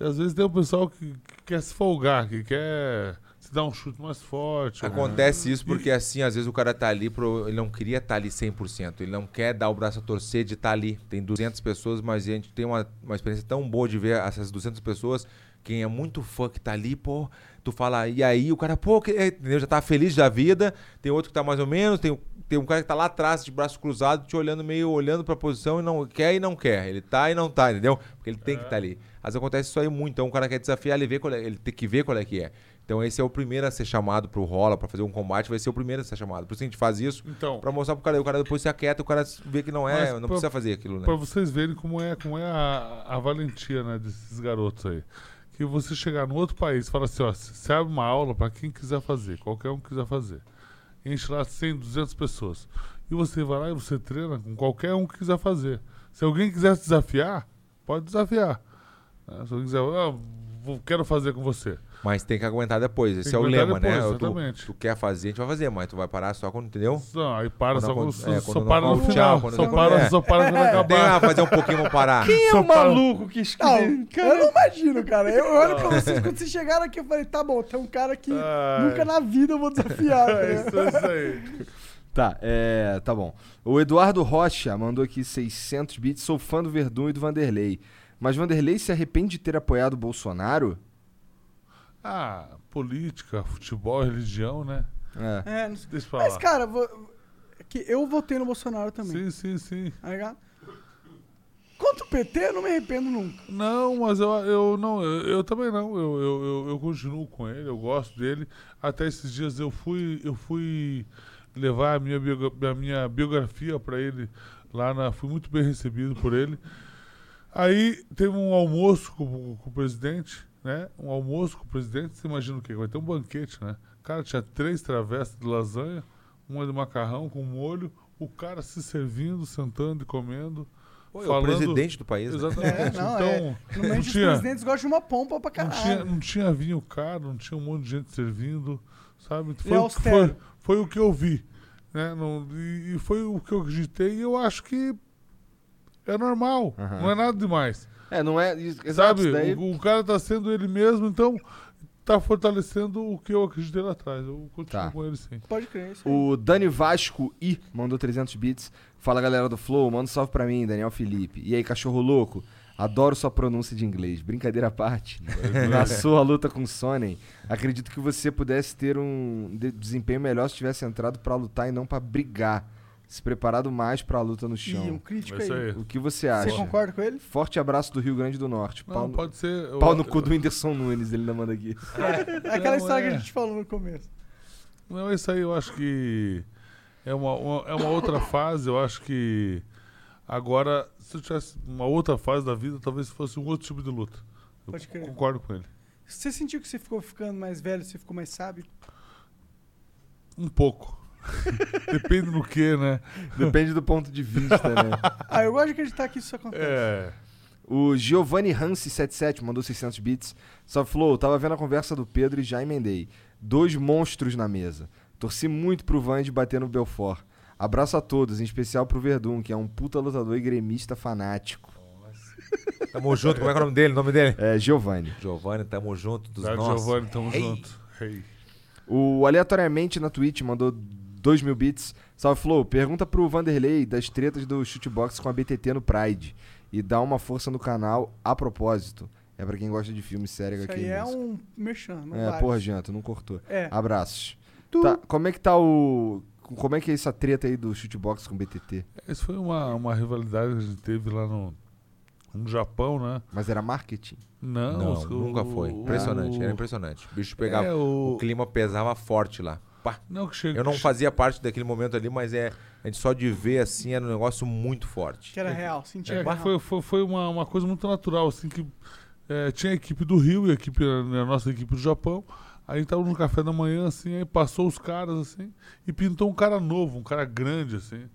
E às vezes tem o pessoal que, que quer se folgar, que quer se dar um chute mais forte. ou- Acontece isso porque, assim, às vezes o cara tá ali, pro, ele não queria estar ali 100%, ele não quer dar o braço a torcer de estar ali. Tem 200 pessoas, mas a gente tem uma, uma experiência tão boa de ver essas 200 pessoas, quem é muito fã que tá ali, pô, tu fala, e aí o cara, pô, que, entendeu? já tá feliz da vida, tem outro que tá mais ou menos, tem, tem um cara que tá lá atrás, de braço cruzado, te olhando meio, olhando pra posição e não quer e não quer, ele tá e não tá, entendeu? Porque ele tem que estar ali. Às vezes acontece isso aí muito, então o cara quer desafiar, ele, vê qual é, ele tem que ver qual é que é. Então esse é o primeiro a ser chamado pro rola, pra fazer um combate, vai ser o primeiro a ser chamado. Por isso a gente faz isso, Então, pra mostrar pro cara, o cara depois se aquieta, o cara vê que não é, não pra- precisa fazer aquilo, né? Pra vocês verem como é, como é a, a valentia né, desses garotos aí. Que você chegar no outro país e fala assim, ó, você abre uma aula pra quem quiser fazer, qualquer um que quiser fazer. Enche lá 100, 200 pessoas. E você vai lá e você treina com qualquer um que quiser fazer. Se alguém quiser se desafiar, pode desafiar. né? Se alguém quiser, ah, quero fazer com você. Mas tem que aguentar depois, esse é o lema, depois, né? exatamente. Tu, tu quer fazer, a gente vai fazer, mas tu vai parar só quando, entendeu? Não, aí para, Quando só, só, é, só quando para não- no tchau, final. quando só, não- para, é. só para quando Tem acabar. a fazer um pouquinho vamos parar. Quem é Só o para- maluco que Não, escreveu? eu não imagino, cara. Eu olho pra vocês, quando vocês chegaram aqui, eu falei, tá bom, tem um cara que Ai. nunca na vida eu vou desafiar. [LAUGHS] É né? isso, é isso aí. Tá, é. Tá bom. O Eduardo Rocha mandou aqui 600 bits. Sou fã do Verdun e do Vanderlei. Mas Vanderlei se arrepende de ter apoiado o Bolsonaro? Ah, política, futebol, religião, né? É. É, não sei. Deixa eu Mas, cara, vou- que eu votei no Bolsonaro também, Sim, sim, sim. tá ligado? Contra o PT, eu não me arrependo nunca. Não, mas eu, eu não, eu, eu também não. Eu, eu, eu, eu continuo com ele, eu gosto dele. Até esses dias eu fui, eu fui levar a minha, biogra- a minha biografia para ele lá na. Fui muito bem recebido por ele. Aí teve um almoço com, com o presidente, né? Um almoço com o presidente, você imagina o quê? Vai ter um banquete, né? Cara, tinha três travessas de lasanha, uma de macarrão com molho, o cara se servindo, sentando e comendo. Pô, é o falando- presidente do país. né? Exatamente. É, não, então, é. não Normalmente os tinha, presidentes gostam de uma pompa pra não, caralho. tinha, não tinha vinho caro, não tinha um monte de gente servindo, sabe? E Foi, o foi, foi o que eu vi. Né? Não, e, e foi o que eu acreditei e eu acho que é normal, Aham. não é nada demais. É, não é. Exato, sabe? daí. O, o cara tá sendo ele mesmo, então tá fortalecendo o que eu acreditei lá atrás. Eu continuo Tá. com ele sim. Pode crer, isso aí. O Dani Vasco I mandou 300 bits. Fala galera do Flow, manda um salve pra mim, Daniel Felipe. E aí, cachorro louco? Adoro sua pronúncia de inglês. Brincadeira à parte. Na sua luta com Sonnen, acredito que você pudesse ter um de- desempenho melhor se tivesse entrado pra lutar e não pra brigar. Se preparado mais pra luta no Ih, um chão. crítico É aí. aí. O que você Você acha? concorda com ele? Forte abraço do Rio Grande do Norte. Não, Pau, no, pode ser. eu- pau no cu do Whindersson Nunes, ele ainda manda aqui. É [LAUGHS] aquela Não, história que é. a gente falou no começo. Não, isso aí eu acho que é uma, uma- é uma outra fase. Eu acho que agora, se eu tivesse uma outra fase da vida, talvez fosse um outro tipo de luta. Eu Pode crer. concordo com ele. Você sentiu que você ficou ficando mais velho, você ficou mais sábio? Um pouco. [LAUGHS] Depende do que, né? Depende do ponto de vista, né? [LAUGHS] Ah, eu gosto de acreditar que isso acontece. É. O Giovanni Hansi77 mandou 600 bits. Só falou, tava vendo a conversa do Pedro e já emendei. Dois monstros na mesa. Torci muito pro Vande bater no Belfort. Abraço a todos, em especial pro Verdun, que é um puta lutador e gremista fanático. Tamo junto, como é que é o nome dele? O nome dele? É, Giovanni. Giovanni, tamo junto dos Tá, nossos. Giovanni, tamo Hey. junto. Hey. O aleatoriamente na Twitch mandou 2 mil bits. Salve Flow, pergunta pro Vanderlei das tretas do shootbox com a BTT no Pride. E dá uma força no canal a propósito. É pra quem gosta de filme sério Isso aqui. aí é mesmo. um merchan, não É, vários. porra, Jean, tu não cortou. É. Abraços. Tá, como é que tá o. Como é que é essa treta aí do shootbox com o BTT? Isso foi uma, uma rivalidade que a gente teve lá no, no Japão, né? Mas era marketing? Não, Não, os- nunca o- foi. o- Impressionante, o- era impressionante. O bicho pegava. É, o... o... clima pesava forte lá. Pá. Não, que chega... Eu não fazia parte daquele momento ali, mas é. A gente só de ver assim era um negócio muito forte. Que era real, sentia É, real. foi, foi, foi uma, uma coisa muito natural, assim, que é, tinha a equipe do Rio e a, equipe, a nossa equipe do Japão. Aí a gente tava no café da manhã, assim, aí passou os caras, assim, e pintou um cara novo, um cara grande, assim,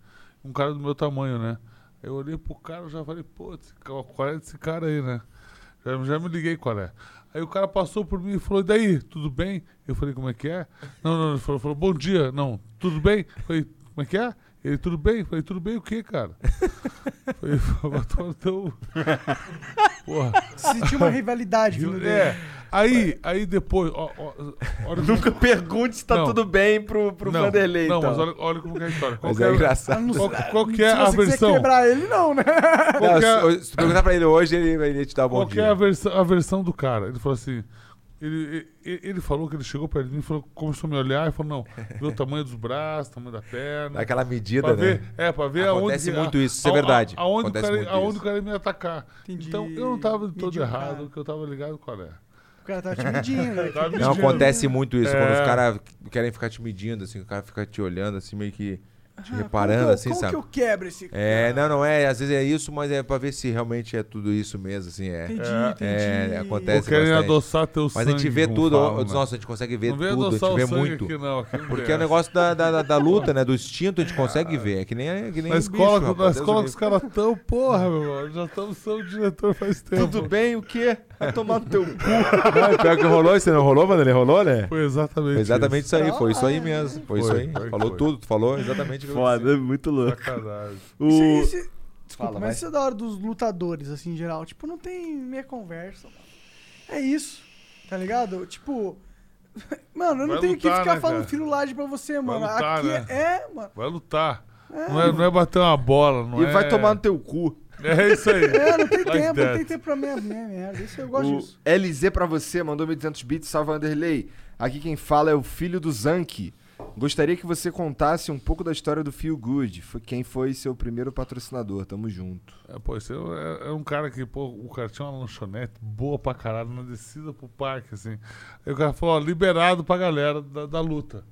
um cara do meu tamanho, né? Eu olhei pro cara e já falei, pô, qual é desse cara aí, né? Já, já me liguei qual é. Aí o cara passou por mim e falou, e daí, tudo bem? Eu falei, como é que é? Não, não, ele falou, falou bom dia, não, tudo bem? Eu falei, como é que é? Ele, tudo bem? Eu falei, tudo bem o quê, cara? [LAUGHS] Falei, no teu... Porra. Sentia uma rivalidade dele. É, aí, aí depois, ó, ó, olha como- Nunca pergunte se tá Não. tudo bem pro, pro não, Vanderlei. Não, então. mas olha, olha como é a história. Qual Mas que é é, engraçado. qual, qual que é Se a você quiser versão? quebrar ele, não, né? Qual que é, Não, se, se tu perguntar pra ele hoje, ele vai te dar um bom qual que é a, dia. versão, a versão do cara? Ele falou assim. Ele, ele, ele falou que ele chegou perto de mim, falou, começou a me olhar e falou: não, viu o [LAUGHS] tamanho dos braços, tamanho da perna. Aquela medida, Pra né? ver, é, pra ver Acontece aonde. muito a- isso, isso é verdade. Aonde, o Acontece cara, muito aonde o cara ia me atacar. Entendi. Então eu não tava todo Mediu o errado, cara. que eu tava ligado qual é. O cara tava te medindo. né? [LAUGHS] Não, acontece muito isso, quando É. os caras querem ficar te medindo, assim, o cara fica te olhando, assim, meio que te Ah, reparando, como que eu- assim, como sabe? que eu quebro esse É, cara? não, não é, às vezes é isso, mas é pra ver se realmente é tudo isso mesmo, assim, é. Entendi, É, entendi. é, Ou acontece. querem bastante. adoçar teu Mas sangue. a gente vê como tudo, ó, né? nossa, a gente consegue ver Não vem tudo, a adoçar gente o vê muito. Aqui, não, aqui não Porque é o negócio da, da, da- da [LAUGHS] luta, né? Do instinto a gente consegue ver. É que nem, é que nem Na bicho, escola, rapaz, na escola que os caras tão, porra, meu irmão. Já estamos sendo diretor faz tempo. Tudo bem, o quê? Vai tomar no teu cu. Não, pior que rolou, você não rolou, mano? Ele rolou, né? Foi exatamente. Foi exatamente isso aí, foi isso aí Ah, mesmo. Foi, Foi, isso aí. foi, falou foi. tudo, tu falou exatamente o que Foda, muito isso. louco. Sacanagem. O... Isso- isso- Desculpa, Fala, mas isso é da hora dos lutadores, assim, em geral. Tipo, não tem meia conversa, mano. É isso, tá ligado? Tipo... [LAUGHS] Mano, eu não Vai tenho que lutar, ficar né, falando cara? firulagem pra você, mano. lutar, Aqui né? é, mano. Vai lutar. É, Não, é, não é bater uma bola, não E é... vai tomar no teu cu. É isso aí. É, não tem Like tempo, não that. tem tempo pra minha, minha merda. Isso eu gosto O disso. LZ pra você mandou 1.200 bits, salve Vanderlei. Aqui quem fala é o filho do Zanki. Gostaria que você contasse um pouco da história do Feel Good. Foi quem foi seu primeiro patrocinador. Tamo junto. É, pô, esse é, é um cara que, pô, o cara tinha uma lanchonete boa pra caralho na descida pro parque, assim. Aí o cara falou, ó, liberado pra galera da, da luta.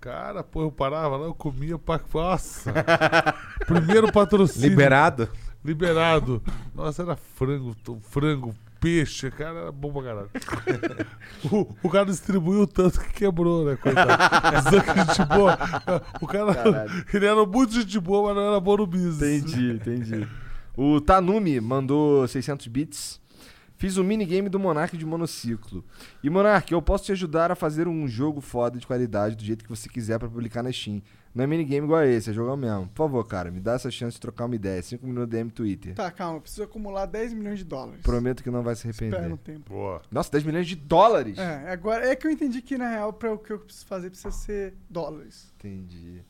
Cara, pô, eu parava lá, eu comia pra. Nossa! [LAUGHS] Primeiro patrocínio. Liberado. Liberado. Nossa, era frango, frango, peixe, cara, era bom pra caralho. o, o cara distribuiu tanto que quebrou, né, coitado. [LAUGHS] Zanca gente boa. O cara, Caralho. ele era muito gente boa, mas não era bom no business. Entendi, entendi. O Tanumi mandou 600 bits. Fiz o minigame do Monark de monociclo. E Monark, eu posso te ajudar a fazer um jogo foda de qualidade do jeito que você quiser pra publicar na Steam. Não é minigame igual a esse, é jogo mesmo. Por favor, cara, me dá essa chance de trocar uma ideia. 5 minutos DM Twitter. Tá, calma. eu Preciso acumular 10 milhões de dólares. Prometo que não vai se Espera arrepender. um tempo. Boa. Nossa, 10 milhões de dólares? É, agora é que eu entendi que na real pra o que eu preciso fazer precisa ser dólares. Entendi.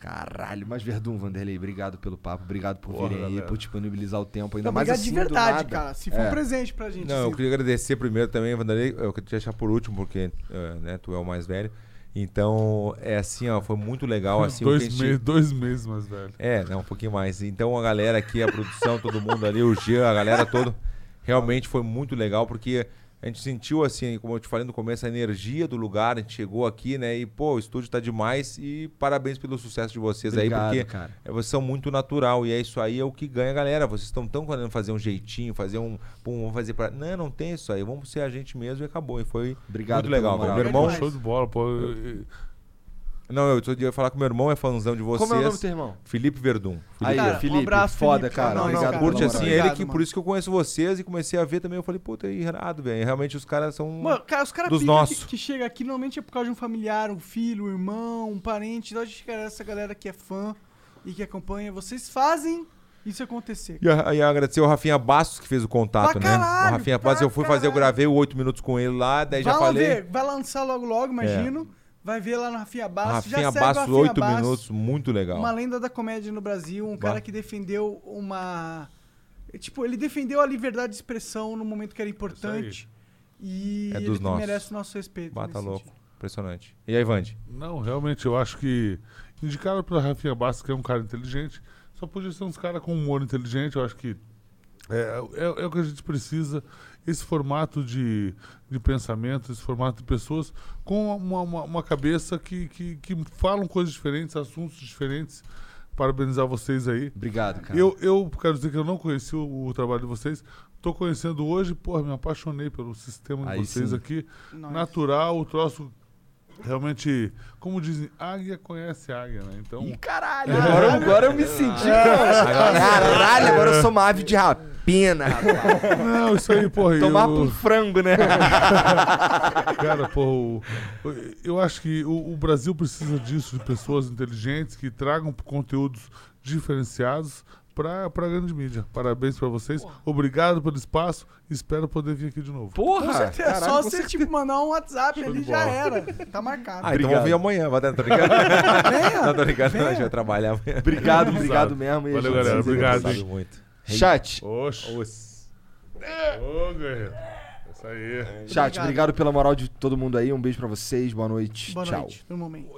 Caralho, mas Verdun, Vanderlei, obrigado pelo papo, obrigado por Porra, virem aí, galera. por disponibilizar o tempo ainda Não, mais obrigado assim, de verdade, nada. cara. Se for É. um presente pra gente. Não, assim. eu queria agradecer primeiro também, Vanderlei. Eu queria te deixar por último, porque eh, né, tu é o mais velho. Então, é assim, ó, foi muito legal. Assim, o que a dois, gente- meses, dois meses mais velho. É, né, um pouquinho mais. Então a galera aqui, a produção, todo mundo ali, o Jean, a galera toda, realmente foi muito legal, porque a gente sentiu, assim, como eu te falei no começo, a energia do lugar, a gente chegou aqui, né, e, pô, o estúdio tá demais e parabéns pelo sucesso de vocês Obrigado, aí, porque cara. é, vocês são muito natural e é isso aí é o que ganha a galera. Vocês estão tão querendo fazer um jeitinho, fazer um, pum, vamos fazer pra... Não, não tem isso aí, vamos ser a gente mesmo e acabou. E foi Obrigado muito legal. Meu irmão. Show de bola, pô. Eu- eu- Não, eu tô ia falar que meu irmão é fãzão de vocês. Como é o nome do teu irmão? Felipe Verdun. Aí, Cara, um Felipe, abraço, foda, Felipe. cara. Não, não, Obrigado cara, por Curte assim, moral. ele Obrigado, que mano. por isso que eu conheço vocês e comecei a ver também. Eu falei, puta, é irado, velho. Realmente os caras são. Mano, cara, os caras Dos nossos. que, que chega aqui normalmente é por causa de um familiar, um filho, um irmão, um parente. Então a gente quer essa galera que é fã e que acompanha. Vocês fazem isso acontecer. E, e agradecer o Rafinha Bastos que fez o contato, Pra né? caralho, o Rafinha Bastos, eu fui fazer, eu caralho. gravei o 8 minutos com ele lá, daí vai já lá falei. ver, vai lançar logo logo, imagino. Vai ver lá no Rafinha Bastos. Rafinha já segue o Bastos, Rafinha 8 Bastos, minutos, muito legal. Uma lenda da comédia no Brasil, um cara que defendeu uma. Tipo, ele defendeu a liberdade de expressão no momento que era importante. E É ele dos nossos. merece o nosso respeito. Bata louco. sentido. Impressionante. E aí, Vande? Não, realmente, eu acho que indicaram para Rafinha Bastos, que é um cara inteligente, só podia ser uns caras com humor inteligente, eu acho que é, é, é o que a gente precisa, esse formato de, de pensamento, esse formato de pessoas com uma, uma, uma cabeça que, que, que falam coisas diferentes, assuntos diferentes. Parabenizar vocês aí. Obrigado, cara. Eu, eu quero dizer que eu não conheci o, o trabalho de vocês. Tô conhecendo hoje, porra, me apaixonei pelo sistema de Aí vocês sim. aqui. Nice. Natural, o troço realmente, como dizem, águia conhece águia, né? Então, Ih, caralho, agora, agora eu me senti. Caralho, agora eu sou uma ave de rapina, rapaz. não, isso aí, porra, [LAUGHS] Tomar eu, pro frango, né? [LAUGHS] cara, porra, eu acho que o, o Brasil precisa disso, de pessoas inteligentes que tragam conteúdos diferenciados para a grande mídia. Parabéns para vocês. Obrigado pelo espaço. Espero poder vir aqui de novo. Porra! Com certeza, caralho, só você, tipo, mandar um WhatsApp Show ali já era. Tá marcado. Ah, então Obrigado. vamos vir amanhã, tô brincando. [LAUGHS] Venha. Não, tô brincando, não, a Venha. gente vai trabalhar amanhã. Obrigado, obrigado mesmo. e a Valeu, galera, obrigado, muito. Chat, Oxe. Os- Ô, guerreiro. Isso aí. chat, Obrigado. obrigado pela moral de todo mundo aí. Um beijo pra vocês, boa noite. Boa Tchau. noite, no momento.